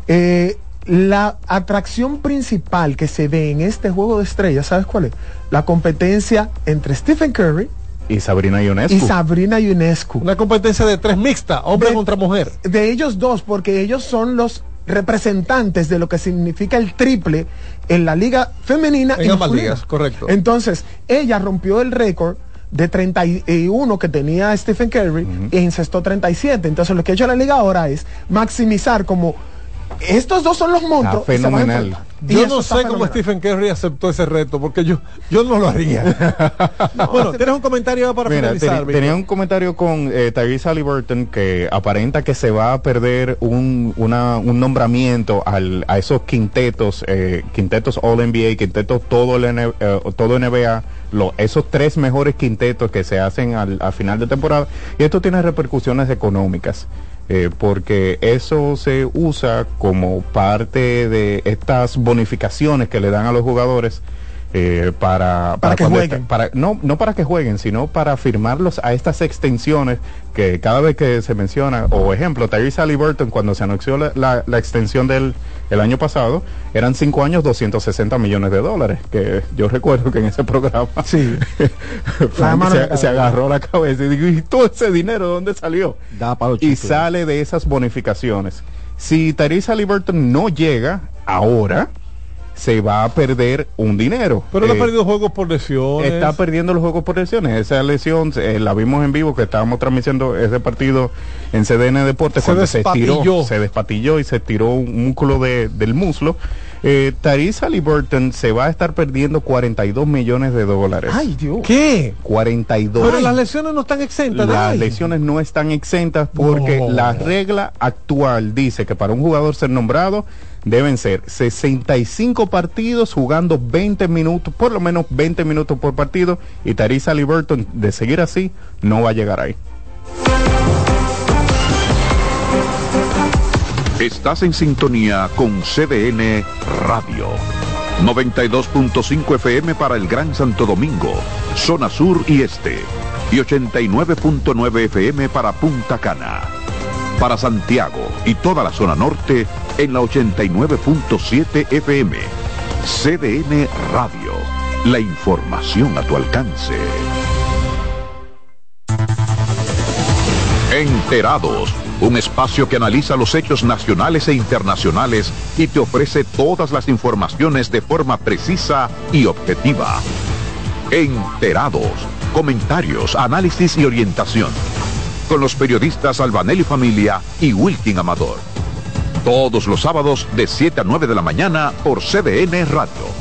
eh, la atracción principal que se ve en este juego de estrellas, ¿sabes cuál es? La competencia entre Stephen Curry Y Sabrina Ionescu. y Sabrina Ionescu. Una competencia de tres mixta, hombre De- contra mujer. de ellos dos, porque ellos son los representantes de lo que significa el triple en la liga femenina En y ambas ligas, correcto. Entonces, ella rompió el récord de 31 que tenía Stephen Curry e incestó 37. Entonces, lo que ha hecho la liga ahora es maximizar como estos dos son los monstruos. fenomenal. Yo no sé cómo. Stephen Curry aceptó ese reto, porque yo, yo no lo haría. bueno, tienes un comentario para Mira, finalizar. tenía un comentario con eh, Tyrese Halliburton que aparenta que se va a perder un, una- un nombramiento al, a esos quintetos, eh, quintetos All NBA, quintetos todo, el eh, todo NBA, lo- esos tres mejores quintetos que se hacen al, a final de temporada. Y esto tiene repercusiones económicas. Eh, porque eso se usa como parte de estas bonificaciones que le dan a los jugadores eh, para, Para que jueguen. para, no, no para que jueguen, sino para firmarlos a estas extensiones que cada vez que se menciona, o ejemplo, Tyrese Halliburton cuando se anunció la, la- la extensión del el año pasado eran cinco años 260 millones de dólares, que yo recuerdo que en ese programa sí. Se, se, agarró la cabeza y dijo, ¿y todo ese dinero de dónde salió? Da para y sale de esas bonificaciones. Si Teresa Liberton no llega ahora, se va a perder un dinero. Pero él ha perdido juegos por lesiones. Está perdiendo los juegos por lesiones. Esa lesión eh, la vimos en vivo que estábamos transmitiendo ese partido en CDN Deportes se cuando despatilló. se estiró, se despatilló y se tiró un músculo de, del muslo. Eh, Tarisa Liberton se va a estar perdiendo 42 millones de dólares. Ay, Dios. ¿Qué? 42. Pero las lesiones no están exentas. Las lesiones no están exentas porque No. la regla actual dice que para un jugador ser nombrado deben ser 65 partidos jugando 20 minutos, por lo menos 20 minutos por partido y Tarisa Liberton de seguir así no va a llegar ahí. Estás en sintonía con CDN Radio. 92.5 FM para el Gran Santo Domingo, zona sur y este. Y 89.9 FM para Punta Cana. Para Santiago y toda la zona norte en la 89.7 FM. CDN Radio. La información a tu alcance. Enterados, un espacio que analiza los hechos nacionales e internacionales y te ofrece todas las informaciones de forma precisa y objetiva. Enterados, comentarios, análisis y orientación. Con los periodistas Albanelli Familia y Wilkin Amador. Todos los sábados de 7 a 9 de la mañana por CDN Radio.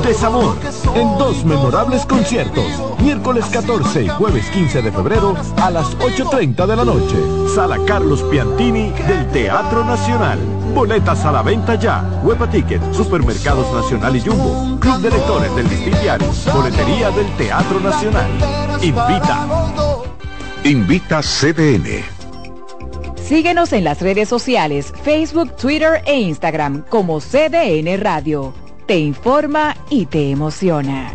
Desamor, en dos memorables conciertos, miércoles 14 y jueves 15 de febrero a las 8.30 de la noche. Sala Carlos Piantini del Teatro Nacional. Boletas a la venta ya. Huepa Ticket, Supermercados Nacional y Jumbo. Club de Lectores del Distritiario. Boletería del Teatro Nacional. Invita. Invita CDN. Síguenos en las redes sociales, Facebook, Twitter e Instagram como CDN Radio. Te informa y te emociona.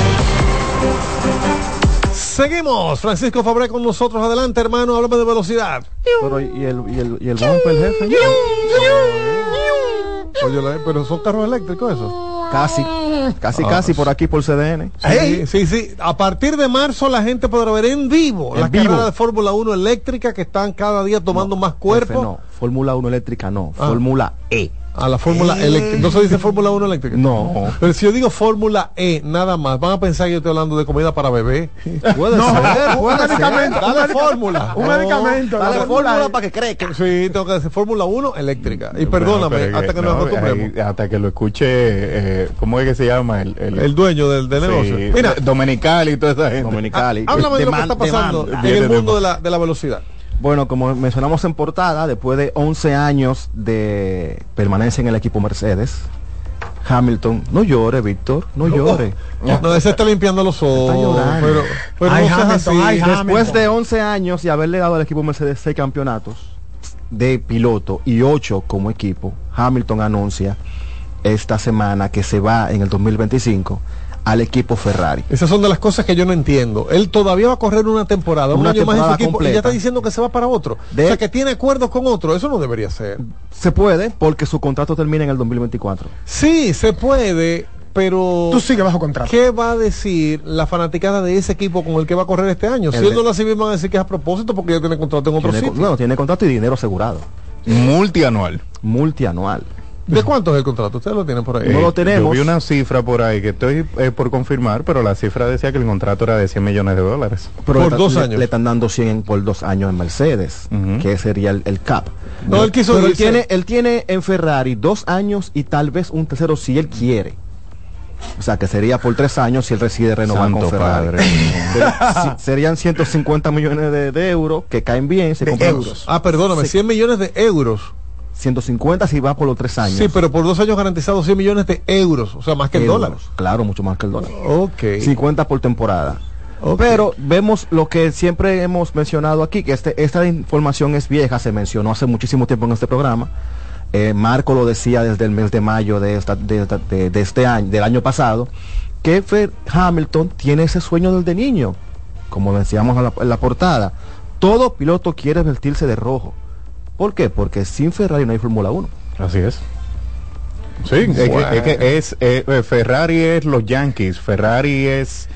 Seguimos. Francisco Fabré con nosotros. Adelante, hermano. Háblame de velocidad. Pero, ¿y el, y el, y el bumper, jefe? Oye, pero son carros eléctricos eso. Casi, casi, Ah, casi pues. por aquí por CDN. Sí, sí, sí. A partir de marzo la gente podrá ver en vivo En las vivo. carreras de Fórmula 1 eléctrica que están cada día tomando más cuerpo. Jefe, no, Fórmula 1 eléctrica no, Ah. Fórmula E. A la Fórmula Eh. eléctrica. ¿No se dice Fórmula 1 eléctrica? No. Pero si yo digo Fórmula E, nada más, van a pensar que yo estoy hablando de comida para bebé. Puede No, ser, un medicamento, Dale dale fórmula. Un No, medicamento, Dale la fórmula para que crezca. Sí, tengo que decir Fórmula 1 eléctrica. Y perdóname, hasta que nos no, acostumbremos. ahí, hasta que lo escuche, eh, ¿cómo es que se llama? El, El dueño del, del Sí, negocio. Mira, Domenicali y toda esa gente. Domenicali. háblame de lo que está pasando en el mundo de la, de la velocidad. Bueno, como mencionamos en portada, después de 11 años de permanencia en el equipo Mercedes, Hamilton, no llore, Víctor, no llore. No, ese está limpiando los ojos. Está. Pero, pero Ay, no seas Hamilton, así. ay, Después de 11 años y haberle dado al equipo Mercedes 6 campeonatos, de piloto y 8 como equipo, Hamilton anuncia esta semana que se va en el 2025 al equipo Ferrari. Esas son de las cosas que yo no entiendo. Él todavía va a correr una temporada, un Una año más en su equipo y ya está diciendo que se va para otro. De- o sea, que tiene acuerdos con otro. Eso no debería ser. Se puede porque su contrato termina en el 2024. Sí, se puede, pero... Tú sigues bajo contrato. ¿Qué va a decir la fanaticada de ese equipo con el que va a correr este año? Si El él de- no lo hace bien, van a decir que es a propósito porque ya tiene contrato en otro Tiene, sitio. bueno, tiene contrato y dinero asegurado. Multianual. Multianual. ¿De cuánto es el contrato? Ustedes lo tienen por ahí. No lo tenemos. Yo vi una cifra por ahí que estoy eh, por confirmar, pero la cifra decía que el contrato era de 100 millones de dólares. Pero Por le, dos le- años. Le están dando 100 en- por dos años en Mercedes, Ujú. que sería el, el cap. No, él quiso Pero él tiene, él tiene en Ferrari dos años y tal vez un tercero si él quiere. O sea, que sería por tres años si él decide renovar Santo con Ferrari. padre. Pero si- serían 150 millones de, de euros que caen bien. Se De euros. Ah, perdóname, Se- 100 millones de euros. 150 si va por los tres años. Sí, pero por dos años garantizados 100 millones de euros. O sea, más que el Euros. dólar. Claro, mucho más que el dólar. Ok. 50 por temporada. Pero vemos lo que siempre hemos mencionado aquí, que este, esta información es vieja, se mencionó hace muchísimo tiempo en este programa. Eh, Marco lo decía desde el mes de mayo de, esta- de, de- de este año, del año pasado, que Fer- Hamilton tiene ese sueño desde niño, como decíamos en la, en la portada. Todo piloto quiere vestirse de rojo. ¿Por qué? Porque sin Ferrari no hay Fórmula 1. Así es. Sí, es que, es, que es, eh, eh, Ferrari es los Yankees, Ferrari es...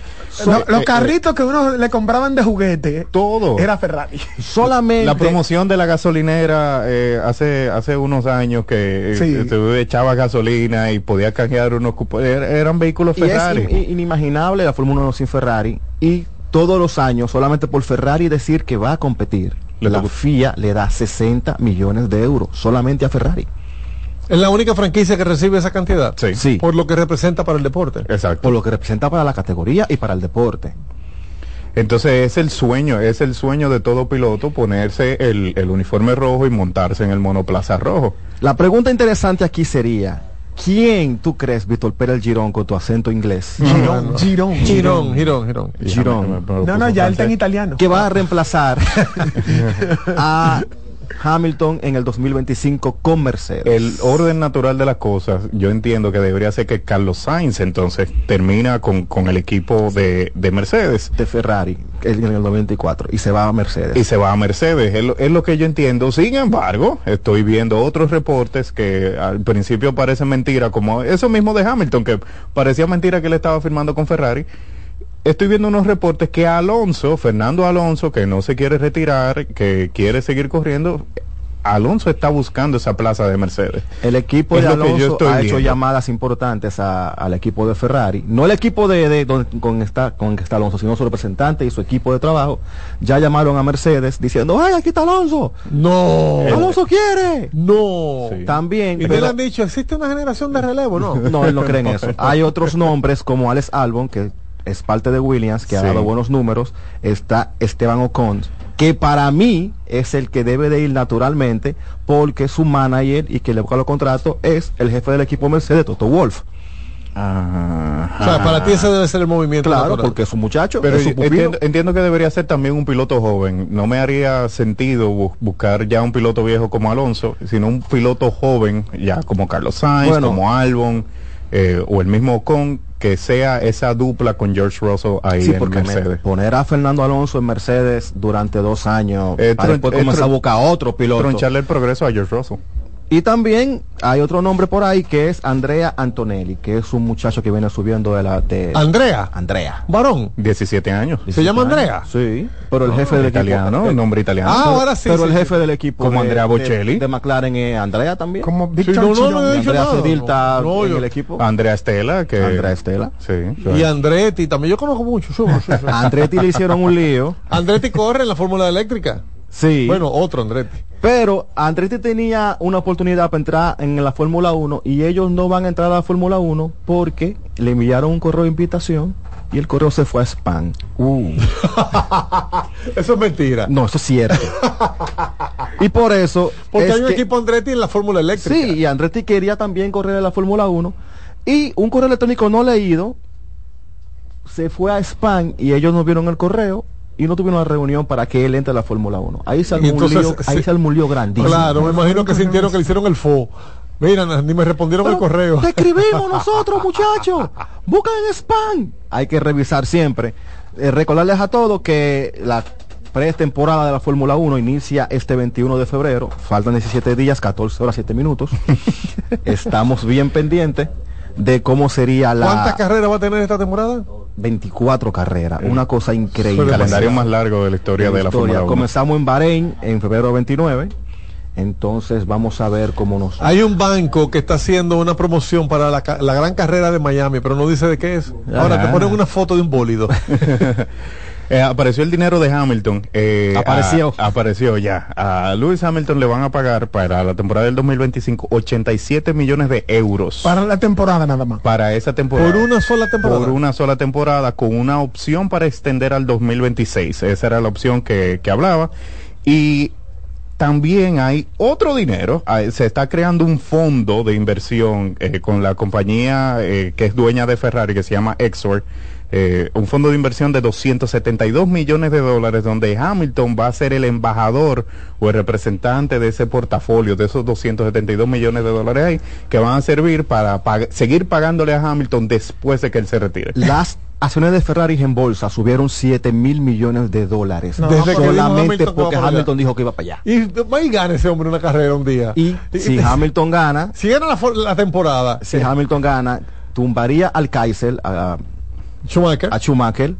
Lo- eh, los eh, carritos que uno le compraban de juguete todo. era Ferrari. Solamente La promoción de la gasolinera eh, hace hace unos años que eh, Sí. te echaba gasolina y podía canjear unos cupos. Er- Eran vehículos Y es Ferrari. in- in- inimaginable la Fórmula 1 sin Ferrari y todos los años solamente por Ferrari decir que va a competir, Le la FIA le da 60 millones de euros solamente a Ferrari. Es la única franquicia que recibe esa cantidad. Sí. Sí. Por lo que representa para el deporte. Exacto. Por lo que representa para la categoría y para el deporte. Entonces es el sueño, es el sueño de todo piloto ponerse el, el uniforme rojo y montarse en el monoplaza rojo. La pregunta interesante aquí sería, ¿quién tú crees, Víctor Pérez Girón, con tu acento inglés? Girón, Girón, Girón, Girón, Girón. Girón. No, no, ya él está en italiano. que va a reemplazar a Hamilton en el 2025 con Mercedes. El orden natural de las cosas, yo entiendo que debería ser que Carlos Sainz entonces termina con, con el equipo de, de Mercedes de Ferrari en el 94 y se va a Mercedes. y se va a Mercedes. Es lo, es lo que yo entiendo. Sin embargo, estoy viendo otros reportes que al principio parecen mentira, como eso mismo de Hamilton, que parecía mentira que él estaba firmando con Ferrari. Estoy viendo unos reportes que Alonso, Fernando Alonso, que no se quiere retirar, que quiere seguir corriendo, Alonso está buscando esa plaza de Mercedes. El equipo Es de Alonso estoy ha hecho viendo. llamadas importantes a- al equipo de Ferrari. No el equipo de, de con, está, con que está Alonso, sino su representante y su equipo de trabajo. Ya llamaron a Mercedes diciendo, ¡ay, aquí está Alonso! No. ¡Alonso quiere! No. Sí. También. Y pero- le han dicho, existe una generación de relevo, ¿no? no, él no cree en eso. Hay otros nombres como Alex Albon, que es parte de Williams, que ha dado buenos números. Está Esteban Ocon, que para mí es el que debe de ir naturalmente, porque su manager y que le busca los contratos es el jefe del equipo Mercedes, Toto Wolf. O sea, para ti ese debe ser el movimiento. Claro, natural. porque es un muchacho, Pero es entiendo, entiendo que debería ser también un piloto joven. No me haría sentido bu- buscar ya un piloto viejo como Alonso, sino un piloto joven, ya como Carlos Sainz, Bueno. como Albon, eh, o el mismo Ocon, que sea esa dupla con George Russell ahí Sí, en porque me- Mercedes. poner a Fernando Alonso en Mercedes durante dos años Eh, para después eh, comenzar a buscar otro piloto. Troncharle el progreso a George Russell. Y también hay otro nombre por ahí que es Andrea Antonelli, que es un muchacho que viene subiendo de la de Andrea. Andrea. Varón. 17 años. ¿Se llama Andrea? Sí, pero el jefe del italiano, equipo. el nombre italiano. Ah, pero, ahora sí, pero sí, el sí. jefe del equipo Como de- Andrea de- Bocelli. de, McLaren es Andrea también. Como Sí, Víctor no, no, no he dicho Andrea nada. Cedil está No, en yo- el equipo. Andrea Estela, que... Andrea Estela. Sí. Y Andretti, también yo conozco mucho. sí. A Andretti le hicieron un lío. Andretti corre en la fórmula eléctrica. Sí. Bueno, otro Andretti. Pero Andretti tenía una oportunidad para entrar en la Fórmula 1 y ellos no van a entrar a la Fórmula 1 porque le enviaron un correo de invitación y el correo se fue a spam. Eso es mentira. No, eso es cierto. y por eso. Porque es hay un que- equipo Andretti en la fórmula eléctrica. Sí, y Andretti quería también correr en la Fórmula 1 y un correo electrónico no leído se fue a spam y ellos no vieron el correo y no tuvieron una reunión para que él entre a la Fórmula 1. Ahí armó un lío, ahí sí. se armó un lío grandísimo. Claro, me imagino que sintieron que le hicieron el fo. Mira, ni me respondieron el correo. Te escribimos nosotros, muchachos. Buscan en spam. Hay que revisar siempre. Eh, recordarles a todos que la pretemporada de la Fórmula 1 inicia este 21 de febrero. Faltan 17 días, 14 horas, 7 minutos. Estamos bien pendientes de cómo sería la ¿Cuántas carreras va a tener esta temporada? 24 carreras. Una cosa increíble. El calendario más largo de la historia de la Fórmula 1. Comenzamos en Bahrein en febrero 29. Entonces vamos a ver cómo nos... Hay un banco que está haciendo una promoción para la, la gran carrera de Miami, pero no dice de qué es. Ahora te Ah. ponen una foto de un bólido. Eh, apareció el dinero de Hamilton. eh, Apareció. a- apareció ya. A Lewis Hamilton le van a pagar para la temporada del 2025 87 millones de euros. Para la temporada nada más. para esa temporada. Por una sola temporada. Por una sola temporada, con una opción para extender al 2026. Esa era la opción que, que hablaba. Y también hay otro dinero. ah, Se está creando un fondo de inversión eh, con la compañía eh, que es dueña de Ferrari, que se llama Exor. eh, un fondo de inversión de 272 millones de dólares donde Hamilton va a ser el embajador o el representante de ese portafolio de esos 272 millones de dólares ahí que van a servir para seguir pagándole a Hamilton después de que él se retire. Acciones de Ferrari en bolsa subieron 7 mil millones de dólares. No, Desde solamente que porque. Hamilton dijo que iba para allá. Y va y gana ese hombre una carrera un día. Y si Hamilton gana, si gana la, temporada, si Hamilton gana, tumbaría al Kaiser, a, Schumacher. a Schumacher,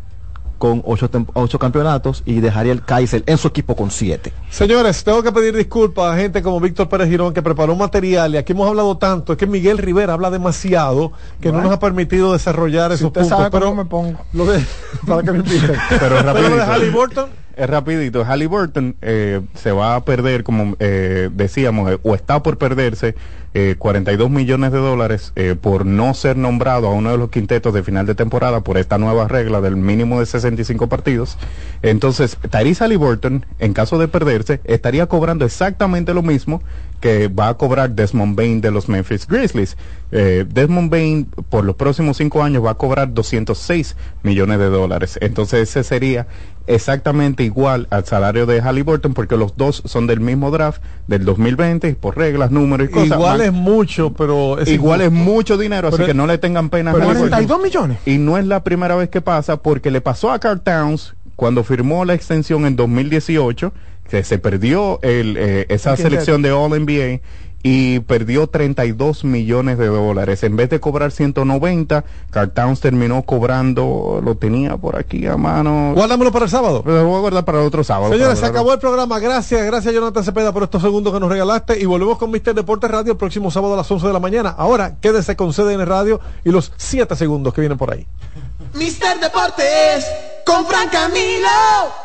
con ocho, ocho campeonatos y dejaría el Kaiser en su equipo con siete. Señores, tengo que pedir disculpas a gente como Víctor Pérez Girón que preparó un material y aquí hemos hablado tanto, es que Miguel Rivera habla demasiado que no nos ha permitido desarrollar Si esos usted puntos. sabe pero cómo me pongo. lo de, para que me inviten. Pero rapidito. Halliburton, Es rapidito. Halliburton eh, se va a perder, como eh, decíamos, eh, o está por perderse eh, 42 millones de dólares eh, por no ser nombrado a uno de los quintetos de final de temporada por esta nueva regla del mínimo de 65 partidos. Entonces, Tyrese Halliburton, en caso de perderse, estaría cobrando exactamente lo mismo que va a cobrar Desmond Bain de los Memphis Grizzlies. Eh, Desmond Bain por los próximos cinco años va a cobrar 206 millones de dólares. Entonces ese sería exactamente igual al salario de Halliburton porque los dos son del mismo draft del 2020 y por reglas, números y cosas. igual es mucho, pero es igual es mucho dinero, así que no le tengan pena pero- Halliburton. 42 millones. Y no es la primera vez que pasa porque le pasó a Carl Towns cuando firmó la extensión en 2018, que se perdió el, eh, esa ¿Quién selección de All NBA y perdió 32 millones de dólares. En vez de cobrar 190, Carl Towns terminó cobrando, lo tenía por aquí a mano. Guárdamelo para el sábado. Lo voy a guardar para otro sábado. Señores, se acabó el programa. Gracias, gracias Jonathan Cepeda por estos segundos que nos regalaste y volvemos con Mister Deportes Radio el próximo sábado a las 11 de la mañana. Ahora, quédese con CDN Radio y los 7 segundos que vienen por ahí. Mister Deportes con Fran Camilo.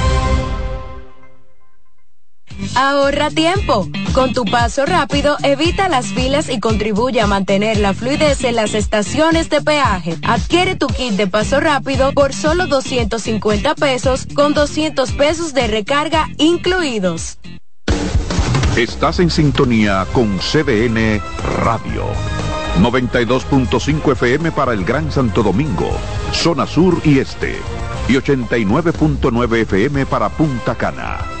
Ahorra tiempo. Con tu paso rápido, evita las filas y contribuye a mantener la fluidez en las estaciones de peaje. Adquiere tu kit de paso rápido por solo 250 pesos con 200 pesos de recarga incluidos. Estás en sintonía con CDN Radio. 92.5 FM para el Gran Santo Domingo, zona sur y este. Y 89.9 FM para Punta Cana.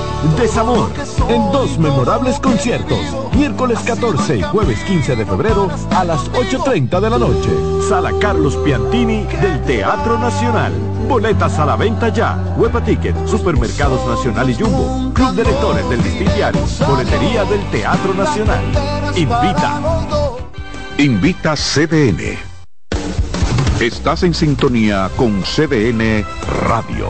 desamor, en dos memorables conciertos, miércoles 14 y jueves 15 de febrero a las 8.30 de la noche. Sala Carlos Piantini del Teatro Nacional. Boletas a la venta ya. Huepa Ticket, Supermercados Nacional y Jumbo. Club de Lectores del Distillario. Boletería del Teatro Nacional. Invita. Invita CDN. Estás en sintonía con CDN Radio.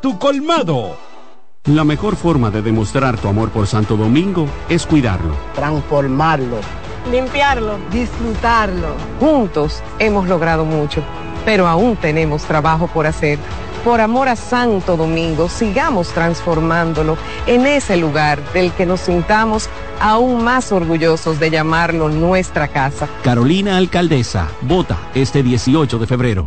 tu colmado. La mejor forma de demostrar tu amor por Santo Domingo es cuidarlo. transformarlo, limpiarlo, disfrutarlo. Juntos hemos logrado mucho, pero aún tenemos trabajo por hacer. Por amor a Santo Domingo, sigamos transformándolo en ese lugar del que nos sintamos aún más orgullosos de llamarlo nuestra casa. Carolina Alcaldesa, vota este 18 de febrero.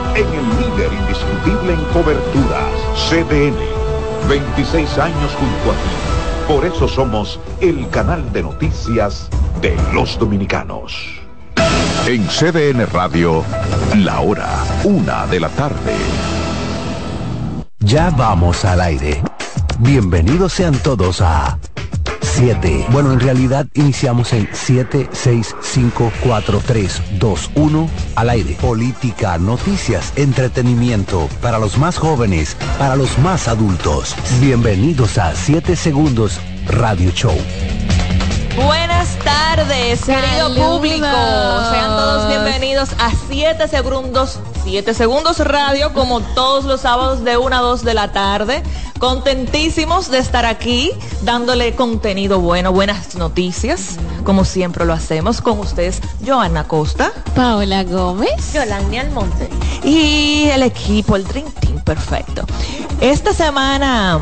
en el líder indiscutible en coberturas, CDN. 26 años junto a ti. Por eso somos el canal de noticias de los dominicanos. En CDN Radio, la hora, una de la tarde. Ya vamos al aire. Bienvenidos sean todos a 7. Bueno, en realidad iniciamos en 7, 6, 5, 4, 3, 2, 1 al aire. Política, noticias, entretenimiento para los más jóvenes, para los más adultos. Bienvenidos a 7 Segundos Radio Show. Buenas tardes, querido público. Sean todos bienvenidos a 7 segundos, 7 segundos radio, como todos los sábados de 1 a 2 de la tarde. Contentísimos de estar aquí, dándole contenido bueno, buenas noticias, como siempre lo hacemos con ustedes, Joana Costa, Paola Gómez, Yolanda Almonte y el equipo, el Dream Team perfecto. Esta semana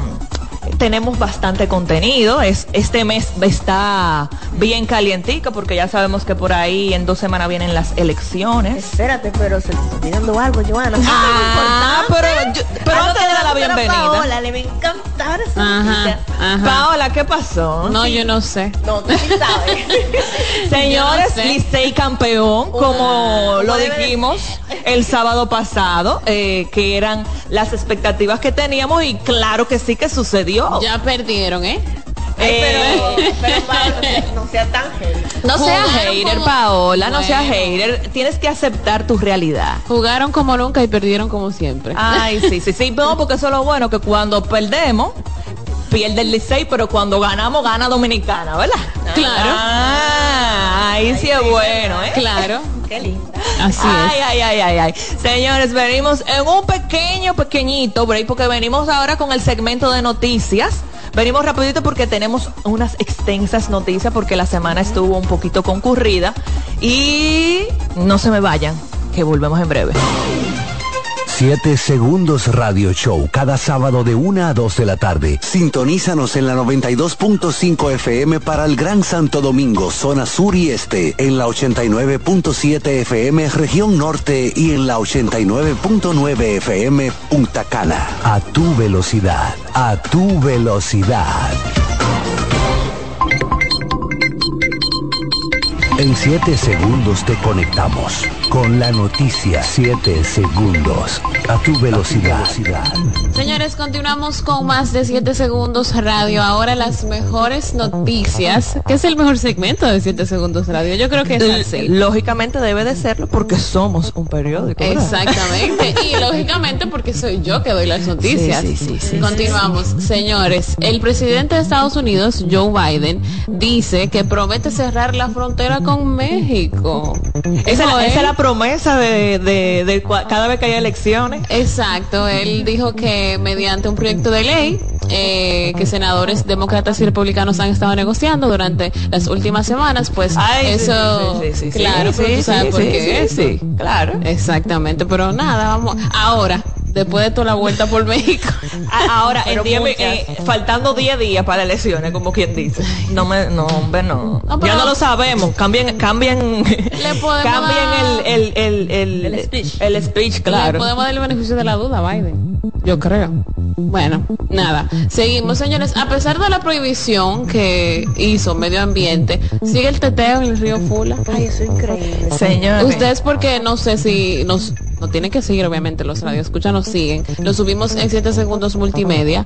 tenemos bastante contenido. Es, este mes está bien calientica porque ya sabemos que por ahí en dos semanas vienen las elecciones. Espérate, pero se te está olvidando algo, Joana. Ah, pero, yo- pero antes de dar la bienvenida. Paola, le va a encantar esa Ajá. Paola, ¿qué pasó? No, Sí. yo no sé. No, tú sí sabes. Señores, no sé. Licey campeón, como lo de dijimos el sábado pasado, eh, que eran las expectativas que teníamos y claro que sí que sucedió. Ya perdieron, ¿eh? Eh, pero, pero Paola, no sea tan heavy. No seas hater, como- Paola, no seas Bueno. hater. Tienes que aceptar tu realidad. Jugaron como nunca y perdieron como siempre. Ay, sí, sí, sí. No, porque eso es lo bueno, que cuando perdemos, pierde el Licey, pero cuando ganamos, gana Dominicana, ¿verdad? Claro. Ah, ahí sí es bueno, ¿eh? Claro. Qué linda. Así ay, es. ay, ay, ay, ay. Señores, venimos en un pequeño, pequeñito break, porque venimos ahora con el segmento de noticias. Venimos rapidito porque tenemos unas extensas noticias porque la semana estuvo un poquito concurrida. Y no se me vayan, que volvemos en breve. 7 Segundos Radio Show, cada sábado de 1 a 2 de la tarde. Sintonízanos en la 92.5 FM para el Gran Santo Domingo, zona sur y este, en la 89.7 FM región norte y en la 89.9 FM Punta Cana. A tu velocidad, a tu velocidad. En 7 segundos te conectamos con la noticia. 7 segundos a tu velocidad. Señores, continuamos con más de 7 segundos radio. Ahora las mejores noticias. ¿Qué es el mejor segmento de 7 segundos radio? Yo creo que es así. Lógicamente debe de serlo porque somos un periódico. ¿verdad? Exactamente. Y lógicamente porque soy yo que doy las noticias. Sí, sí, sí, Continuamos, señores. El presidente de Estados Unidos, Joe Biden, dice que promete cerrar la frontera con México. Esa, es la promesa de, de- de cua- cada vez que hay elecciones. Exacto, él dijo que mediante un proyecto de ley eh, que senadores demócratas y republicanos han estado negociando durante las últimas semanas, pues Ay, eso, sí, sí, sí, sí, claro, pero tú sí, sabes por qué. sí, claro. Exactamente, pero nada, vamos, ahora, después de toda la vuelta por México. Ahora, en muchas. eh, faltando 10 días para elecciones, como quien dice. No, me, no, hombre, no. Ya no lo sabemos. Cambien, cambien, Le podemos cambien el, el, el, el, speech. El speech, Le claro. podemos dar el beneficio de la duda a Biden. Yo creo. Bueno, nada. Seguimos, señores. A pesar de la prohibición que hizo Medio Ambiente, sigue el teteo en el río Fula. Ay, eso es increíble. Señores. Ustedes porque no sé si nos no tienen que seguir obviamente los radios escucha nos siguen lo subimos en 7 segundos multimedia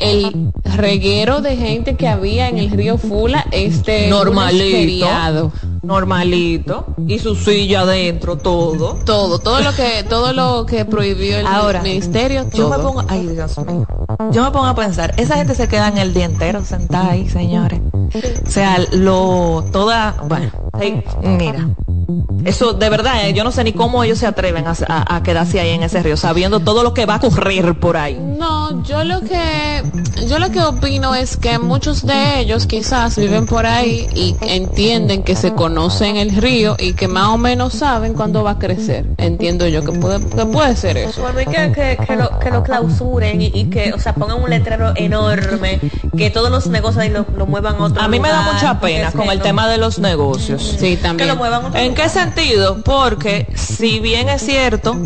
el reguero de gente que había en el río Fula este Normalito. Normalito. Y su silla adentro, todo. todo todo lo que todo lo que prohibió el Ahora, ministerio Yo me pongo, ay Dios mío, yo me pongo a pensar, esa gente se queda en el día entero sentada ahí, señores. O sea, lo, toda, bueno, mira, eso de verdad, eh, yo no sé ni cómo ellos se atreven a, a- a quedarse ahí en ese río, sabiendo todo lo que va a correr por ahí. No, yo lo que yo lo que opino es que muchos de ellos quizás viven por ahí y entienden que se conocen el río y que más o menos saben cuándo va a crecer. Entiendo yo que puede que puede ser eso. Pues Por mí que, que, que lo, que lo clausuren y, y que, o sea, pongan un letrero enorme, que todos los negocios ahí lo, lo muevan a otro A mí me da mucha pena con que el no- tema de los negocios. Sí, Que también. lo muevan a otro ¿En lugar. qué sentido? Porque si bien es cierto,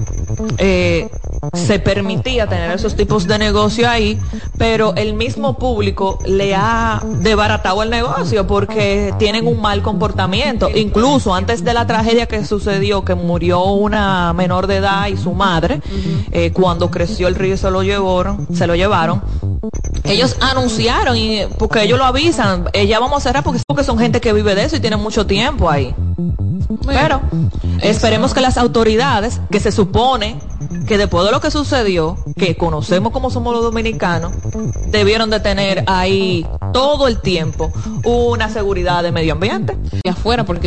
eh, se permitía tener esos tipos de negocio ahí, pero el mismo público le ha desbaratado el negocio porque tienen un mal comportamiento. Incluso antes de la tragedia que sucedió, que murió una menor de edad y su madre, eh, cuando creció el río se lo llevaron, se lo llevaron. Ellos anunciaron y porque ellos lo avisan, eh, ya vamos a cerrar porque son gente que vive de eso y tienen mucho tiempo ahí. Pero esperemos que las autoridades, que se supone que después de lo que sucedió, que conocemos como somos los dominicanos, debieron de tener ahí todo el tiempo una seguridad de medio ambiente. Y afuera porque